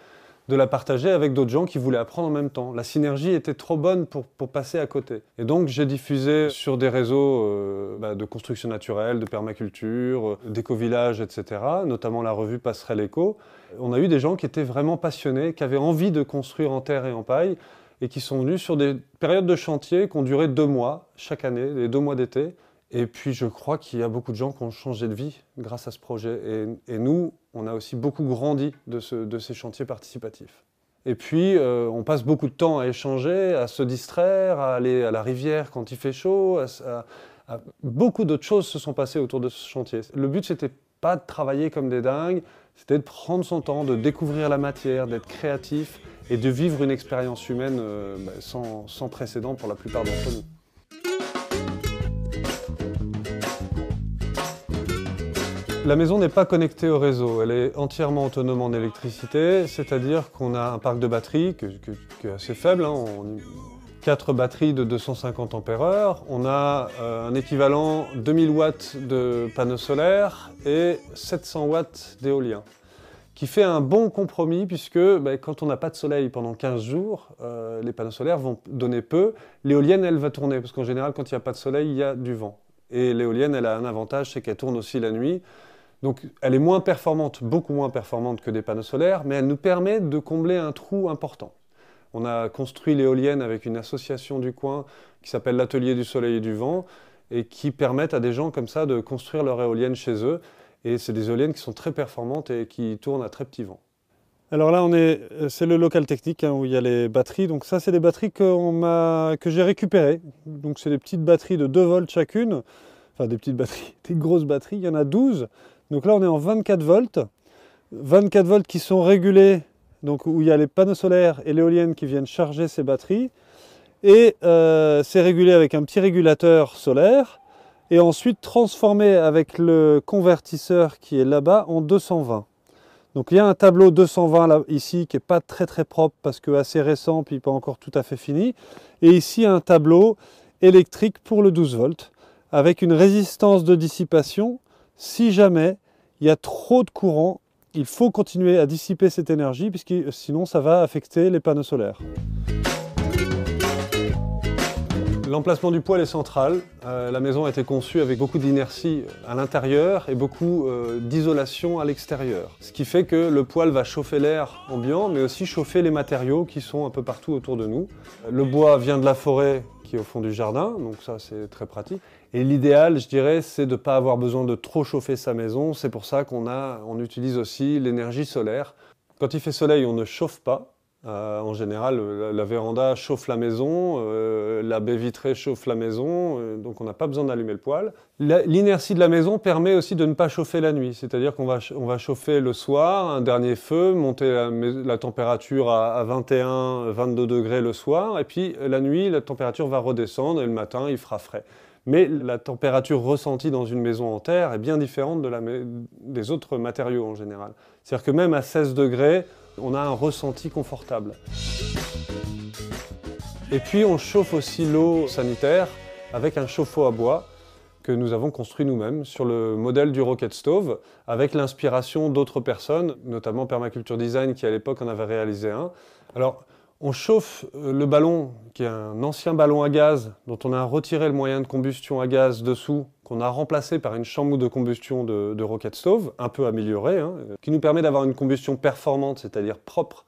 de la partager avec d'autres gens qui voulaient apprendre en même temps. La synergie était trop bonne pour, pour passer à côté. Et donc j'ai diffusé sur des réseaux euh, bah, de construction naturelle, de permaculture, euh, d'éco-village, etc., notamment la revue Passerelle Éco. On a eu des gens qui étaient vraiment passionnés, qui avaient envie de construire en terre et en paille, et qui sont venus sur des périodes de chantier qui ont duré deux mois chaque année, les deux mois d'été. Et puis je crois qu'il y a beaucoup de gens qui ont changé de vie grâce à ce projet. Et, nous, on a aussi beaucoup grandi de, ces chantiers participatifs. Et puis, euh, on passe beaucoup de temps à échanger, à se distraire, à aller à la rivière quand il fait chaud, beaucoup d'autres choses se sont passées autour de ce chantier. Le but, c'était pas de travailler comme des dingues, c'était de prendre son temps, de découvrir la matière, d'être créatif et de vivre une expérience humaine euh, bah, sans précédent pour la plupart d'entre nous. La maison n'est pas connectée au réseau, elle est entièrement autonome en électricité, c'est-à-dire qu'on a un parc de batteries qui est assez faible, hein, 4 batteries de 250 ampères on a euh, un équivalent 2000 watts de panneaux solaires et 700 watts d'éolien, qui fait un bon compromis puisque ben, quand on n'a pas de soleil pendant 15 jours, euh, les panneaux solaires vont donner peu, l'éolienne elle va tourner parce qu'en général quand il n'y a pas de soleil, il y a du vent. Et l'éolienne elle a un avantage, c'est qu'elle tourne aussi la nuit, donc elle est moins performante, beaucoup moins performante que des panneaux solaires, mais elle nous permet de combler un trou important. On a construit l'éolienne avec une association du coin qui s'appelle l'Atelier du Soleil et du Vent et qui permettent à des gens comme ça de construire leur éolienne chez eux. Et c'est des éoliennes qui sont très performantes et qui tournent à très petit vent. Alors là, c'est le local technique hein, où il y a les batteries. Donc ça, c'est des batteries que j'ai récupérées. Donc c'est des petites batteries de 2 volts chacune. Enfin, des petites batteries, des grosses batteries. Il y en a 12. Donc là, on est en 24 volts. 24 volts qui sont régulés, donc où il y a les panneaux solaires et l'éolienne qui viennent charger ces batteries. Et euh, c'est régulé avec un petit régulateur solaire. Et ensuite transformé avec le convertisseur qui est là-bas en 220. Donc il y a un tableau 220 là, ici qui n'est pas très très propre parce que assez récent puis pas encore tout à fait fini. Et ici un tableau électrique pour le 12 volts avec une résistance de dissipation si jamais il y a trop de courant, il faut continuer à dissiper cette énergie, puisque sinon ça va affecter les panneaux solaires. L'emplacement du poêle est central. Euh, la maison a été conçue avec beaucoup d'inertie à l'intérieur et beaucoup euh, d'isolation à l'extérieur. Ce qui fait que le poêle va chauffer l'air ambiant, mais aussi chauffer les matériaux qui sont un peu partout autour de nous. Le bois vient de la forêt qui est au fond du jardin, donc ça c'est très pratique. Et l'idéal, je dirais, c'est de ne pas avoir besoin de trop chauffer sa maison. C'est pour ça qu'on on utilise aussi l'énergie solaire. Quand il fait soleil, on ne chauffe pas. Euh, en général, la, véranda chauffe la maison, euh, la baie vitrée chauffe la maison, euh, donc on n'a pas besoin d'allumer le poêle. L'inertie de la maison permet aussi de ne pas chauffer la nuit, c'est-à-dire qu'on va, on va chauffer le soir, un dernier feu, monter la, température à, 21, 22 degrés le soir, et puis la nuit, la température va redescendre et le matin, il fera frais. Mais la température ressentie dans une maison en terre est bien différente de la, des autres matériaux en général. C'est-à-dire que même à 16 degrés, on a un ressenti confortable. Et puis on chauffe aussi l'eau sanitaire avec un chauffe-eau à bois que nous avons construit nous-mêmes sur le modèle du Rocket Stove avec l'inspiration d'autres personnes, notamment Permaculture Design qui à l'époque en avait réalisé un. Alors on chauffe euh, le ballon, qui est un ancien ballon à gaz, dont on a retiré le moyen de combustion à gaz dessous, qu'on a remplacé par une chambre de combustion de, rocket stove, un peu améliorée, hein, qui nous permet d'avoir une combustion performante, c'est-à-dire propre,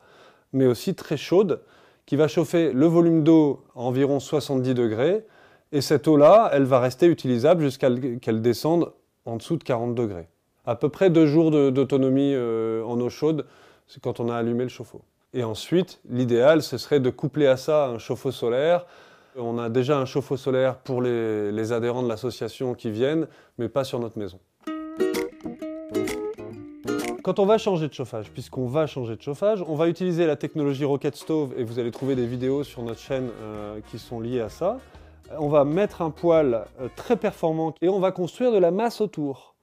mais aussi très chaude, qui va chauffer le volume d'eau à environ 70 degrés, et cette eau-là, elle va rester utilisable jusqu'à qu'elle descende en dessous de 40 degrés. À peu près deux jours d'autonomie euh, en eau chaude, c'est quand on a allumé le chauffe-eau. Et ensuite, l'idéal, ce serait de coupler à ça un chauffe-eau solaire. On a déjà un chauffe-eau solaire pour les, adhérents de l'association qui viennent, mais pas sur notre maison. Quand on va changer de chauffage, puisqu'on va changer de chauffage, on va utiliser la technologie Rocket Stove et vous allez trouver des vidéos sur notre chaîne euh, qui sont liées à ça. On va mettre un poêle euh, très performant et on va construire de la masse autour.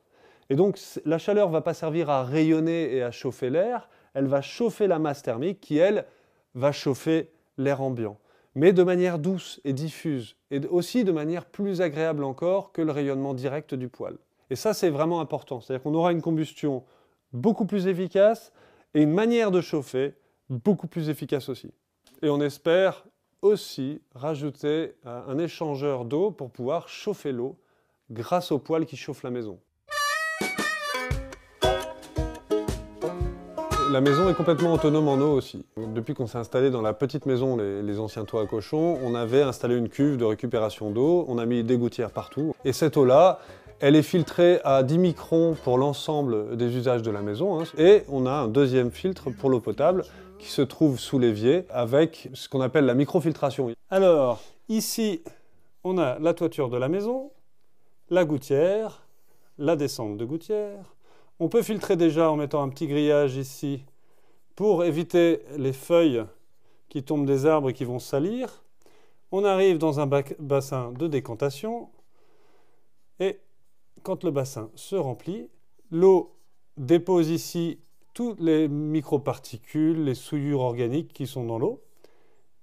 Et donc la chaleur ne va pas servir à rayonner et à chauffer l'air, elle va chauffer la masse thermique qui, elle, va chauffer l'air ambiant, mais de manière douce et diffuse, et aussi de manière plus agréable encore que le rayonnement direct du poêle. Et ça, c'est vraiment important. C'est-à-dire qu'on aura une combustion beaucoup plus efficace et une manière de chauffer beaucoup plus efficace aussi. Et on espère aussi rajouter un échangeur d'eau pour pouvoir chauffer l'eau grâce au poêle qui chauffe la maison. La maison est complètement autonome en eau aussi. Depuis qu'on s'est installé dans la petite maison, les, anciens toits à cochons, on avait installé une cuve de récupération d'eau, on a mis des gouttières partout. Et cette eau-là, elle est filtrée à 10 microns pour l'ensemble des usages de la maison. Hein. Et on a un deuxième filtre pour l'eau potable qui se trouve sous l'évier avec ce qu'on appelle la microfiltration. Alors, ici, on a la toiture de la maison. la gouttière, la descente de gouttière. On peut filtrer déjà en mettant un petit grillage ici pour éviter les feuilles qui tombent des arbres et qui vont salir. On arrive dans un bassin de décantation et quand le bassin se remplit, l'eau dépose ici toutes les microparticules, les souillures organiques qui sont dans l'eau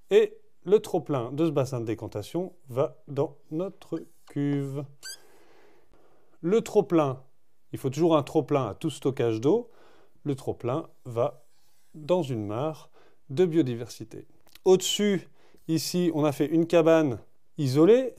et le trop-plein de ce bassin de décantation va dans notre cuve. Le trop-plein, il faut toujours un trop-plein à tout stockage d'eau. Le trop-plein va dans une mare de biodiversité. Au-dessus, ici, on a fait une cabane isolée.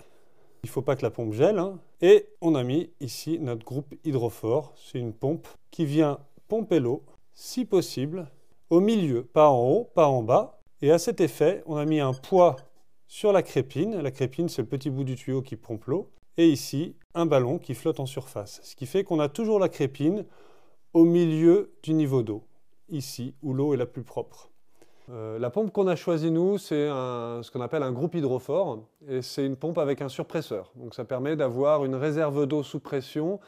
Il ne faut pas que la pompe gèle. Hein. Et on a mis ici notre groupe hydrophore. C'est une pompe qui vient pomper l'eau, si possible, au milieu, pas en haut, pas en bas. Et à cet effet, on a mis un poids sur la crépine. La crépine, c'est le petit bout du tuyau qui pompe l'eau. Et ici, un ballon qui flotte en surface. Ce qui fait qu'on a toujours la crépine au milieu du niveau d'eau, ici où l'eau est la plus propre. Euh, la pompe qu'on a choisie, nous, c'est ce qu'on appelle un groupe hydrophore, et c'est une pompe avec un surpresseur. Donc ça permet d'avoir une réserve d'eau sous pression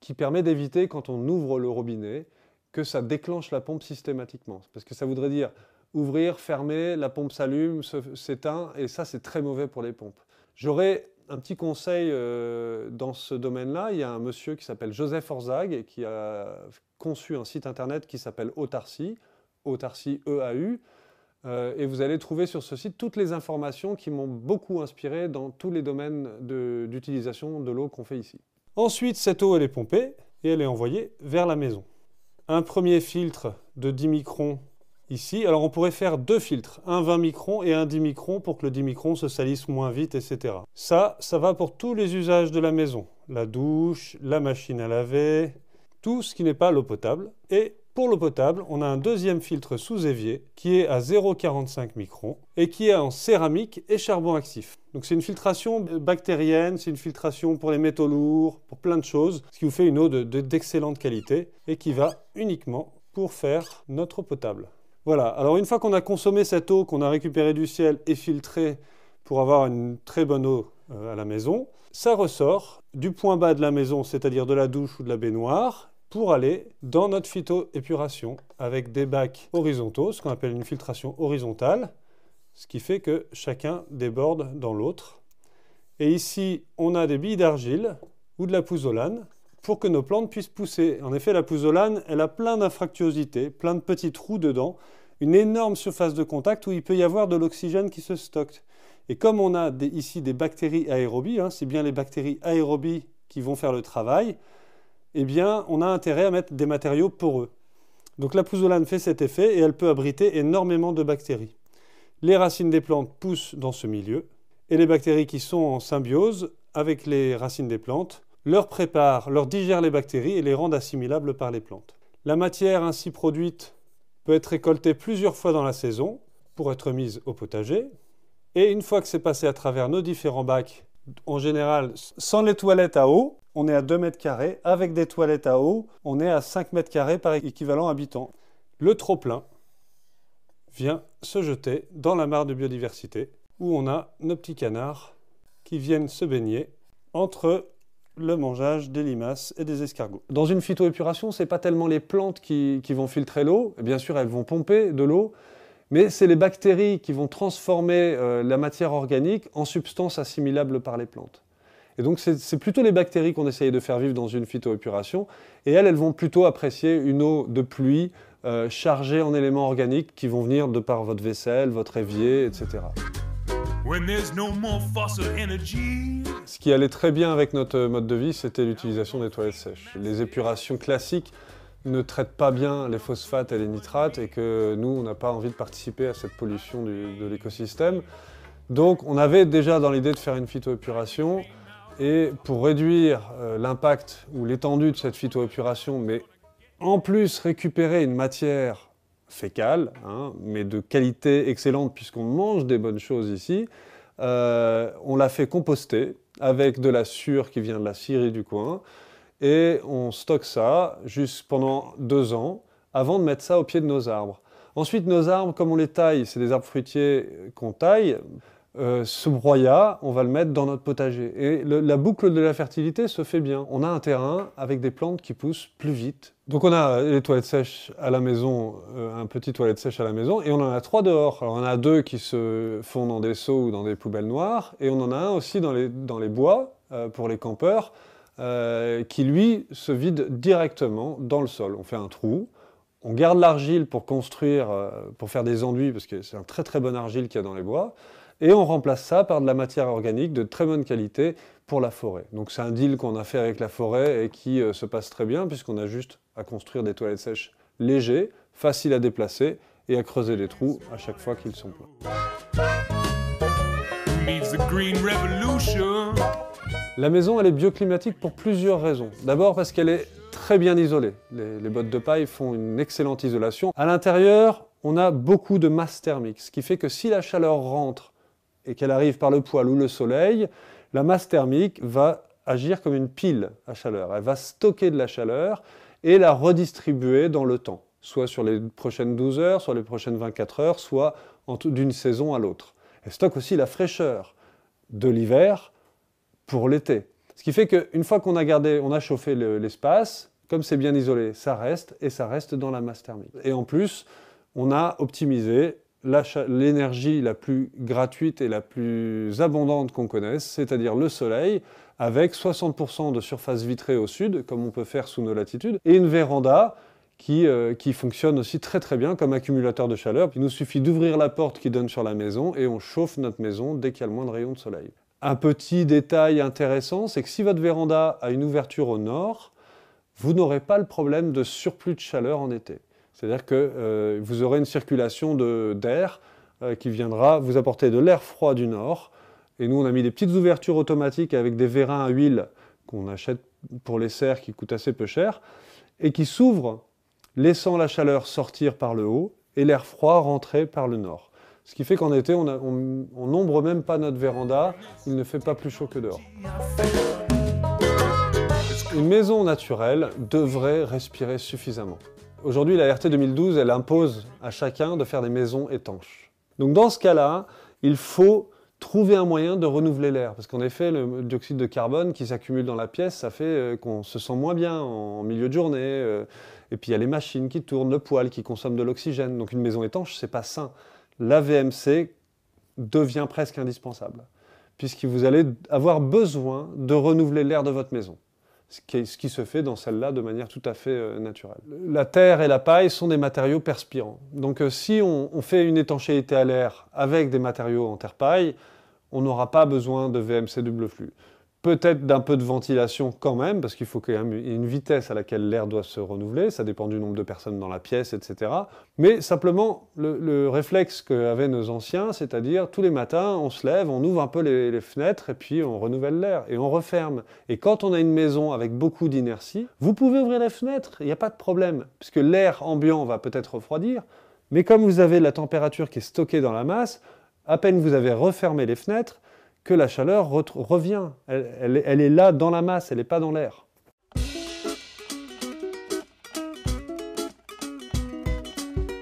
qui permet d'éviter, quand on ouvre le robinet, que ça déclenche la pompe systématiquement. Parce que ça voudrait dire ouvrir, fermer, la pompe s'allume, s'éteint, et ça c'est très mauvais pour les pompes. J'aurais un petit conseil euh, dans ce domaine-là. Il y a un monsieur qui s'appelle Joseph Orzag qui a conçu un site internet qui s'appelle Autarcie, Autarcie EAU. Euh, et vous allez trouver sur ce site toutes les informations qui m'ont beaucoup inspiré dans tous les domaines d'utilisation de, l'eau qu'on fait ici. Ensuite, cette eau, elle est pompée et elle est envoyée vers la maison. Un premier filtre de 10 microns ici. Alors on pourrait faire deux filtres, un 20 microns et un 10 microns pour que le 10 microns se salisse moins vite, etc. Ça, ça va pour tous les usages de la maison. La douche, la machine à laver, tout ce qui n'est pas l'eau potable. Et pour l'eau potable, on a un deuxième filtre sous évier qui est à 0,45 microns et qui est en céramique et charbon actif. Donc c'est une filtration bactérienne, c'est une filtration pour les métaux lourds, pour plein de choses, ce qui vous fait une eau d'excellente qualité et qui va uniquement pour faire notre eau potable. Voilà, alors une fois qu'on a consommé cette eau qu'on a récupérée du ciel et filtrée pour avoir une très bonne eau euh, à la maison, ça ressort du point bas de la maison, c'est-à-dire de la douche ou de la baignoire, pour aller dans notre phytoépuration avec des bacs horizontaux, ce qu'on appelle une filtration horizontale, ce qui fait que chacun déborde dans l'autre. Et ici, on a des billes d'argile ou de la pouzzolane pour que nos plantes puissent pousser. En effet, la pouzzolane, elle a plein d'infractuosités, plein de petits trous dedans, une énorme surface de contact où il peut y avoir de l'oxygène qui se stocke. Et comme on a ici des bactéries aérobies, hein, c'est bien les bactéries aérobies qui vont faire le travail, eh bien, on a intérêt à mettre des matériaux poreux. Donc la pouzzolane fait cet effet et elle peut abriter énormément de bactéries. Les racines des plantes poussent dans ce milieu et les bactéries qui sont en symbiose avec les racines des plantes leur préparent, leur digèrent les bactéries et les rendent assimilables par les plantes. La matière ainsi produite peut être récoltée plusieurs fois dans la saison pour être mise au potager. Et une fois que c'est passé à travers nos différents bacs, en général sans les toilettes à eau, on est à 2 mètres carrés. Avec des toilettes à eau, on est à 5 mètres carrés par équivalent habitant. Le trop-plein vient se jeter dans la mare de biodiversité où on a nos petits canards qui viennent se baigner entre le mangeage des limaces et des escargots. Dans une phytoépuration, ce n'est pas tellement les plantes qui, vont filtrer l'eau, bien sûr elles vont pomper de l'eau, mais c'est les bactéries qui vont transformer euh, la matière organique en substance assimilable par les plantes. Et donc c'est plutôt les bactéries qu'on essaye de faire vivre dans une phytoépuration. Et elles, elles vont plutôt apprécier une eau de pluie euh, chargée en éléments organiques qui vont venir de par votre vaisselle, votre évier, etc. Ce qui allait très bien avec notre mode de vie, c'était l'utilisation des toilettes sèches. Les épurations classiques ne traitent pas bien les phosphates et les nitrates et que nous, on n'a pas envie de participer à cette pollution de l'écosystème. Donc on avait déjà dans l'idée de faire une phytoépuration. Et pour réduire euh, l'impact ou l'étendue de cette phytoépuration, mais en plus récupérer une matière fécale, hein, mais de qualité excellente puisqu'on mange des bonnes choses ici, euh, on l'a fait composter avec de la sure qui vient de la Syrie du coin, et on stocke ça juste pendant deux ans avant de mettre ça au pied de nos arbres. Ensuite, nos arbres, comme on les taille, c'est des arbres fruitiers qu'on taille, euh, ce broyat, on va le mettre dans notre potager. Et la boucle de la fertilité se fait bien. On a un terrain avec des plantes qui poussent plus vite. Donc on a les toilettes sèches à la maison, euh, un petit toilette sèche à la maison, et on en a trois dehors. Alors on en a deux qui se font dans des seaux ou dans des poubelles noires, et on en a un aussi dans les, dans les bois euh, pour les campeurs, qui lui se vide directement dans le sol. On fait un trou, on garde l'argile pour construire, pour faire des enduits, parce que c'est un très très bon argile qu'il y a dans les bois et on remplace ça par de la matière organique de très bonne qualité pour la forêt. Donc c'est un deal qu'on a fait avec la forêt et qui euh, se passe très bien puisqu'on a juste à construire des toilettes sèches légers, faciles à déplacer et à creuser des trous à chaque fois qu'ils sont pleins. La maison, elle est bioclimatique pour plusieurs raisons. D'abord parce qu'elle est très bien isolée. Les, les, bottes de paille font une excellente isolation. À l'intérieur, on a beaucoup de masse thermique, ce qui fait que si la chaleur rentre et qu'elle arrive par le poêle ou le soleil, la masse thermique va agir comme une pile à chaleur. Elle va stocker de la chaleur et la redistribuer dans le temps, soit sur les prochaines 12 heures, soit les prochaines 24 heures, soit d'une saison à l'autre. Elle stocke aussi la fraîcheur de l'hiver pour l'été. Ce qui fait qu'une fois qu'on a gardé, on a chauffé l'espace, comme c'est bien isolé, ça reste et ça reste dans la masse thermique. Et en plus, on a optimisé l'énergie la plus gratuite et la plus abondante qu'on connaisse, c'est-à-dire le soleil, avec 60% de surface vitrée au sud, comme on peut faire sous nos latitudes, et une véranda qui, euh, qui, fonctionne aussi très très bien comme accumulateur de chaleur. Il nous suffit d'ouvrir la porte qui donne sur la maison et on chauffe notre maison dès qu'il y a le moins de rayons de soleil. Un petit détail intéressant, c'est que si votre véranda a une ouverture au nord, vous n'aurez pas le problème de surplus de chaleur en été. C'est-à-dire que euh, vous aurez une circulation d'air euh, qui viendra vous apporter de l'air froid du nord. Et nous, on a mis des petites ouvertures automatiques avec des vérins à huile qu'on achète pour les serres qui coûtent assez peu cher et qui s'ouvrent, laissant la chaleur sortir par le haut et l'air froid rentrer par le nord. Ce qui fait qu'en été, on n'ombre même pas notre véranda, il ne fait pas plus chaud que dehors. Une maison naturelle devrait respirer suffisamment. Aujourd'hui, la RT 2012, elle impose à chacun de faire des maisons étanches. Donc dans ce cas-là, il faut trouver un moyen de renouveler l'air. Parce qu'en effet, le dioxyde de carbone qui s'accumule dans la pièce, ça fait euh, qu'on se sent moins bien en milieu de journée. Euh, et puis il y a les machines qui tournent, le poêle qui consomme de l'oxygène. Donc une maison étanche, c'est pas sain. La VMC devient presque indispensable, puisque vous allez avoir besoin de renouveler l'air de votre maison ce qui, se fait dans celle-là de manière tout à fait euh, naturelle. La terre et la paille sont des matériaux perspirants. Donc euh, si on, fait une étanchéité à l'air avec des matériaux en terre-paille, on n'aura pas besoin de VMC double flux peut-être d'un peu de ventilation quand même, parce qu'il faut qu'il y ait une vitesse à laquelle l'air doit se renouveler, ça dépend du nombre de personnes dans la pièce, etc. Mais simplement, le, réflexe qu'avaient nos anciens, c'est-à-dire tous les matins, on se lève, on ouvre un peu les, les fenêtres, et puis on renouvelle l'air, et on referme. Et quand on a une maison avec beaucoup d'inertie, vous pouvez ouvrir les fenêtres, il n'y a pas de problème, puisque l'air ambiant va peut-être refroidir, mais comme vous avez la température qui est stockée dans la masse, à peine vous avez refermé les fenêtres, que la chaleur revient. Elle, est là dans la masse, elle n'est pas dans l'air.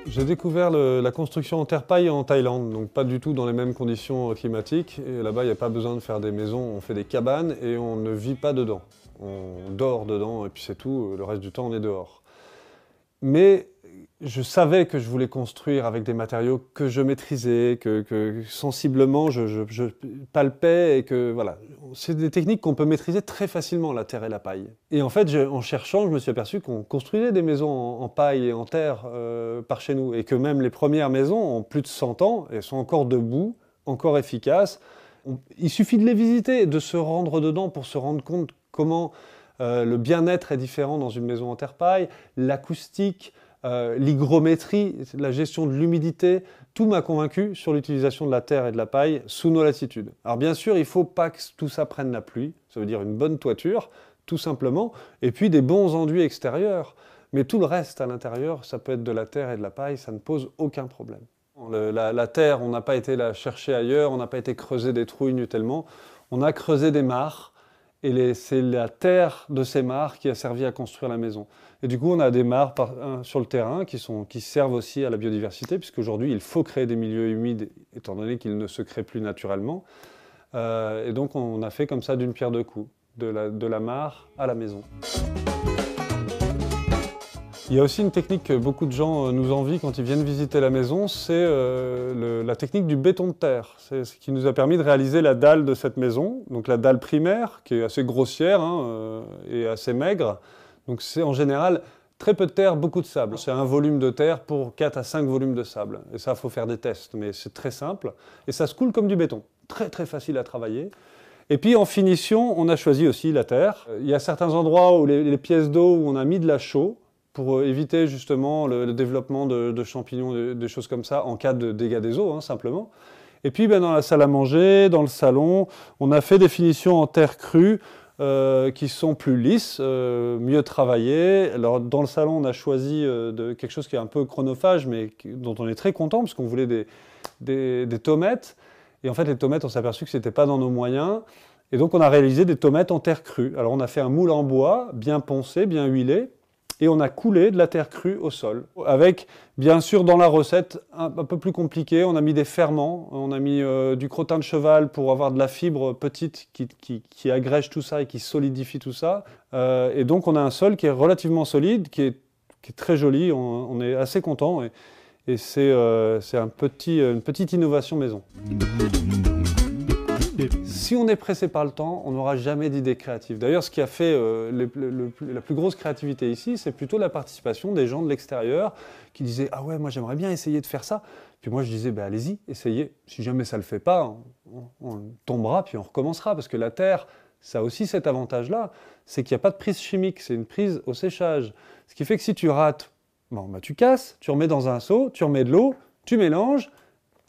J'ai découvert la construction en terre-paille en Thaïlande, donc pas du tout dans les mêmes conditions climatiques. Là-bas, il n'y a pas besoin de faire des maisons, on fait des cabanes et on ne vit pas dedans. On dort dedans et puis c'est tout, le reste du temps on est dehors. Mais je savais que je voulais construire avec des matériaux que je maîtrisais, que, sensiblement je, palpais et que voilà. C'est des techniques qu'on peut maîtriser très facilement, la terre et la paille. Et en fait, en cherchant, je me suis aperçu qu'on construisait des maisons en, paille et en terre euh, par chez nous et que même les premières maisons ont plus de 100 ans et sont encore debout, encore efficaces. il suffit de les visiter, de se rendre dedans pour se rendre compte comment euh, le bien-être est différent dans une maison en terre-paille, l'acoustique, euh, l'hygrométrie, la gestion de l'humidité, tout m'a convaincu sur l'utilisation de la terre et de la paille sous nos latitudes. Alors bien sûr, il ne faut pas que tout ça prenne la pluie, ça veut dire une bonne toiture, tout simplement, et puis des bons enduits extérieurs. Mais tout le reste à l'intérieur, ça peut être de la terre et de la paille, ça ne pose aucun problème. la, terre, on n'a pas été la chercher ailleurs, on n'a pas été creuser des trous inutilement, on a creusé des mares, et c'est la terre de ces mares qui a servi à construire la maison. Et du coup, on a des mares sur le terrain qui, sont, qui servent aussi à la biodiversité, puisqu'aujourd'hui, il faut créer des milieux humides, étant donné qu'ils ne se créent plus naturellement. Euh, et donc, on a fait comme ça d'une pierre deux coups, de la, de la mare à la maison. Il y a aussi une technique que beaucoup de gens euh, nous envient quand ils viennent visiter la maison, c'est euh, la technique du béton de terre. C'est ce qui nous a permis de réaliser la dalle de cette maison. Donc la dalle primaire, qui est assez grossière hein, et assez maigre. Donc c'est en général très peu de terre, beaucoup de sable. C'est un volume de terre pour 4 à 5 volumes de sable. Et ça, il faut faire des tests, mais c'est très simple. Et ça se coule comme du béton. Très très facile à travailler. Et puis en finition, on a choisi aussi la terre. Il y a certains endroits où les, pièces d'eau où on a mis de la chaux, pour euh, éviter justement le, développement de, champignons, des choses comme ça, en cas de dégâts des eaux, hein, simplement. Et puis ben, dans la salle à manger, dans le salon, on a fait des finitions en terre crue euh, qui sont plus lisses, euh, mieux travaillées. Alors dans le salon, on a choisi de, quelque chose qui est un peu chronophage, mais dont on est très content, parce qu'on voulait des, des, des, tomates. Et en fait, les tomates, on s'est aperçu que ce n'était pas dans nos moyens. Et donc on a réalisé des tomates en terre crue. Alors on a fait un moule en bois, bien poncé, bien huilé et on a coulé de la terre crue au sol. Avec, bien sûr, dans la recette, un, peu plus compliqué, on a mis des ferments, on a mis euh, du crottin de cheval pour avoir de la fibre petite qui, agrège tout ça et qui solidifie tout ça. Euh, et donc on a un sol qui est relativement solide, qui est, très joli, on, est assez content et, c'est euh, un petit, une petite innovation maison. Si on est pressé par le temps, on n'aura jamais d'idée créative. D'ailleurs, ce qui a fait euh, la plus grosse créativité ici, c'est plutôt la participation des gens de l'extérieur qui disaient Ah ouais, moi j'aimerais bien essayer de faire ça. Puis moi je disais bah, Allez-y, essayez. Si jamais ça ne le fait pas, on, tombera, puis on recommencera. Parce que la terre, ça a aussi cet avantage-là c'est qu'il n'y a pas de prise chimique, c'est une prise au séchage. Ce qui fait que si tu rates, bon, bah, tu casses, tu remets dans un seau, tu remets de l'eau, tu mélanges,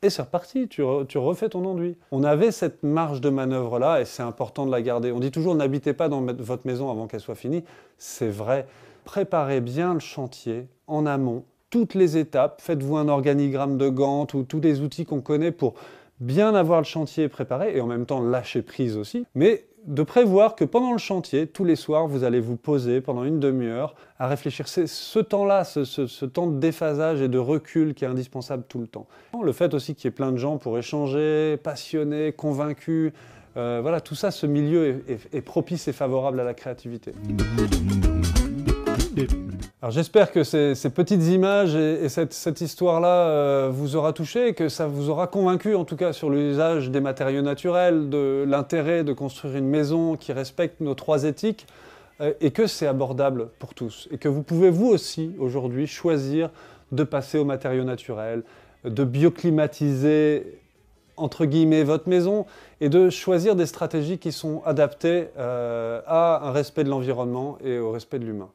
et c'est reparti, tu, refais ton enduit. On avait cette marge de manœuvre-là et c'est important de la garder. On dit toujours n'habitez pas dans votre maison avant qu'elle soit finie. C'est vrai. Préparez bien le chantier en amont, toutes les étapes. Faites-vous un organigramme de Gantt ou tous les outils qu'on connaît pour bien avoir le chantier préparé et en même temps lâcher prise aussi. Mais de prévoir que pendant le chantier, tous les soirs, vous allez vous poser pendant une demi-heure à réfléchir. C'est ce temps-là, ce, temps de déphasage et de recul qui est indispensable tout le temps. Le fait aussi qu'il y ait plein de gens pour échanger, passionnés, convaincus, euh, voilà, tout ça, ce milieu est propice et favorable à la créativité. Alors j'espère que ces, petites images et, cette, histoire-là euh, vous aura touché que ça vous aura convaincu en tout cas sur l'usage des matériaux naturels, de l'intérêt de construire une maison qui respecte nos trois éthiques euh, et que c'est abordable pour tous et que vous pouvez vous aussi aujourd'hui choisir de passer aux matériaux naturels, de bioclimatiser entre guillemets votre maison et de choisir des stratégies qui sont adaptées euh, à un respect de l'environnement et au respect de l'humain.